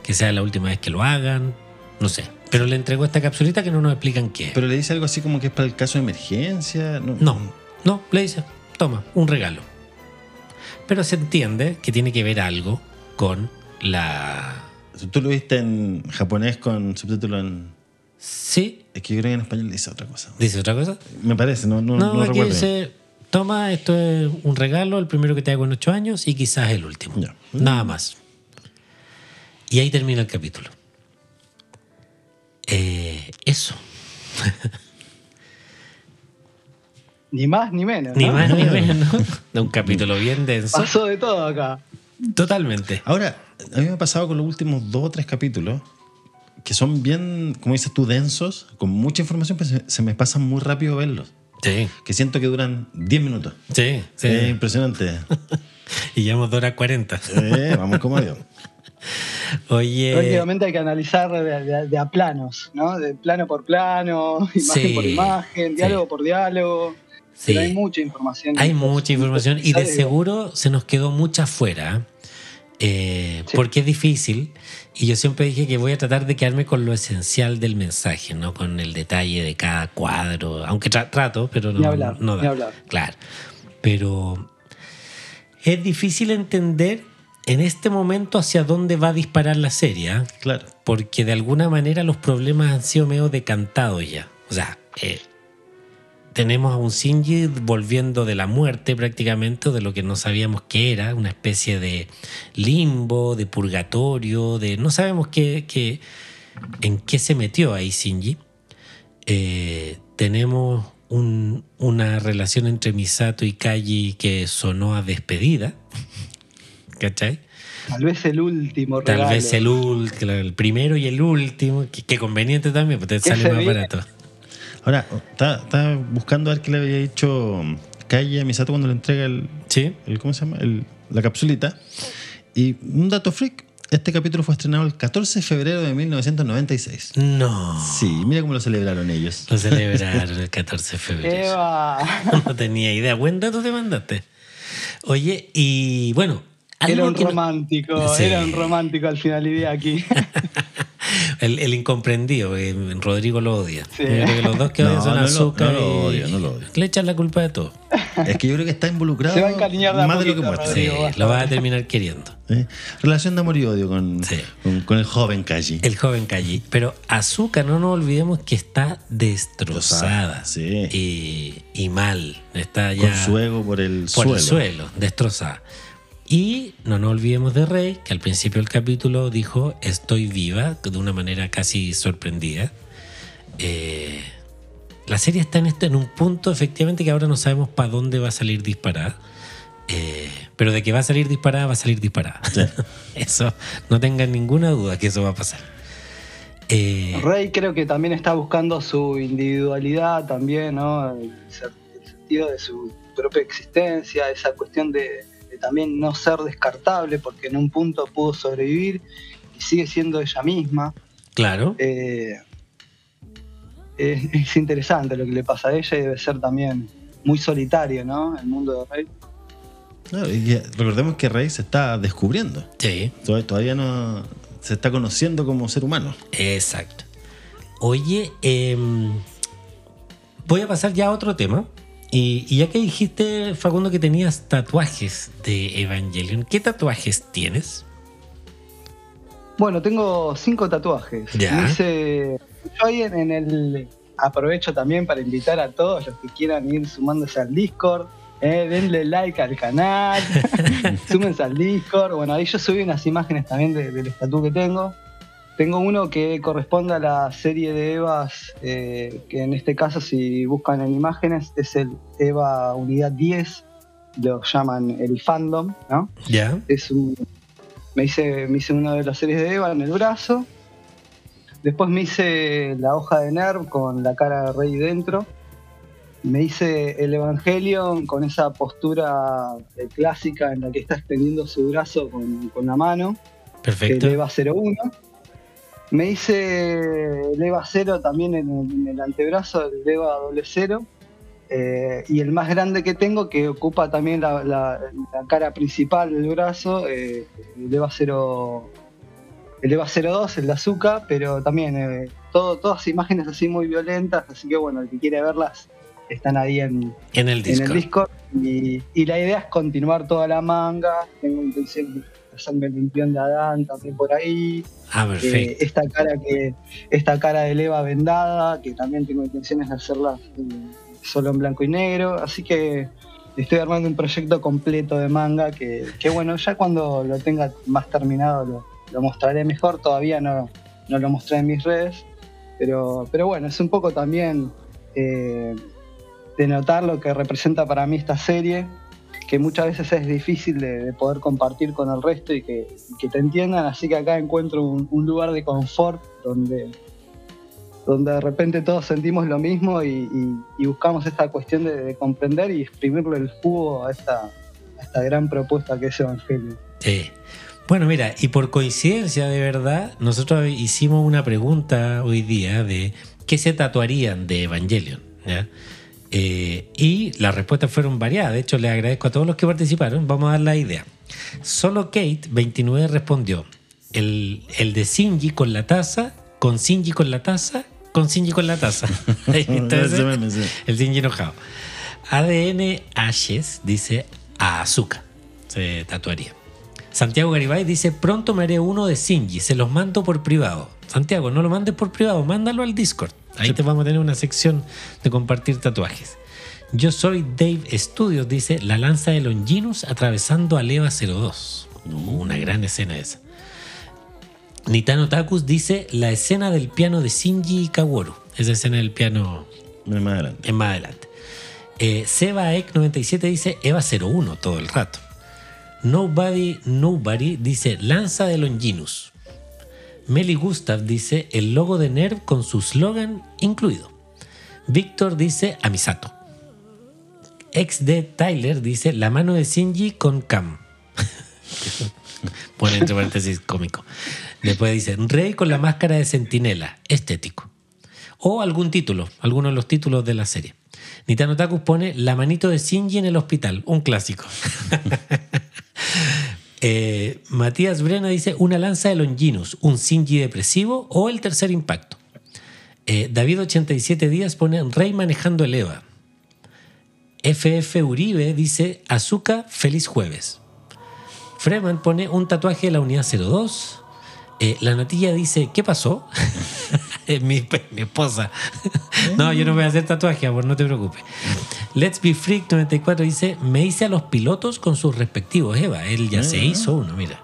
que sea la última vez que lo hagan, no sé. Pero le entregó esta capsulita que no nos explican qué. Pero le dice algo así como que es para el caso de emergencia. No, No, no, le dice, toma, un regalo. Pero se entiende que tiene que ver algo con la... Tú lo viste en japonés con subtítulo en. Sí, Es que yo creo que en español dice otra cosa. dice otra cosa. Me parece, no, no, No, no aquí dice, toma, esto es un regalo, el primero que te hago en ocho años y quizás el último. Ya. Nada más. Y ahí termina el capítulo. Eh, eso. <laughs> Ni más ni menos. Ni ¿no? más ni menos. De <laughs> un capítulo bien denso. Pasó de todo acá. Totalmente. Ahora, a mí me ha pasado con los últimos dos o tres capítulos que son bien, como dices tú, densos, con mucha información, pero se, se me pasan muy rápido verlos. Sí, Que siento que duran 10 minutos. sí, sí. Es impresionante. <laughs> Y llevamos dos horas 40. Eh, vamos como avión. Oye. Prácticamente hay que analizar de, de- de a planos, ¿no? De plano por plano, <laughs> imagen Sí, por imagen, diálogo sí. por diálogo. Sí. Pero hay mucha información. Hay mucha información y de seguro se nos quedó mucha fuera. eh, Sí. Porque es difícil. Y yo siempre dije que voy a tratar de quedarme con lo esencial del mensaje, no con el detalle de cada cuadro. Aunque tra- trato, pero no, hablar, no da. Claro. Pero es difícil entender en este momento hacia dónde va a disparar la serie. ¿ah? Claro. porque de alguna manera los problemas han sido medio decantados ya. O sea, eh, tenemos a un Shinji volviendo de la muerte prácticamente, de lo que no sabíamos que era, una especie de limbo, de purgatorio, de no sabemos qué, qué- en qué se metió ahí Shinji. Eh, tenemos un- una relación entre Misato y Kaji que sonó a despedida. ¿Cachai? Tal vez el último Tal vez el, claro, el primero y el último, que conveniente también, porque te ¿Qué sale más viene? barato. Ahora, estaba estaba buscando a ver qué le había dicho Calle a Misato cuando le entrega el, ¿Sí? el- ¿cómo se llama? El- la capsulita. Y un dato freak, este capítulo fue estrenado el 14 de febrero de 1996. No. Sí, mira cómo lo celebraron ellos. Lo celebraron el 14 de febrero. Eva. <laughs> No tenía idea. Buen dato te mandaste. Oye, y bueno. Era un no- romántico, <laughs> Sí. era un romántico al final y de aquí. <laughs> el, el incomprendido, eh, Rodrigo lo odia. Sí. Yo creo que los dos que <laughs> No, odian son no lo- azúcar. no lo odio, no lo odio. Le echan la culpa de todo. Es que yo creo que está involucrado Se va a encariñar de más de lo que muestra. Sí, lo vas a terminar queriendo. ¿Eh? Relación de amor y odio con, Sí. con, con el joven Kaji. El joven Calle. Pero Azúcar, no nos olvidemos que está destrozada. Destrozada, sí. Y, y mal. Está ya Con su ego por el por suelo. el suelo, destrozada. Y no nos olvidemos de Rey, que al principio del capítulo dijo, estoy viva, de una manera casi sorprendida. Eh, la serie está en, esto, en un punto, efectivamente, que ahora no sabemos para dónde va a salir disparada. Eh, pero de que va a salir disparada, va a salir disparada. <laughs> eso, no tengan ninguna duda que eso va a pasar. Eh, Rey creo que también está buscando su individualidad también, ¿no? El, sentido de su propia existencia, esa cuestión de también no ser descartable, porque en un punto pudo sobrevivir y sigue siendo ella misma. claro. Eh, es, es interesante lo que le pasa a ella y debe ser también muy solitario, ¿no? El mundo de Rey. Claro, y que recordemos que Rey se está descubriendo. Sí. Todavía, todavía no se está conociendo como ser humano. Exacto. Oye, em, voy a pasar ya a otro tema. Y, y ya que dijiste, Facundo, que tenías tatuajes de Evangelion, ¿qué tatuajes tienes? Bueno, tengo cinco tatuajes. Ya. Hice- yo ahí en, en el aprovecho también para invitar a todos los que quieran ir sumándose al Discord. eh, denle like al canal, <laughs> <laughs> súmense al Discord. Bueno, ahí yo subí unas imágenes también de- del estatuto que tengo. Tengo uno que corresponde a la serie de Evas, eh, que en este caso, si buscan en imágenes, es el Eva Unidad 10, lo llaman el fandom, ¿no? Ya. es un, me hice me hice una de las series de Eva en el brazo después me hice la hoja de Nerv con la cara de Rey dentro me hice el Evangelion con esa postura clásica en la que está extendiendo su brazo con, con la mano Perfecto. el EVA 01 me hice el EVA 0 también en el, en el antebrazo el EVA 0 eh, y el más grande que tengo, que ocupa también la, la- la cara principal del brazo, eh, el EVA 0, el EVA 02, el de azúcar, pero también eh, todo, todas imágenes así muy violentas, así que bueno, el que quiere verlas están ahí en, En el en disco. el. Y, y la idea es continuar toda la manga, tengo intención de hacerme el limpión de Adán también por ahí. Ah, Eh, perfecto. esta cara que esta cara de leva vendada que también tengo intenciones de hacerla eh, solo en blanco y negro así que estoy armando un proyecto completo de manga que, que bueno ya cuando lo tenga más terminado lo, lo mostraré mejor todavía no, no lo mostré en mis redes pero pero bueno es un poco también eh, de notar lo que representa para mí esta serie, que muchas veces es difícil de, poder compartir con el resto y que, te entiendan, así que acá encuentro un, lugar de confort donde, donde de repente todos sentimos lo mismo y, buscamos esta cuestión de, comprender y exprimirle el jugo a esta, esta gran propuesta que es Evangelio. Sí. Bueno, mira, y por coincidencia de verdad, nosotros hicimos una pregunta hoy día de qué se tatuarían de Evangelion. Eh, y las respuestas fueron variadas. De hecho, le agradezco a todos los que participaron. Vamos a dar la idea. Solo Kate, 29, respondió: el, el de Shinji con la taza, con Shinji con la taza, con Shinji con la taza. <laughs> <laughs> el Shinji enojado. ADN Ashes dice a Azuka. Se tatuaría. Santiago Garibay dice, pronto me haré uno de Shinji, se los mando por privado. Santiago, no lo mandes por privado, mándalo al Discord. Ahí te vamos a tener una sección de compartir tatuajes. Yo soy Dave Studios, dice, la lanza de Longinus atravesando a Leva 02. una gran escena esa. Nitano Takus dice, la escena del piano de Shinji y Kaworu. Esa escena del piano... Es más adelante. Es más adelante. Eh, Seba 97 dice, Eva 01 todo el rato. Nobody Nobody dice lanza de Longinus. Meli Gustav dice el logo de NERV con su slogan incluido. Víctor dice Amisato. XD Tyler dice la mano de Shinji con Cam. <laughs> Pone entre paréntesis cómico. Después dice Rey con la máscara de centinela, estético. O algún título, alguno de los títulos de la serie. Nitano Takus pone la manito de Shinji en el hospital, un clásico. <laughs> Eh, Matías Brena dice una lanza de Longinus, un Shinji depresivo o el tercer impacto. Eh, David 87 días pone Rey manejando el EVA. FF Uribe dice Azúcar, feliz jueves. Freeman pone un tatuaje de la unidad 02. Eh, la notilla dice, ¿qué pasó? <laughs> mi, mi esposa. <laughs> no, yo no voy a hacer tatuaje, amor, no te preocupes. Let's Be Freak 94 dice, me hice a los pilotos con sus respectivos, Eva. Él ya se hizo uno, mira.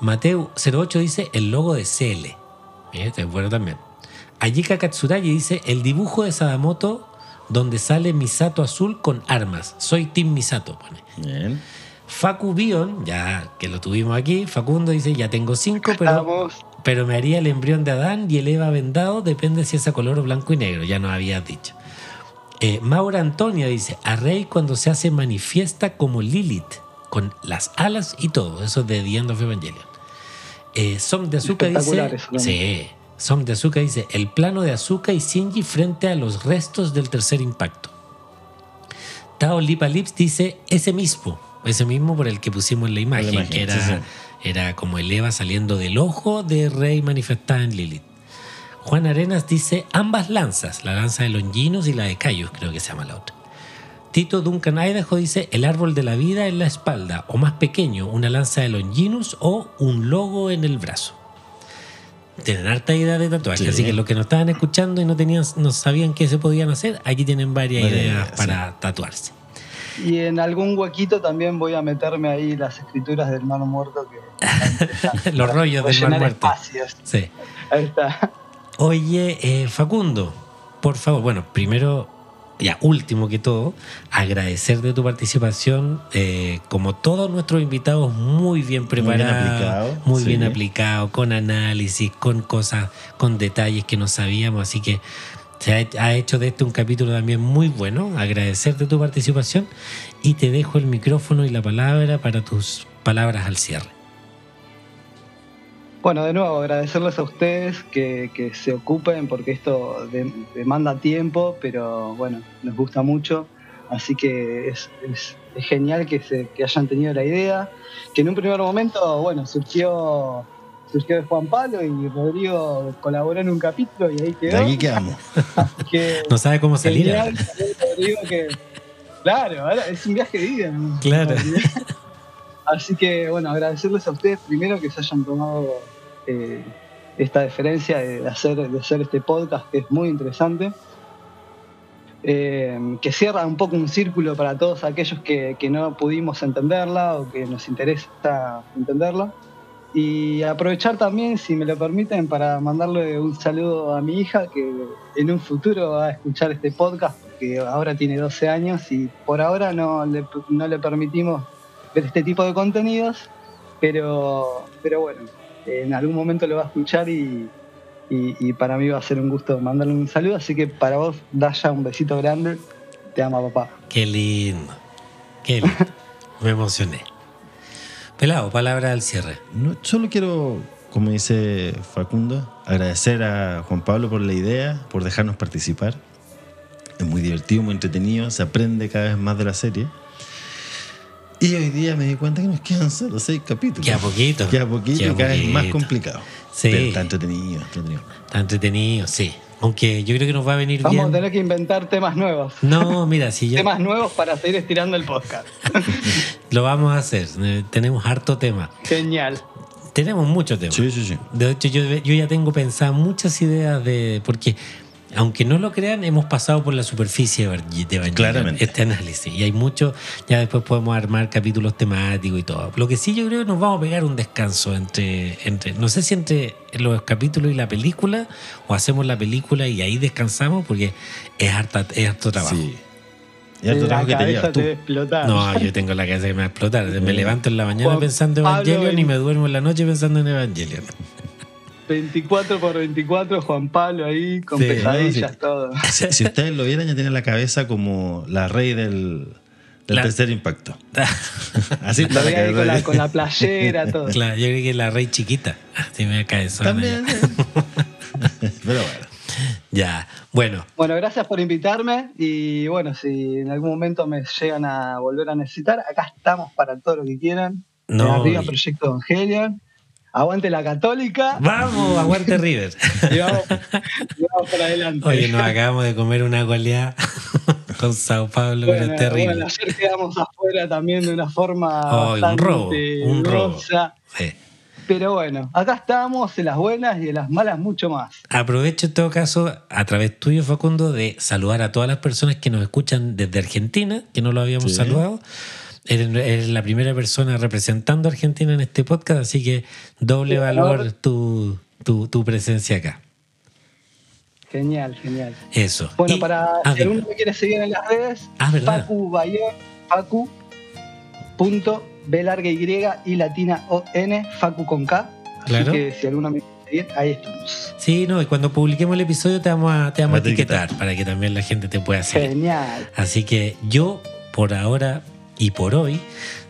Mateo 08 dice, el logo de CL. Este es bueno también. Ayika Katsuragi dice, el dibujo de Sadamoto donde sale Misato azul con armas. Soy Team Misato, pone. Bien. Facu Bion, ya que lo tuvimos aquí, Facundo dice, ya tengo cinco, pero, pero me haría el embrión de Adán y el Eva vendado, depende si es a color o blanco y negro, ya nos habías dicho. Eh, Maura Antonia dice, a Rey cuando se hace manifiesta como Lilith, con las alas y todo, eso es de The End of Evangelion. Eh, Som de Azúcar dice, sí, Som de Azúcar dice, el plano de Azúcar y Shinji frente a los restos del tercer impacto. Tao Lipa Lips dice, ese mismo, ese mismo por el que pusimos la imagen, que era, era como el Eva saliendo del ojo de Rey manifestada en Lilith. Juan Arenas dice ambas lanzas, la lanza de Longinos y la de Cayos, creo que se llama la otra. Tito Duncan Idaho dice el árbol de la vida en la espalda, o más pequeño, una lanza de Longinus o un logo en el brazo. Tienen harta idea de tatuaje, así que los que no estaban escuchando y no, tenían, no sabían qué se podían hacer, aquí tienen varias ideas para tatuarse. Y en algún huequito también voy a meterme ahí las escrituras del hermano muerto. Que, <laughs> Los rollos del hermano muerto. Sí. Ahí está. Oye, eh, Facundo, por favor, bueno, primero, ya último que todo, agradecer de tu participación, eh, como todos nuestros invitados, muy bien preparados, muy bien aplicado, con análisis, con cosas, con detalles que no sabíamos, así que se ha, hecho de este un capítulo también muy bueno. Agradecerte tu participación y te dejo el micrófono y la palabra para tus palabras al cierre. Bueno, de nuevo, agradecerles a ustedes que, se ocupen porque esto demanda tiempo, pero bueno, nos gusta mucho. Así que es, genial que, se, que hayan tenido la idea, que en un primer momento, bueno, surgió surgió de Juan Pablo y Rodrigo colaboró en un capítulo y ahí quedó. De ahí quedamos. <laughs> no sabe cómo salir. claro, es un viaje de vida. Claro. <laughs> Así que bueno, agradecerles a ustedes primero que se hayan tomado eh, esta deferencia de hacer, de hacer este podcast que es muy interesante. Eh, que cierra un poco un círculo para todos aquellos que, que no pudimos entenderla o que nos interesa entenderla. Y aprovechar también, si me lo permiten, para mandarle un saludo a mi hija que en un futuro va a escuchar este podcast que ahora tiene 12 años y por ahora no le, no le permitimos ver este tipo de contenidos, pero, pero bueno, en algún momento lo va a escuchar y, y- y para mí va a ser un gusto mandarle un saludo, así que para vos, Daya, un besito grande, te ama papá. Qué lindo. Qué lindo. <laughs> Me emocioné. Pelado, palabra al cierre. No, solo quiero, como dice Facundo, agradecer a Juan Pablo por la idea, por dejarnos participar. Es muy divertido, muy entretenido, se aprende cada vez más de la serie. Y hoy día me di cuenta que nos quedan solo seis capítulos. Queda poquito. Queda poquito Queda y cada vez más poquito. complicado. Sí. Pero está entretenido, entretenido. Está entretenido, sí. Aunque yo creo que nos va a venir Vamos bien. a tener que inventar temas nuevos. No, mira, si ya Temas nuevos para seguir estirando el podcast. <laughs> lo vamos a hacer. Eh, Tenemos harto tema. Genial. Tenemos mucho tema. Sí, sí, sí. De hecho, yo, yo ya tengo pensadas muchas ideas de. Porque, aunque no lo crean, hemos pasado por la superficie de Evangel- de Evangelion, Claramente. este análisis. Y hay mucho. Ya después podemos armar capítulos temáticos y todo. Lo que sí, yo creo que nos vamos a pegar un descanso entre. entre no sé si entre los capítulos y la película, o hacemos la película y ahí descansamos, porque es, harta, es harto trabajo. Sí. Y harto la trabajo que te cabeza llevas tú. No, yo tengo la cabeza que me va a explotar. Me levanto en la mañana Juan pensando en Pablo Evangelion y en- me duermo en la noche pensando en Evangelion. 24 por 24, Juan Pablo ahí, con Sí, pesadillas, no, sí. todo. <laughs> Si, si ustedes lo vieran, ya tiene la cabeza como la rey del, del La- tercer impacto. <laughs> Así está Lo la con la, con la <laughs> playera, todo. Claro, yo creo que la rey chiquita. Si me cae eso. También. Pero bueno. Ya, bueno, Bueno, gracias por invitarme y bueno, si en algún momento me llegan a volver a necesitar, acá estamos para todo lo que quieran. No, arriba Proyecto Evangelion. Aguante la católica vamos, aguante River. y vamos, y vamos para adelante. Oye, nos acabamos de comer una goleada con Sao Paulo, pero Bueno, es terrible. bueno, ayer quedamos afuera también de una forma Ay, un robo, un robo. Sí. Pero bueno, acá estamos en las buenas y en las malas mucho más. Aprovecho en todo caso, a través tuyo, Facundo, de saludar a todas las personas que nos escuchan desde Argentina, que no lo habíamos Sí. saludado. Eres, la primera persona representando a Argentina en este podcast, así que doble valor tu, tu, tu presencia acá. Genial, genial. Eso. Bueno, Y- para ah, si alguno me quiere seguir en las redes, Ah. Facu Bayón, Facu punto B larga Y y latina O N, Facu con K. Así Claro. que si alguno me quiere seguir, ahí estamos. Sí, no, y cuando publiquemos el episodio te vamos a, te vamos a etiquetar para que también la gente te pueda seguir. Genial. Así que yo, por ahora y por hoy,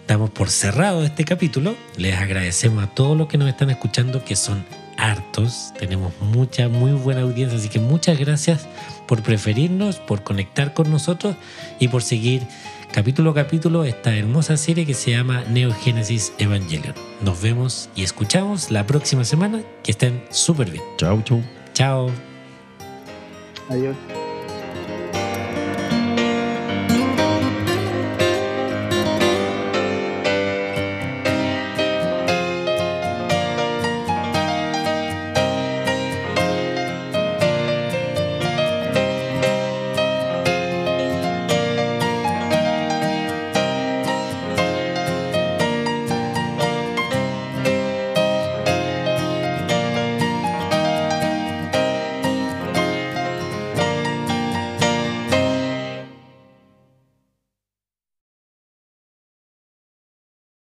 damos por cerrado este capítulo. Les agradecemos a todos los que nos están escuchando, que son hartos. Tenemos mucha, muy buena audiencia, así que muchas gracias por preferirnos, por conectar con nosotros y por seguir capítulo a capítulo esta hermosa serie que se llama Neogénesis Evangelion. Nos vemos y escuchamos la próxima semana. Que estén súper bien. Chau, chau. Chao. Adiós.